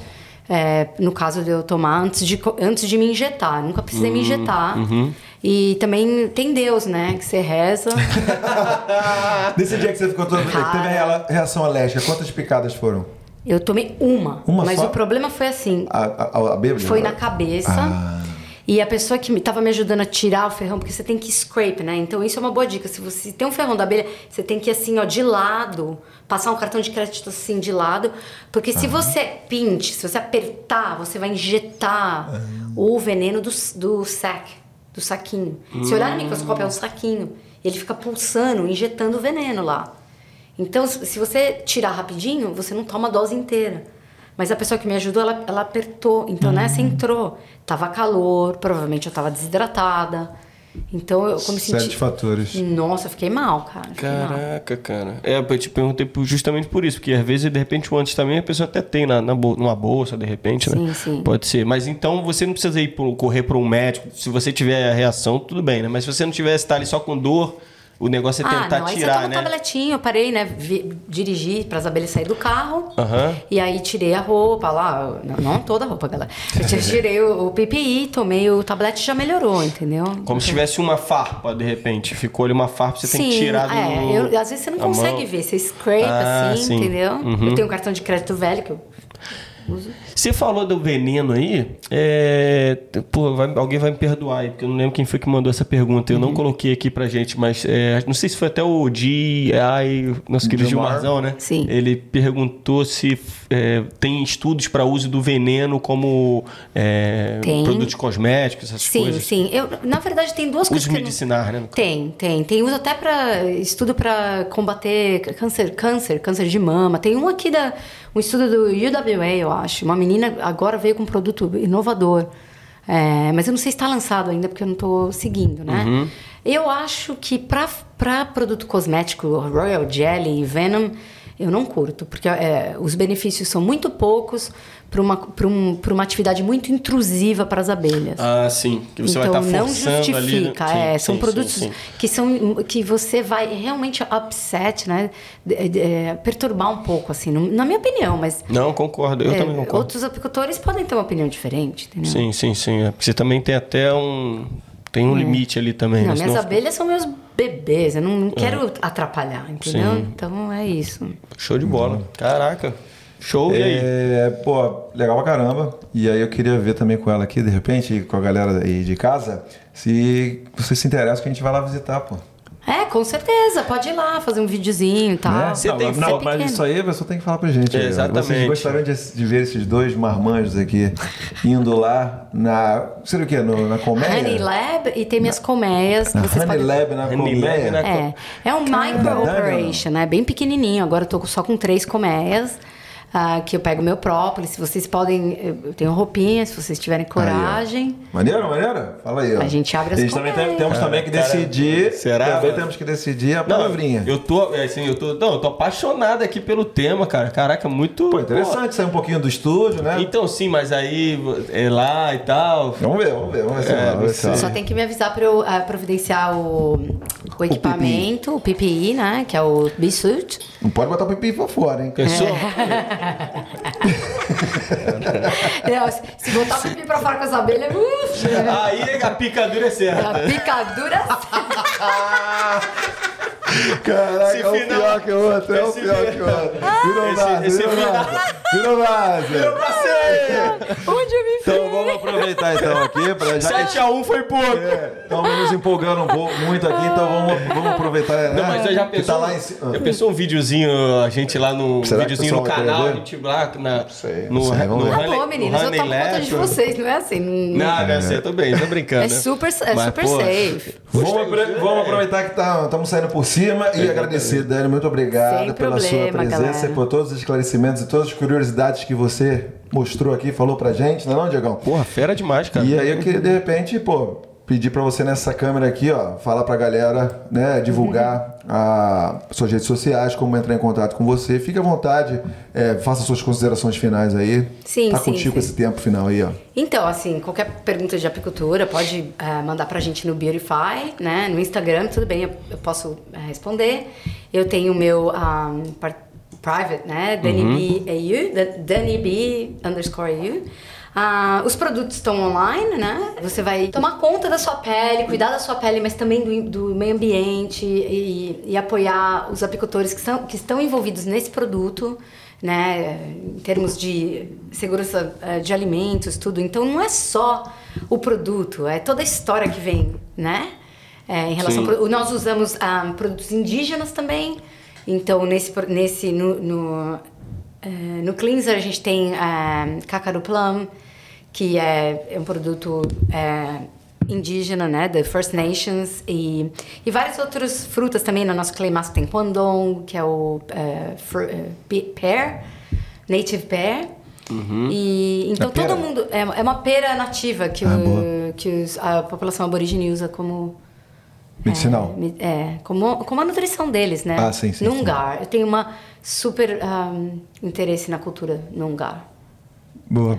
S3: É, no caso de eu tomar antes de, antes de me injetar. Nunca precisei
S2: Hum,
S3: me injetar.
S2: uhum.
S3: E também tem Deus, né? Que você reza.
S1: Nesse dia que você ficou todo.
S3: Cara.
S1: Teve a rea- reação alérgica, quantas picadas foram?
S3: Eu tomei uma.
S1: Uma
S3: mas
S1: só?
S3: o problema foi assim.
S1: A, a, a bêbada?
S3: Foi na cabeça.
S1: Ah.
S3: E a pessoa que estava me ajudando a tirar o ferrão, porque você tem que scrape, né? Então isso é uma boa dica. Se você tem um ferrão da abelha, você tem que ir assim, ó, de lado, passar um cartão de crédito assim de lado, porque se você pinte, se você apertar, você vai injetar o veneno do, do sac, do saquinho. Se olhar no microscópio é um saquinho, ele fica pulsando, injetando o veneno lá. Então, se você tirar rapidinho, você não toma a dose inteira. Mas a pessoa que me ajudou, ela, ela apertou. Então, nessa entrou. Tava calor, provavelmente eu tava desidratada. Então, eu como
S1: Série
S3: senti...
S1: fatores.
S3: Nossa, eu fiquei mal, cara. Fiquei mal.
S2: Caraca, cara. É, eu te perguntei justamente por isso, porque às vezes, de repente, o antes também a pessoa até tem na, na bol- numa bolsa, de repente, né?
S3: Sim, sim.
S2: Pode ser. Mas então você não precisa ir pro, correr para um médico. Se você tiver a reação, tudo bem, né? Mas se você não tiver, estar ali só com dor, o negócio é
S3: Ah,
S2: tentar
S3: não, aí você
S2: tirar,
S3: toma um
S2: né?
S3: tabletinho, eu parei, né? Vi, dirigi para as abelhas sair do carro.
S2: Aham.
S3: E aí tirei a roupa lá, não, não toda a roupa, galera. Eu tirei o, o PPI, tomei o tablete e já melhorou, entendeu?
S2: Como se tivesse uma farpa, de repente. Ficou ali uma farpa, você tem que tirar do...
S3: é, eu- às vezes você não consegue
S2: mão.
S3: ver, você scrape
S2: Ah,
S3: assim,
S2: sim.
S3: entendeu?
S2: Uhum.
S3: Eu tenho um cartão de crédito velho que eu uso.
S2: Você falou do veneno aí, é... Pô, vai- alguém vai me perdoar aí, porque eu não lembro quem foi que mandou essa pergunta. Eu
S3: Uhum.
S2: não coloquei aqui pra gente, mas é, não sei se foi até o G.I., nosso querido
S1: Gilmar.
S2: Gilmarzão, né?
S3: Sim.
S2: Ele perguntou se é, tem estudos para uso do veneno como é,
S3: Tem.
S2: produtos cosméticos, essas
S3: Sim,
S2: coisas.
S3: sim. Eu, na verdade, tem duas coisas
S2: Uso
S3: que eu não-
S2: medicinar, né?
S3: Tem, tem. Tem uso até para estudo para combater câncer, câncer, câncer de mama. Tem um aqui da um estudo do UWA, eu acho. Uma menina agora veio com um produto inovador. É, mas eu não sei se está lançado ainda, porque eu não estou seguindo, né?
S2: Uhum.
S3: Eu acho que para produto cosmético, Royal Jelly e Venom, eu não curto, porque é, os benefícios são muito poucos para uma, um, uma atividade muito intrusiva para as abelhas.
S2: Ah, sim. Que você
S3: então,
S2: vai estar
S3: não
S2: forçando
S3: justifica.
S2: ali.
S3: é,
S2: sim,
S3: são
S2: sim,
S3: produtos
S2: sim,
S3: que são que você vai realmente upset, né? É, perturbar um pouco, assim, na minha opinião, mas.
S2: Não, concordo. Eu
S3: é,
S2: também concordo.
S3: Outros apicultores podem ter uma opinião diferente, entendeu?
S2: Sim, sim, sim. É, você também tem até um. Tem um limite ali também.
S3: Não,
S2: né?
S3: minhas abelhas são meus bebês, eu não, não quero atrapalhar, entendeu?
S2: Sim.
S3: Então é isso.
S2: Show de bola. Caraca. Show, e aí?
S1: É, pô, legal pra caramba. E aí eu queria ver também com ela aqui, de repente, com a galera aí de casa, se você se interessa que a gente vai lá visitar, pô.
S3: É, com certeza, pode ir lá fazer um videozinho e tal.
S1: Né?
S2: Você
S1: não,
S2: tem
S1: não,
S2: foto
S1: mas isso aí a pessoa tem que falar pra gente. ó.
S2: Exatamente.
S1: Vocês gostariam de, de ver esses dois marmanjos aqui indo lá na. Seria o quê? No- na colmeia?
S3: Honey Lab e tem minhas colmeias. que
S1: Na
S3: vocês
S1: Honey
S3: podem-
S1: Lab na
S2: Honey
S1: colmeia?
S2: Lab na-
S3: É, é um micro operation, né? Bem pequenininho. Agora eu tô só com três colmeias. Ah, que eu pego meu própolis. Se vocês podem, eu tenho roupinha, se vocês tiverem coragem.
S1: Maneiro, maneiro? Fala aí, ó.
S3: A gente abre as
S1: A gente também tem- temos também que
S2: Cara,
S1: decidir.
S2: será,
S1: Também temos que decidir a
S2: Não,
S1: palavrinha.
S2: eu tô, assim, eu tô, não, eu tô apaixonado aqui pelo tema, cara. Caraca, muito.
S1: Pô, interessante sair um pouquinho do estúdio, né?
S2: Pô, Então, sim, mas aí é lá e tal.
S1: Vamos ver, vamos ver, vamos ver se
S2: É,
S1: ver rola.
S3: Só tem que me avisar para eu ah, providenciar o, o equipamento, o PPI, né? Que é o B-Suit.
S1: Não pode botar o pipi pra fora, hein?
S2: Pensou?
S3: Não, se, se botar o pipi pra fora com as abelhas, uf,
S2: aí a picadura é certa.
S3: a picadura.
S1: Caraca,
S2: Esse
S1: é o
S2: final-
S1: pior que o outro, é o
S2: esse
S1: pior
S2: final-
S1: que o outro. Virou
S2: Esse-
S1: vaso,
S2: esse
S1: virou
S2: final-
S1: vaso. Virou.
S3: Onde eu me
S1: Então vamos aproveitar então aqui pra já que
S2: 7x1 foi pouco.
S1: estamos nos empolgando um pouco, muito aqui, então vamos, vamos aproveitar, né?
S2: Não, mas eu já
S1: que
S2: pensou,
S1: tá lá em cima.
S2: já pensou um videozinho, a gente lá no
S1: Será
S2: videozinho no canal, a
S1: ver?
S2: gente lá na,
S1: sei,
S2: no,
S1: não sei,
S2: no
S1: ver.
S3: Tá
S2: Honey-
S3: bom,
S2: no
S3: meninas, eu tomo conta de vocês, não é assim.
S2: Não, não, você, eu tô bem, tô brincando.
S3: É super, é
S2: Mas,
S3: super
S2: pô,
S3: safe.
S1: Vamos, vamos aproveitar que tá, estamos saindo por cima e agradecer, Dani. Muito obrigado
S3: Sem
S1: pela sua
S3: problema,
S1: presença
S3: galera.
S1: e por todos os esclarecimentos e todas as curiosidades que você mostrou aqui, falou pra gente, não é não, Diegão?
S2: Porra, fera demais, cara.
S1: E aí eu queria, de repente, pô, pedir pra você nessa câmera aqui, ó, falar pra galera, né, divulgar a, suas redes sociais, como entrar em contato com você. Fique à vontade, é, faça suas considerações finais aí.
S3: Sim,
S1: tá
S3: sim,
S1: contigo
S3: sim.
S1: esse tempo final aí, ó.
S3: Então, assim, qualquer pergunta de apicultura pode eh, mandar pra gente no Beautify, né? No Instagram, tudo bem, eu, eu posso eh, responder. Eu tenho o meu um, par- private, né? Dani B AU, Da- Dani B underscore AU. Ah, os produtos estão online, né? Você vai tomar conta da sua pele, cuidar da sua pele, mas também do, do meio ambiente e, e apoiar os apicultores que, são, que estão envolvidos nesse produto, né? Em termos de segurança eh, de alimentos, tudo. Então não é só o produto, é toda a história que vem, né? É, em relação pro- nós usamos ah, produtos indígenas também. Então nesse nesse no, no, eh, no cleanser a gente tem ah, Kakaru Plum, que é, é um produto eh, indígena, né, da First Nations e, e várias outras frutas também. No nosso clay mask tem Kwandong, que é o pe- pear, native pear. E então
S1: É pera?
S3: todo mundo é, é uma pera nativa que,
S1: Ah,
S3: o- que os- a população aborígene usa como
S1: Medicinal.
S3: é, é, como, como a nutrição deles, né?
S1: Ah, sim, sim,
S3: No
S1: sim.
S3: Eu tenho uma super ahm, interesse na cultura no Ungar.
S1: Boa.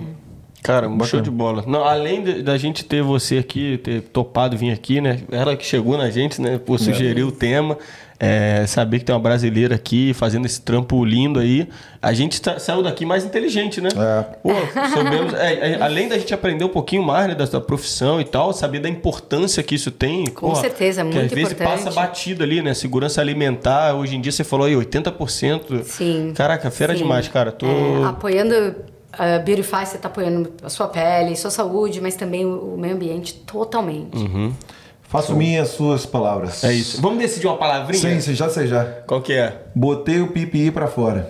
S2: Cara, um show de bola. Não, além de- da gente ter você aqui, ter topado vir aqui, né? Ela que chegou na gente, né? Por sugerir o tema. É, saber que tem uma brasileira aqui fazendo esse trampo lindo aí. A gente tá- saiu daqui mais inteligente, né?
S1: É.
S2: Pô, soubemos- é, é, além da gente aprender um pouquinho mais né, da sua profissão e tal, saber da importância que isso tem.
S3: Com certeza,
S2: que
S3: muito
S2: às vezes
S3: importante.
S2: passa batido ali, né? Segurança alimentar. Hoje em dia você falou aí 80%.
S3: Sim.
S2: Caraca, fera
S3: Sim.
S2: demais, cara. Tô...
S3: É, apoiando a Beautify, você está apoiando a sua pele, sua saúde, mas também o, o meio ambiente totalmente.
S1: Faço minhas suas palavras.
S2: É isso. Vamos decidir uma palavrinha?
S1: Sim, sim, já sei já.
S2: Qual que é?
S1: Botei o pipi pra fora.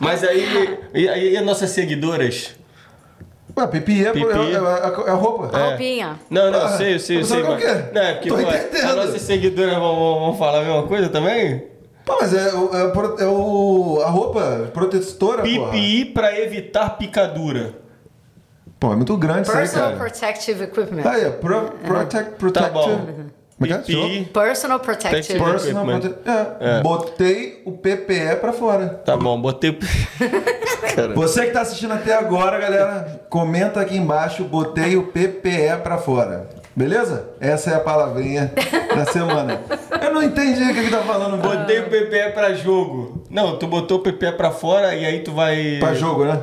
S2: Mas aí, e, e- e as nossas seguidoras?
S1: Ué, pipi é,
S2: Pipi.
S1: é, é- é a roupa.
S3: A roupinha.
S2: Não, não,
S1: Ah,
S2: sei, eu sei, eu
S1: mas
S2: sei.
S1: sabe
S2: Mas...
S1: quê?
S2: Não, é porque
S1: Tô
S2: pô,
S1: entendendo.
S2: as nossas seguidoras vão, vão- vão falar a mesma coisa também?
S1: Pô, mas é, o- é, o pro- é o, a roupa protetora, porra.
S2: PPI pra evitar picadura.
S1: Pô, é muito grande isso aí,
S3: Personal
S1: cara.
S3: Protective Equipment.
S1: Aí, é pro, protect,
S2: Tá
S1: protective.
S2: bom.
S1: Como é é?
S2: PP.
S3: Personal Protective
S2: Personal-
S1: Personal
S2: Equipment.
S1: prote- é, Botei o PPE pra fora.
S2: Tá bom, botei. o-
S1: Você que tá assistindo até agora, galera, comenta aqui embaixo, botei o PPE pra fora. Beleza? Essa é a palavrinha da semana. Eu não entendi o que ele tá falando.
S2: botei o PPE pra jogo. Não, tu botou o PPE pra fora e aí tu vai.
S1: Pra jogo, né?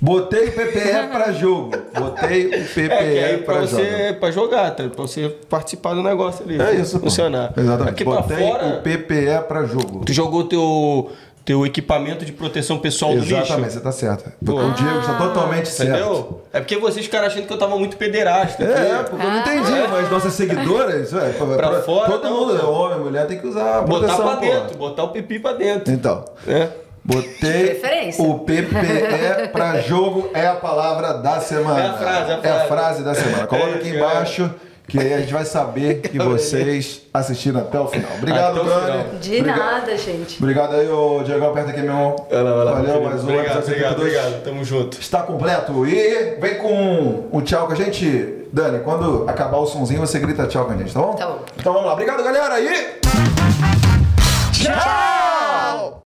S1: Botei o PPE pra jogo. Botei o PPE
S2: É, pra
S1: pra
S2: você
S1: jogo.
S2: pra jogar, tá? Pra você participar do negócio ali.
S1: É isso, pô.
S2: Funcionar.
S1: Exatamente.
S2: Aqui pra
S1: Botei
S2: fora,
S1: o PPE pra jogo.
S2: tu jogou teu, teu equipamento de proteção pessoal do
S1: Exatamente,
S2: lixo.
S1: você tá certo.
S2: Pô.
S1: O Diego está totalmente certo.
S2: Entendeu? É porque vocês ficaram achando que eu tava muito pederasta.
S1: É, porque eu não entendi, mas nossas seguidoras, é, pra,
S2: Pra
S1: pra-
S2: fora,
S1: todo
S2: não,
S1: mundo,
S2: né?
S1: homem, mulher, tem que usar a
S2: Botar
S1: pô.
S2: dentro, botar o pipi pra dentro.
S1: Então,
S2: É.
S1: botei o PPE pra jogo é a palavra da semana.
S2: É a frase, é a
S1: É a
S2: frase.
S1: frase da semana. Coloca
S2: É
S1: aqui
S2: isso,
S1: embaixo que aí a gente vai saber que vocês assistiram até o final. Obrigado,
S2: o
S1: Dani.
S3: De
S1: Obrigado.
S3: nada, gente.
S1: Obrigado aí, ô Diego. Aperta aqui, meu irmão.
S2: Lá,
S1: Valeu, mais um
S2: Obrigado, obrigado,
S1: 72.
S2: obrigado. Tamo junto.
S1: Está completo. E vem com um tchau com a gente. Dani, quando acabar o sonzinho, você grita tchau com a gente, tá bom?
S3: Tá bom.
S1: Então vamos lá. Obrigado, galera. E. Tchau!